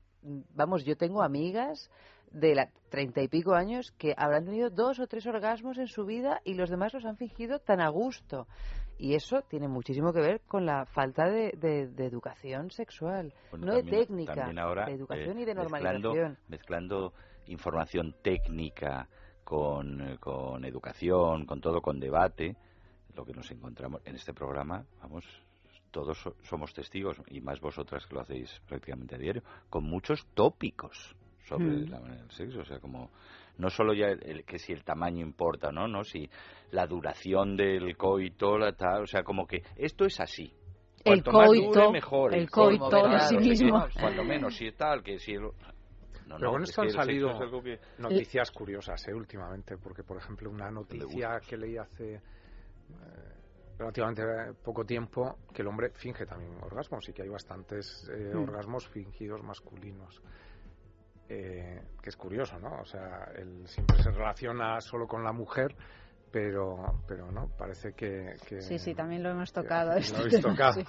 vamos, yo tengo amigas de la treinta y pico años que habrán tenido dos o tres orgasmos en su vida y los demás los han fingido tan a gusto. Y eso tiene muchísimo que ver con la falta de, de- de educación sexual, Bueno, no también- de técnica, ahora, de educación eh, y de mezclando- normalización. Mezclando, información técnica con, eh, con educación, con todo, con debate, lo que nos encontramos en este programa, vamos, todos so- somos testigos, y más vosotras que lo hacéis prácticamente a diario, con muchos tópicos sobre Mm. la manera del sexo, o sea, como no solo ya el, el- que si el tamaño importa, ¿no? no si la duración del coito, la tal, o sea, como que esto es así. El Cuanto más coito, dure, mejor. el coito Claro, en sí mismo. Cuando menos, si tal, que si el... No, Pero no, con es esto que han el salido que- noticias curiosas ¿eh? últimamente, porque por ejemplo una noticia que leí hace relativamente poco tiempo que el hombre finge también orgasmos y que hay bastantes eh, Hmm. orgasmos fingidos masculinos. Eh, que es curioso, ¿no? O sea, él siempre se relaciona solo con la mujer, pero, pero no, parece que... que- Sí, sí, también lo hemos tocado. lo habéis tema, tocado. sí.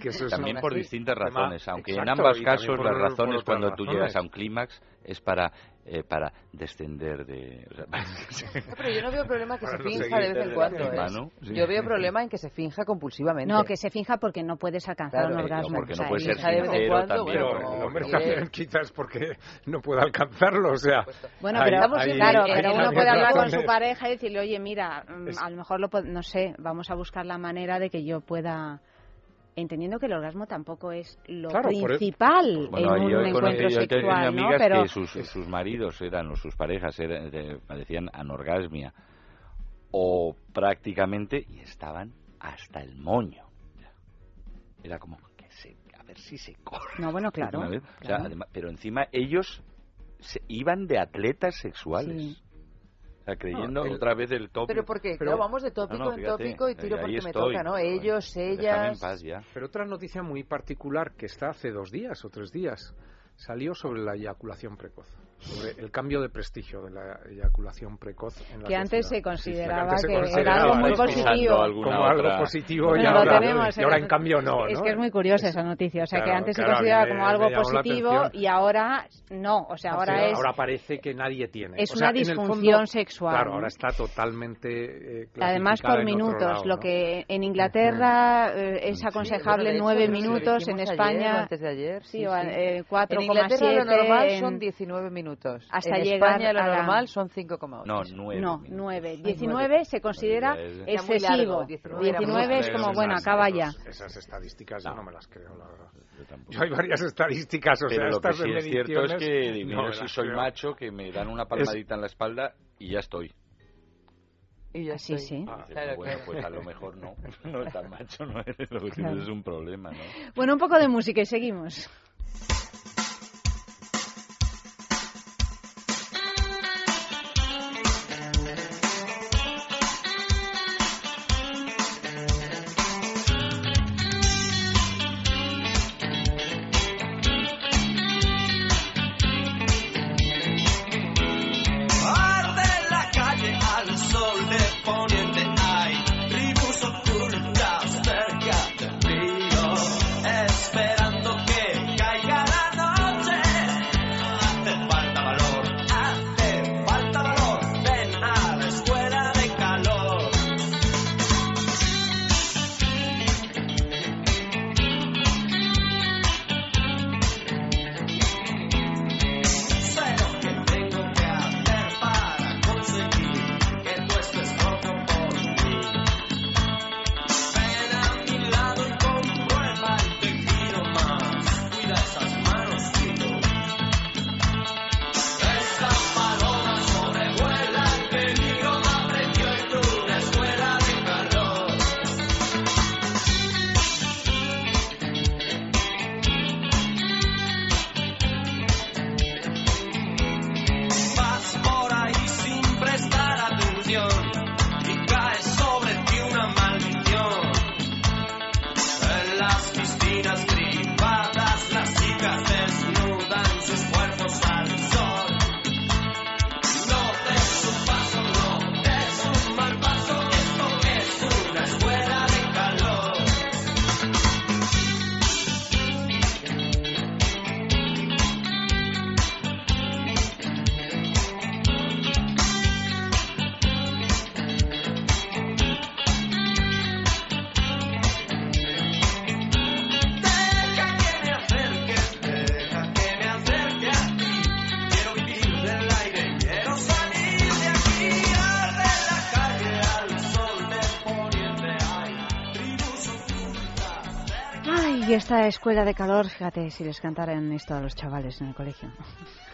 Que eso es También por distintas razones, aunque en ambos casos por- las razones cuando tú llegas a un clímax es para eh, para descender de... o sea, No, pero yo no veo problema que se no finja de vez en cuando. ¿eh? mano, sí. Yo veo problema en que se finja compulsivamente. No, que se finja porque no puedes alcanzar Claro, un eh, orgasmo. porque no O sea, puede ser de vez en sincero cuando, también. Pero el hombre también quizás porque no puede alcanzarlo, o sea... Bueno, hay- pero hay- claro, hay pero uno puede hablar con su pareja y decirle, oye, mira, mm, Es- a lo mejor lo no sé, vamos a buscar la manera de que yo pueda entendiendo que el orgasmo tampoco es lo Claro, principal Bueno, en un encuentro sexual, Pero que sus, sus maridos eran, o sus parejas eran, de- padecían anorgasmia o prácticamente y estaban hasta el moño. Era como que se, a ver si se corre. no, bueno, claro. O sea, además- pero encima ellos se iban de atletas sexuales. Sí. Sea, creyendo No, el- otra vez el tópico. Pero porque, Pero- claro, vamos de tópico No, no, en tópico y tiro porque me estoy. toca, ¿no? Bueno, Ellos, en ellas... paz ya. Pero otra noticia muy particular que está hace dos días o tres días salió sobre la eyaculación precoz, sobre el cambio de prestigio de la eyaculación precoz en la que antes se consideraba antes se que consideraba era algo muy positivo. como algo otra- positivo y Bueno, lo ahora, tenemos, y ahora en cambio no, Es ¿no? que es muy curiosa esa noticia. O sea, que Claro, antes claro, se consideraba como me- algo positivo y ahora no. O sea, ahora Sí, es ahora parece que nadie tiene. es O sea, una el fondo, disfunción sexual, Claro, ahora está totalmente eh, Además por minutos, lado, lo ¿no? que en Inglaterra eh, es aconsejable hecho, nueve que minutos, en o España antes de ayer, sí, sí, o, sí. eh, 4,7 En Inglaterra lo normal son 19 minutos. Hasta en llegar España lo la- normal son 5,8. No, nueve. No, minutos. 9. nueve. 19 se considera excesivo. largo, 19 era muy 19 es como, bueno, Esas- acaba ya. Esas estadísticas yo no me las creo, la verdad. Yo tampoco. Yo hay varias estadísticas, o Pero sea, lo que sí es cierto es que no si soy creo. macho, que me dan una palmadita en la espalda y ya estoy. Y ya Sí, estoy. sí. Ah, Claro, bueno, claro. pues a lo mejor no. No es tan macho, no eres. Lo que Claro. tienes es un problema, ¿no? Bueno, un poco de música y seguimos. Esta escuela de calor, fíjate, si les cantaran esto a los chavales en el colegio.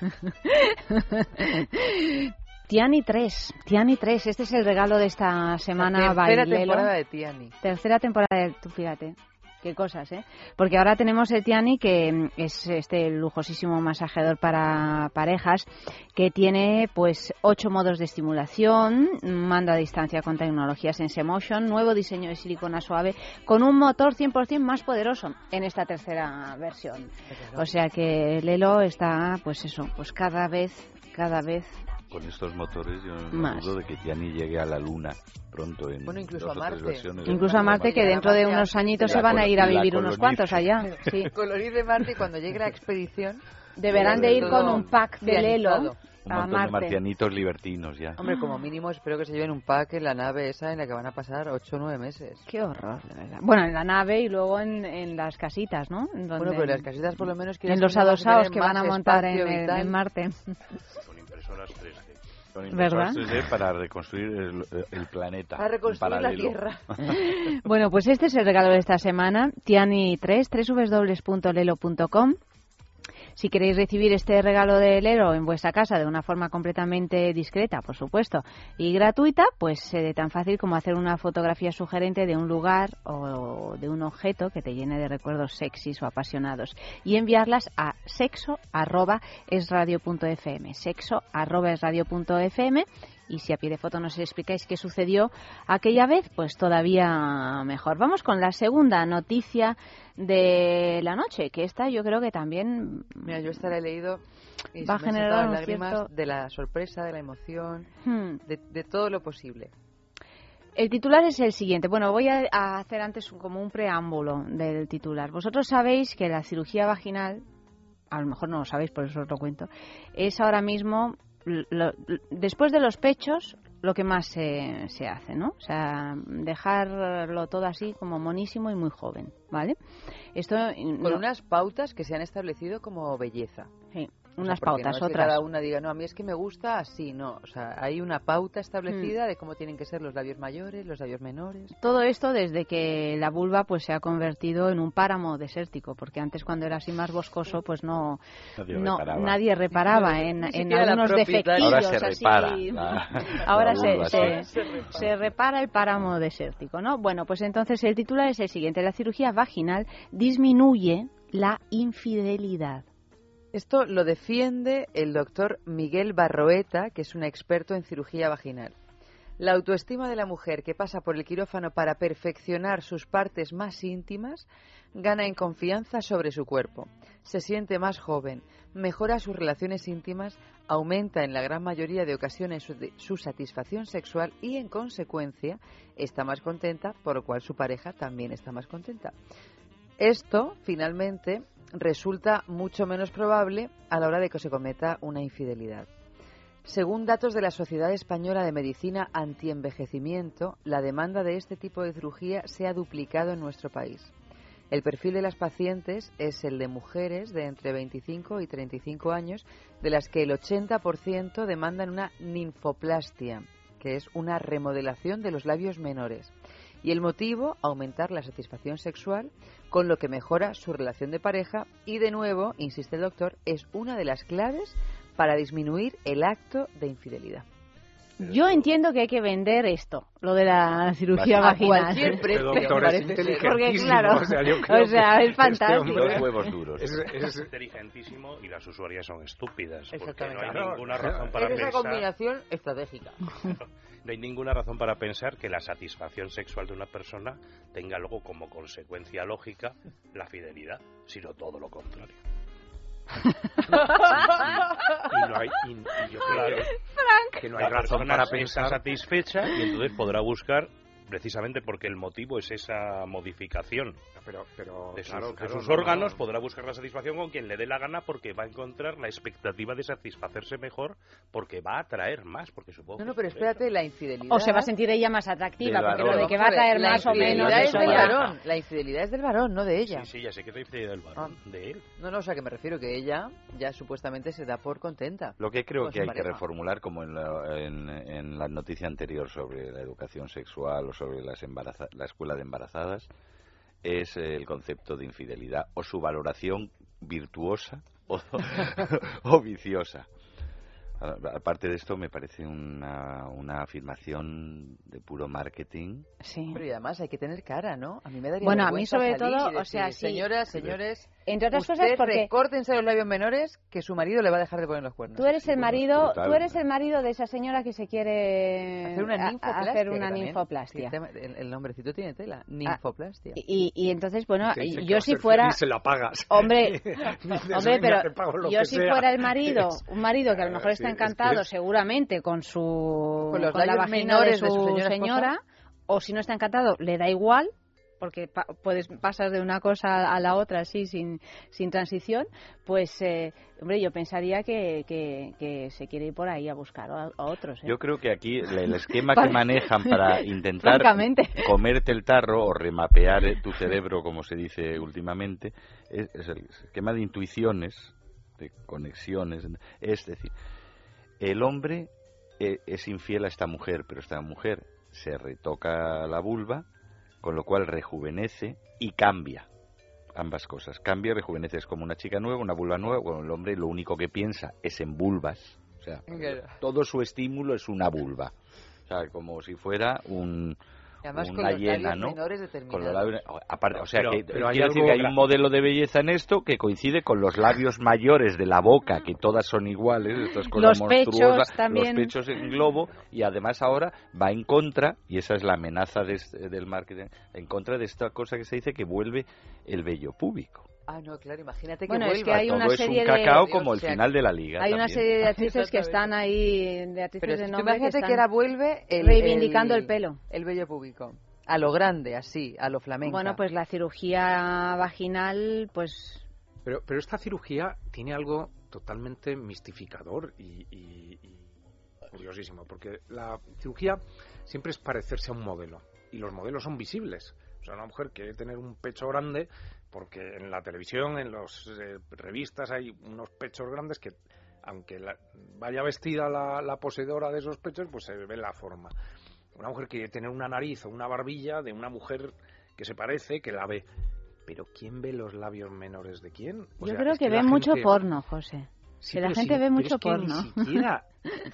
Tiani 3, Tiani 3, este es el regalo de esta semana tercera bailelo. temporada de Tiani. Tercera temporada de, tú fíjate, qué cosas, ¿eh? Porque ahora tenemos el Tiani, que mm, es este lujosísimo masajeador para parejas, que tiene pues ocho modos de estimulación, mando a distancia con tecnología Sense Motion, nuevo diseño de silicona suave, con un motor 100% más poderoso en esta tercera versión. O sea que Lelo está, pues eso, pues cada vez, cada vez Con estos motores yo no Más. dudo de que Tiani llegue a la Luna pronto en Bueno, incluso dos a o tres Marte. versiones. Incluso a Marte, que dentro de unos añitos se van a ir a vivir unos cuantos allá. Sí. Colorir de Marte y cuando llegue la expedición... Deberán de ir con un pack de Lelo. Un a montón de Marte. marcianitos libertinos ya. Hombre, como mínimo espero que se lleven un pack en la nave esa en la que van a pasar 8 o 9 meses. Qué horror, de verdad. Bueno, en la nave y luego en, en las casitas, ¿no? En donde- Bueno, pero las casitas por lo menos En los adosados que van a montar en, en- en Marte. Con impresoras 3D. ¿Verdad? impresoras 3D para reconstruir el, el planeta. Para reconstruir la. Tierra. Bueno, pues este es el regalo de esta semana. Tiani 3, www.lelo.com. Si queréis recibir este regalo de Lelo en vuestra casa de una forma completamente discreta, por supuesto, y gratuita, pues eh, tan fácil como hacer una fotografía sugerente de un lugar o de un objeto que te llene de recuerdos sexys o apasionados y enviarlas a sexo@esradio.fm, sexo@esradio.fm y si a pie de foto nos explicáis qué sucedió aquella vez, pues todavía mejor. Vamos con la segunda noticia de la noche, que esta yo creo que también Mira, yo esta la he leído y Va a generar un lágrimas cierto- de la sorpresa, de la emoción, Hmm. de, de todo lo posible. El titular es el siguiente. Bueno, voy a, a hacer antes un- como un preámbulo del titular. Vosotros sabéis que la cirugía vaginal, a lo mejor no lo sabéis, por eso os lo cuento, es ahora mismo, lo- después de los pechos, lo que más se, se hace, ¿no? O sea, dejarlo todo así como monísimo y muy joven, ¿vale? Esto Con unas pautas que se han establecido como belleza. Sí. O sea, Unas pautas, no es que otras. cada una diga, no, a mí es que me gusta así, no. O sea, hay una pauta Mm. establecida de cómo tienen que ser los labios mayores, los labios menores. Todo esto desde que la vulva pues se ha convertido en un páramo desértico, porque antes cuando era así más boscoso pues no Nadie no reparaba. nadie reparaba en, en algunos defectillos Ahora se así. repara la- Ahora la se, vulva, se, sí. se repara el páramo desértico, ¿no? Bueno, pues entonces el titular es el siguiente: la cirugía vaginal disminuye la infidelidad. Esto lo defiende el doctor Miguel Barroeta, que es un experto en cirugía vaginal. La autoestima de la mujer que pasa por el quirófano para perfeccionar sus partes más íntimas gana en confianza sobre su cuerpo, se siente más joven, mejora sus relaciones íntimas, aumenta en la gran mayoría de ocasiones su, su satisfacción sexual y, en consecuencia, está más contenta, por lo cual su pareja también está más contenta. Esto, finalmente, resulta mucho menos probable a la hora de que se cometa una infidelidad. Según datos de la Sociedad Española de Medicina Antienvejecimiento, la demanda de este tipo de cirugía se ha duplicado en nuestro país. El perfil de las pacientes es el de mujeres de entre 25 y 35 años, de las que el 80% demandan una ninfoplastia, que es una remodelación de los labios menores. Y el motivo, aumentar la satisfacción sexual, con lo que mejora su relación de pareja y, de nuevo, insiste el doctor, es una de las claves para disminuir el acto de infidelidad. Yo entiendo que hay que vender esto, lo de la cirugía A vaginal. cualquier precio, Este doctor es Porque claro, o sea, yo creo o sea, que es fantástico. este huevos duros. Es, es- inteligentísimo y las usuarias son estúpidas. Porque no Exactamente. hay Claro. ninguna razón para Es esa pensar. combinación estratégica. No hay ninguna razón para pensar que la satisfacción sexual de una persona tenga luego como consecuencia lógica la fidelidad, sino todo lo contrario. Y no hay, y- y yo creo que no hay la razón para pensar. satisfecha y entonces podrá buscar precisamente porque el motivo es esa modificación pero, pero de sus, claro, de claro, sus no, órganos, no. podrá buscar la satisfacción con quien le dé la gana porque va a encontrar la expectativa de satisfacerse mejor porque va a atraer más, porque supongo No, que no, pero es espérate, la infidelidad... O se va a sentir ella más atractiva, porque lo de que va a Vamos ver, traer la más o menos infidelidad es eso del varón. La infidelidad es del varón, no de ella. Sí, sí, ya sé que te infidelidad del varón, de él. No, no, o sea, que me refiero que ella ya supuestamente se da por contenta. Lo que creo que hay que pareja. reformular, como en la, en, en la noticia anterior sobre la educación sexual o sobre las embaraza- la escuela de embarazadas, es el concepto de infidelidad o su valoración virtuosa o, o viciosa. Aparte de esto, me parece una, una afirmación de puro marketing. Sí. Pero y además hay que tener cara, ¿no? A mí me daría Bueno, a mí sobre todo, o sea, sí. Señoras, señores, Entre otras cosas porque recórtense los labios menores que su marido le va a dejar de poner los cuernos. tú eres el marido, brutal. tú eres el marido de esa señora que se quiere Hacer una a- ninfoplastia. hacer una ninfoplastia. el, nombrecito tiene tela. Ninfoplastia. Y, y entonces, bueno, yo si fuera... se la pagas. Hombre, hombre, "Venga, te pero yo si sea". fuera el marido, un marido que a lo mejor está Sí, es que encantado seguramente con su Con los la vagina menores de de su, señora señora, o si no está encantado, le da igual, porque pa- puedes pasar de una cosa a la otra así sin, sin transición, pues, eh, hombre, yo pensaría que, que, que se quiere ir por ahí a buscar a, a otros. ¿eh? Yo creo que aquí el el esquema que manejan para intentar comerte el tarro o remapear eh, tu cerebro, como se dice últimamente, es, es el esquema de intuiciones, de conexiones. Es decir, el hombre eh, es infiel a esta mujer, pero esta mujer se retoca la vulva, con lo cual rejuvenece y cambia. Ambas cosas. Cambia rejuvenece. Es como una chica nueva, una vulva nueva. Bueno, el hombre lo único que piensa es en vulvas. O sea, todo su estímulo es una vulva. O sea, como si fuera un, además con una hiena, labios ¿no? menores Con los determinados. labios, aparte, o sea, Pero- que pero hay quiere decir que hay un modelo de belleza en esto que coincide con los labios mayores de la boca, que todas son iguales, esto es cosa Los pechos monstruosa, también. los pechos en globo, y además ahora va en contra, y esa es la amenaza de este- del marketing, en contra de esta cosa que se dice que vuelve el vello púbico. Ah, no, claro, imagínate que Bueno, es vuelva. que hay Todo una es serie un de- cacao Dios, como el o sea, final de la liga. Hay una serie de actrices que están ahí, de actrices Pero de nombre que imagínate están que ahora vuelve el, reivindicando el pelo. El vello público. A lo grande, así, a lo flamenco. Bueno, pues la cirugía vaginal, pues Pero, pero esta cirugía tiene algo totalmente mistificador y, y- y curiosísimo, porque la cirugía siempre es parecerse a un modelo, y los modelos son visibles. O sea, una mujer quiere tener un pecho grande porque en la televisión, en las revistas hay unos pechos grandes que aunque la- vaya vestida la, la poseedora de esos pechos, pues se ve la forma. Una mujer quiere tener una nariz o una barbilla de una mujer que se parece, que la ve. Pero ¿quién ve los labios menores de quién? O Yo sea, creo que, la ven mucho porno, José. Sí, que la gente sí, ve mucho que porno. Ni siquiera,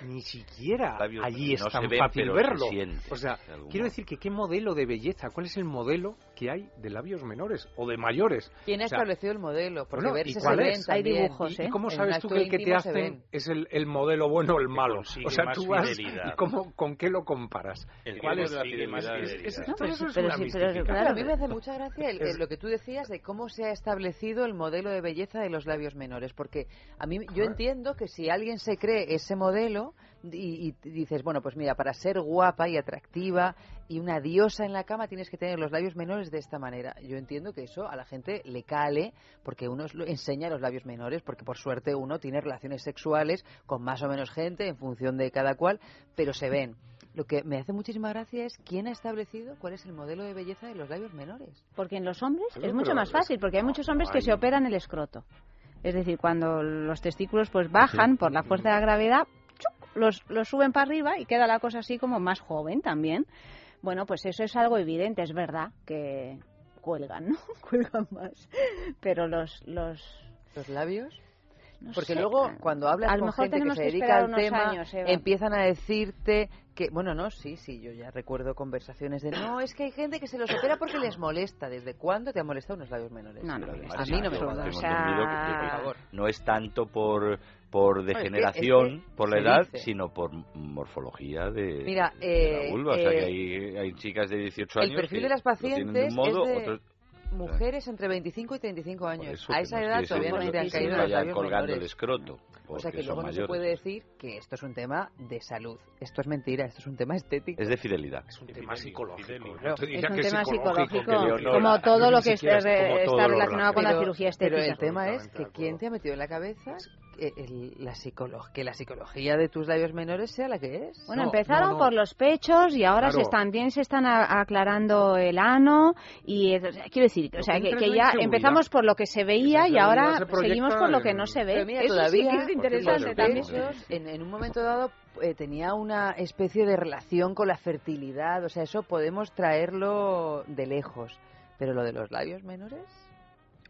ni siquiera Labios allí es no tan ven, fácil se verlo. siente, o sea, quiero modo. decir que qué modelo de belleza, cuál es el modelo que hay de labios menores o de mayores. ¿Quién ha O sea, establecido el modelo? Porque bueno, verse ¿y se ven es? también. ¿Y, y cómo sabes tú que el que te hacen es el, el modelo bueno o el malo? O sea, tú vas fidelidad. y cómo, con qué lo comparas. El ¿Cuál es? es- fidelidad. es- No, pero eso sí, es pero una sí, pero mistificación. Claro, a mí me hace mucha gracia el- lo que tú decías de cómo se ha establecido el modelo de belleza de los labios menores, porque a mí yo entiendo que si alguien se cree ese modelo y, y dices, bueno, pues mira, para ser guapa y atractiva y una diosa en la cama tienes que tener los labios menores de esta manera. Yo entiendo que eso a la gente le cale porque uno enseña los labios menores, porque por suerte uno tiene relaciones sexuales con más o menos gente en función de cada cual, pero se ven. Lo que me hace muchísima gracia es quién ha establecido cuál es el modelo de belleza de los labios menores. Porque en los hombres es mucho más fácil, porque hay no, muchos hombres que se operan el escroto. Es decir, cuando los testículos pues bajan por la fuerza de la gravedad. Los, los suben para arriba y queda la cosa así como más joven también. Bueno, pues eso es algo evidente, es verdad que cuelgan, ¿no? cuelgan más. Pero los... ¿Los, ¿Los labios? No Porque sé, luego, cuando hablas a con mejor gente que se dedica al tema, años, empiezan a decirte que, bueno, no, sí, sí, yo ya recuerdo conversaciones de, no, es que hay gente que se los opera porque les molesta. ¿Desde cuándo te han molestado unos labios menores? No, no, a mí no me O sea, favor. no es tanto por por es que- degeneración, es que por la edad, dice. sino por morfología de, Mira, de la eh, vulva. o sea, que eh, hay, hay chicas de 18 El años perfil que de las lo tienen de pacientes un modo, es de otros- mujeres entre 25 y 35 años. a esa edad todavía no te han caído los labios colgando el menores. escroto, O sea que luego no se puede decir que esto es un tema de salud. Esto es mentira, esto es un tema estético. Es de fidelidad. Es un tema psicológico. Te Es un que tema psicológico, como todo lo que está, relacionado con la cirugía estética. Pero el tema es que quién te ha metido en la cabeza el- la psicolo- que la psicología de tus labios menores sea la que es. Bueno, empezaron por los pechos y ahora se Claro. están también se están a- aclarando el ano y eh, o sea, quiero decir, o sea, que, ya empezamos por lo que se veía y ahora se seguimos por lo que no se ve. Pero mira, Eso todavía sí que es interesante también. en, en un momento dado eh, tenía una especie de relación con la fertilidad, o sea, eso podemos traerlo de lejos, pero lo de los labios menores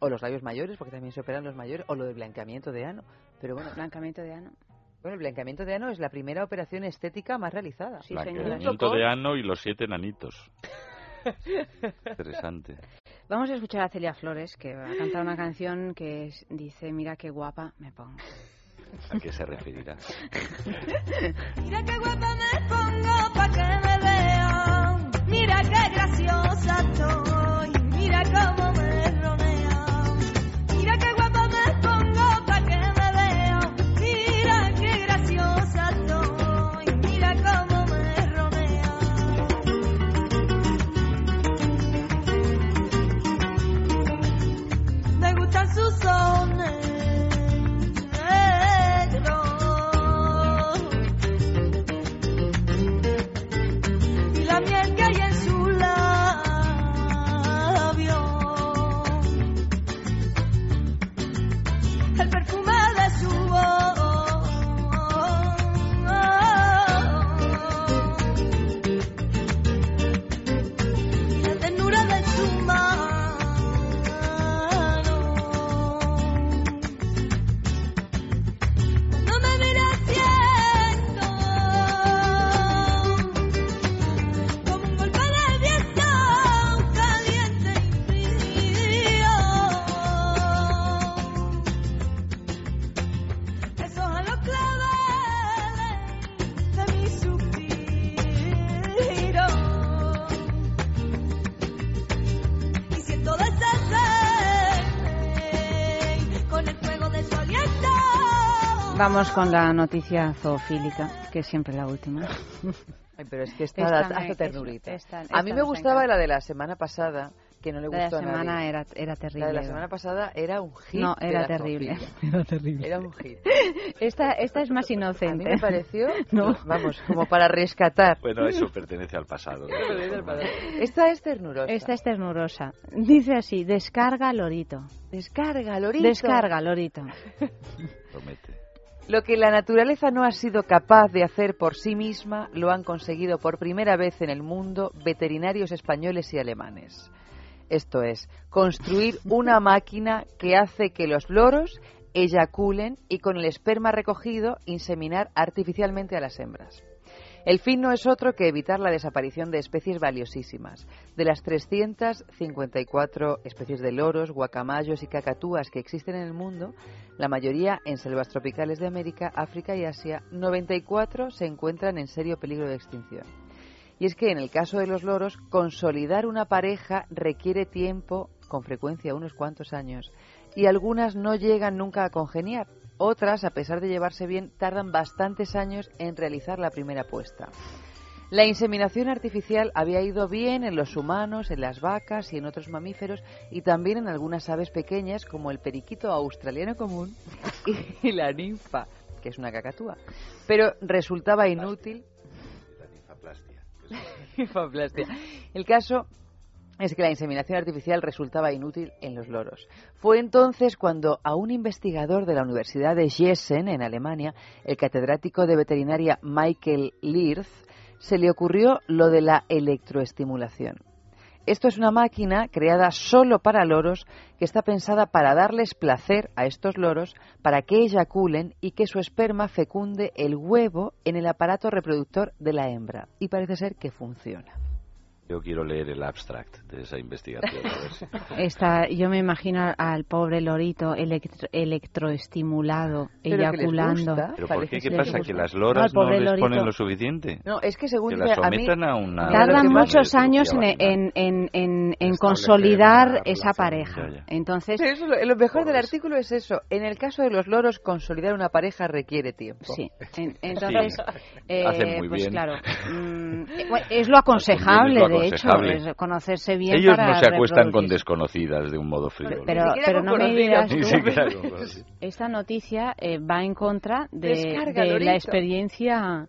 o los labios mayores, porque también se operan los mayores, o lo del blanqueamiento de ano, pero bueno, blanqueamiento de ano. Bueno, el blanqueamiento de ano es la primera operación estética más realizada. Blanqueamiento de ano y los siete nanitos. Interesante. Vamos a escuchar a Celia Flores que va a cantar una canción que es- dice, mira qué guapa me pongo. ¿A qué se referirá? Mira qué guapa me pongo pa' que me vean. Mira qué graciosa estoy. Mira cómo rodean. Me gustan sus ojos Vamos con la noticia zoofílica, que es siempre la última. Ay, pero es que esta, Esta da- me- hace ternurita. esta- a esta mí me gustaba encanta. la de la semana pasada, que no le La de la gustó a semana nadie. era, era terrible. La de la semana pasada era un hit. No, era la terrible. Era terrible. Era un hit. Esta, esta es más inocente. A mí me pareció, No. vamos, como para rescatar. Bueno, eso pertenece al pasado. formas. Esta es ternurosa. Esta es ternurosa. Dice así, descarga lorito. Descarga, Lorito. Descarga lorito. Promete. Lo que la naturaleza no ha sido capaz de hacer por sí misma lo han conseguido por primera vez en el mundo veterinarios españoles y alemanes. Esto es, construir una máquina que hace que los loros eyaculen y con el esperma recogido inseminar artificialmente a las hembras. El fin no es otro que evitar la desaparición de especies valiosísimas. De las 354 especies de loros, guacamayos y cacatúas que existen en el mundo, la mayoría en selvas tropicales de América, África y Asia, 94 se encuentran en serio peligro de extinción. Y es que en el caso de los loros, consolidar una pareja requiere tiempo, con frecuencia unos cuantos años, y algunas no llegan nunca a congeniar. Otras, a pesar de llevarse bien, tardan bastantes años en realizar la primera puesta. La inseminación artificial había ido bien en los humanos, en las vacas y en otros mamíferos y también en algunas aves pequeñas como el periquito australiano común y la ninfa, que es una cacatúa. Pero resultaba inútil La ninfaplastia. Ninfaplastia. El caso es que la inseminación artificial resultaba inútil en los loros. Fue entonces cuando a un investigador de la Universidad de Gießen, en Alemania, el catedrático de veterinaria Michael Lirth, se le ocurrió lo de la electroestimulación. Esto es una máquina creada solo para loros que está pensada para darles placer a estos loros para que eyaculen y que su esperma fecunde el huevo en el aparato reproductor de la hembra. Y parece ser que funciona. Yo quiero leer el abstract de esa investigación. A ver si... Esta, yo me imagino al pobre lorito electro- electroestimulado, Pero que les eyaculaando. gusta. ¿Pero por qué? ¿Qué que pasa? ¿Que las No, loras no, pobre les ponen lorito. lo suficiente? No, es que según Que las a mí sometan a una... Tardan muchos años en, en, en, en- consolidar esa pareja. ya, ya. Entonces, Pero eso, lo, lo mejor del artículo es eso. En el caso de los loros, consolidar una pareja requiere tiempo. sí. En- entonces, eh, hacen muy pues bien. claro, mm, eh, es lo aconsejable, de hecho, es conocerse bien Ellos para no se acuestan con desconocidas de un modo frívolo. Pero, pero con no me digas tú, esta noticia eh, va en contra de, Descarga, de la experiencia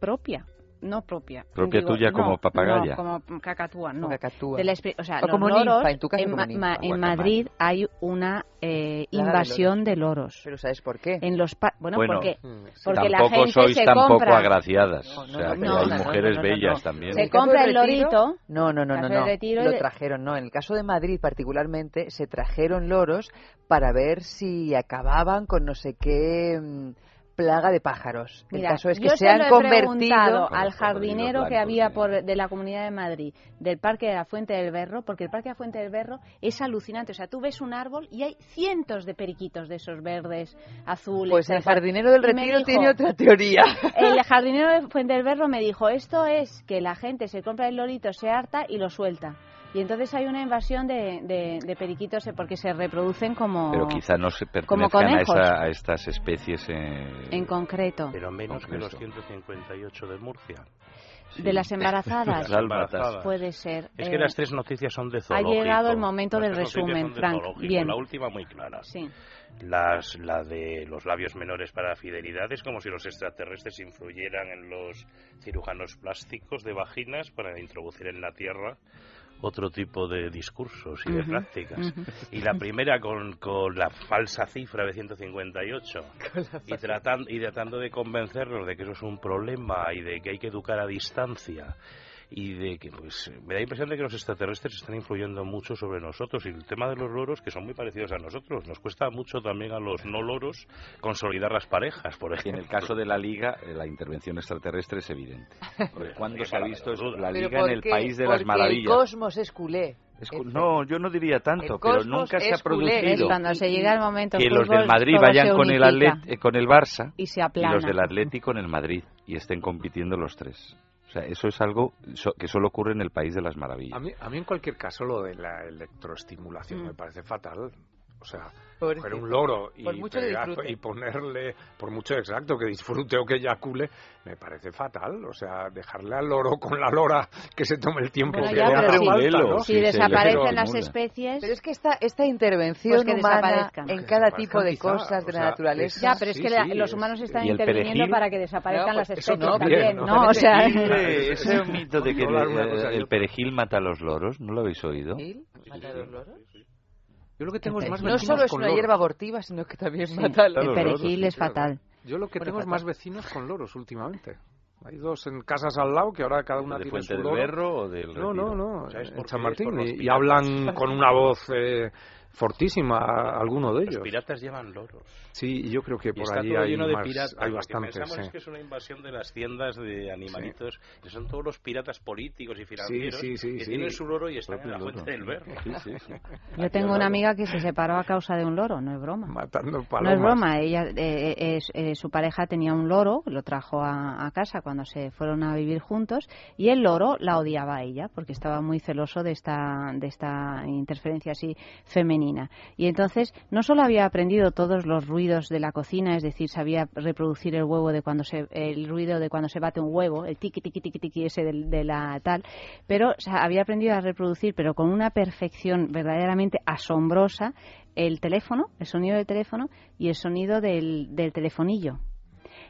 propia. No propia. Propia tuya como no, papagaya. No, como cacatúa, no. Como cacatúa. De la exper- o sea, O los como loros, ninfa, en tu caso en, como Ma- ninfa, Ma- en guacamayo. Madrid hay una eh, de invasión de loros. Pero ¿sabes por qué? En los pa- bueno, Bueno, porque, Mm, sí. porque la tampoco gente sois se tampoco compra agraciadas. No, o sea, no, que no, hay mujeres no, no, bellas no. también. Se compra el lorito, No, no, no, no, Lo trajeron, no. En el caso de Madrid particularmente, se trajeron loros para ver si acababan con no sé qué mm, plaga de pájaros. Mira, el caso es que yo se, han convertido... al jardinero que blancos, había por, de la Comunidad de Madrid, del Parque de la Fuente del Berro, porque el Parque de la Fuente del Berro es alucinante. O sea, tú ves un árbol y hay cientos de periquitos de esos verdes, azules. Pues el jardinero del Retiro dijo- tiene otra teoría. El jardinero de Fuente del Berro me dijo, esto es que la gente se compra el lorito, se harta y lo suelta. Y entonces hay una invasión de, de- de periquitos eh, porque se reproducen como Pero quizá no se pertenezcan a, esa- a estas especies. eh, en concreto. Pero menos que los Concreto. 158 de Murcia. De las embarazadas. Dálmatas. Puede ser. Es eh, que las tres noticias son de ha zoológico. llegado el momento Las del resumen, de Frank. Bien. La última muy clara. Sí. Las, la de los labios menores para fidelidad es como si los extraterrestres influyeran en los cirujanos plásticos de vaginas para introducir en la Tierra otro tipo de discursos y de prácticas. Y la primera con, con la falsa cifra de 158 y tratando, y tratando de convencerlos de que eso es un problema y de que hay que educar a distancia y de que pues me da la impresión de que los extraterrestres están influyendo mucho sobre nosotros y el tema de los loros que son muy parecidos a nosotros nos cuesta mucho también a los no loros consolidar las parejas por Y en ejemplo el caso de la Liga, eh, la intervención extraterrestre es evidente. Porque ¿Cuándo se ha visto eso? la Liga en el país de las maravillas? el cosmos es culé. No, yo no diría tanto, pero cosmos nunca se ha culé. Es producido cuando se llega el momento que los del Madrid vayan con el, Atlet- eh, con el Barça y se y aplana. los del Atlético con el Madrid y estén compitiendo los tres. Sea, eso es algo so- que solo ocurre en el país de las maravillas. A mí, a mí en cualquier caso lo de la electroestimulación Mm. me parece fatal. O sea, coger un loro y, Por mucho que pegar- disfrute. y ponerle, por mucho exacto, que disfrute o que eyacule, me parece fatal. O sea, dejarle al loro con la lora que se tome el tiempo Bueno, que ya, le pero haga si- falta, ¿no? si desaparecen las especies... Pero es que esta, esta intervención Pues que humana en cada tipo de quizá, cosas de o la naturaleza. Ya, pero es Sí, que la- sí, los humanos están ¿Y el interviniendo perejil? para que desaparezcan No, las especies no, también, ¿no? ¿no? O sea, Ese, ese mito de que una el, perejil mata a los loros, ¿no lo habéis oído? ¿Perejil? ¿Mata a los loros? Yo lo que tengo es más No vecinos solo es con una loros. hierba abortiva, sino que también Sí, mata a el perejil es claro. fatal. Yo lo que Bueno, tengo es fatal. más vecinos con loros últimamente. Hay dos en casas al lado que ahora cada una ¿De tiene Fuente su del loro. Berro o del No, Retiro? no, no, ¿Sabes en por San? Martín. Y, y hablan con una voz eh, fortísima, alguno de Los ellos. piratas llevan loros. Sí, yo creo que por todo hay, de más- piratas. hay Lo que bastantes. pensamos sí. es que es una invasión de las tiendas de animalitos, que son todos los piratas políticos y financieros sí, sí, que sí. tienen su loro y están en la fuente del. Berro. Sí, sí, sí. Yo tengo una amiga que se separó a causa de un loro, no es broma. Matando No palomas. es broma, ella, eh, eh, eh, su pareja tenía un loro, lo trajo a, a casa cuando se fueron a vivir juntos y el loro la odiaba a ella porque estaba muy celoso de esta, de esta interferencia así femenina. Y entonces no solo había aprendido todos los ruidos de la cocina, es decir, sabía reproducir el huevo de cuando se, el ruido de cuando se bate un huevo, el tiqui tiqui tiqui tiqui ese del- de, la tal, pero o había aprendido a reproducir, pero con una perfección verdaderamente asombrosa, el teléfono, el sonido del teléfono y el sonido del telefonillo.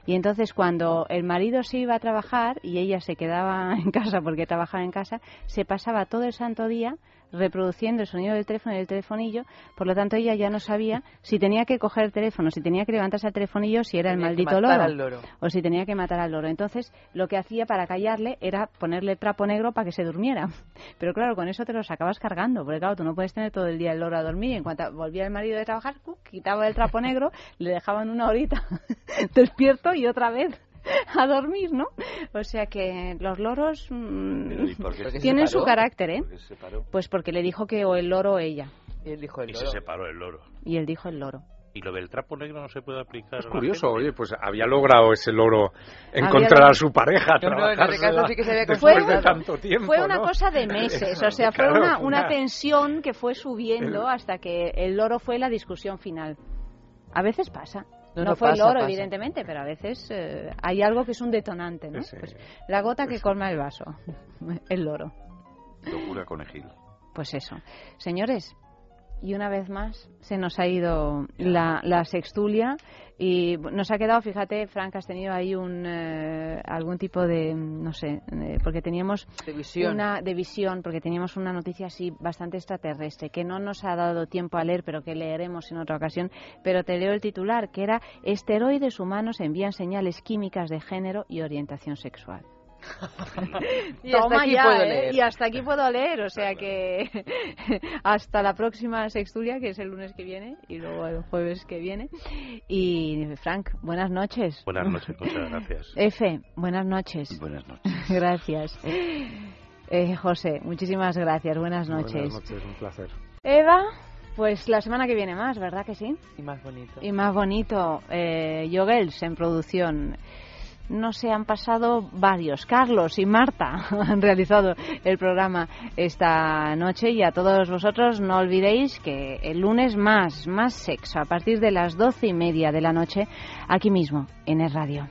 Y entonces cuando el marido se iba a trabajar y ella se quedaba en casa porque trabajaba en casa, se pasaba todo el santo día reproduciendo el sonido del teléfono y del telefonillo, por lo tanto ella ya no sabía si tenía que coger el teléfono, si tenía que levantarse al telefonillo, si era el Tenía maldito loro, o si tenía que matar al loro. Entonces lo que hacía para callarle era ponerle trapo negro para que se durmiera. Pero claro, con eso te los acabas cargando, porque claro, tú no puedes tener todo el día el loro a dormir. Y en cuanto volvía el marido de trabajar, quitaba el trapo negro, le dejaban una horita despierto y otra vez a dormir, ¿no? O sea que los loros mm, Pero, ¿y por qué se tienen su carácter, ¿eh? ¿Por qué se separó? Pues porque le dijo que o el loro o ella. Y él dijo el Y se loro. separó el loro. Y él dijo el loro. Y lo del trapo negro no se puede aplicar. Es curioso, oye, pues había logrado ese loro encontrar a su pareja, No, no, en este caso trabajársela sí que se había después de tanto tiempo, Fue una ¿no? cosa de meses, o sea, fue Claro, una una- tensión que fue subiendo hasta que el loro fue la discusión final. A veces pasa. No, No, no, fue pasa, el loro, pasa. evidentemente, pero a veces eh, hay algo que es un detonante, ¿no? Pues la gota que colma el vaso, el loro. Locura conejil. Pues eso. Señores, y una vez más se nos ha ido la, la sextulia y nos ha quedado, fíjate, Frank, has tenido ahí un, eh, algún tipo de, no sé, eh, porque teníamos De visión. una de visión, porque teníamos una noticia así bastante extraterrestre que no nos ha dado tiempo a leer, pero que leeremos en otra ocasión. Pero te leo el titular, que era esteroides humanos envían señales químicas de género y orientación sexual. Y hasta aquí ya, puedo ¿eh? leer. Y hasta aquí puedo leer, o sea que hasta la próxima sextulia, que es el lunes que viene, y luego el jueves que viene. Y Frank, buenas noches. Buenas noches, muchas gracias. F, buenas noches. Buenas noches. Gracias. Eh, José, muchísimas gracias, buenas noches. Buenas noches, un placer. Eva, pues la semana que viene más, ¿verdad que sí? Y más bonito. Y más bonito, eh, Yogels en producción. No se han pasado varios. Carlos y Marta han realizado el programa esta noche y a todos vosotros no olvidéis que el lunes más, más sexo a partir de las doce y media de la noche aquí mismo en el radio.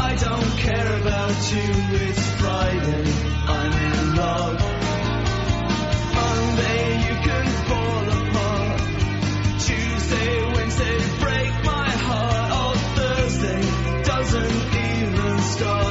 I don't care. It's Friday, I'm in love. Stop.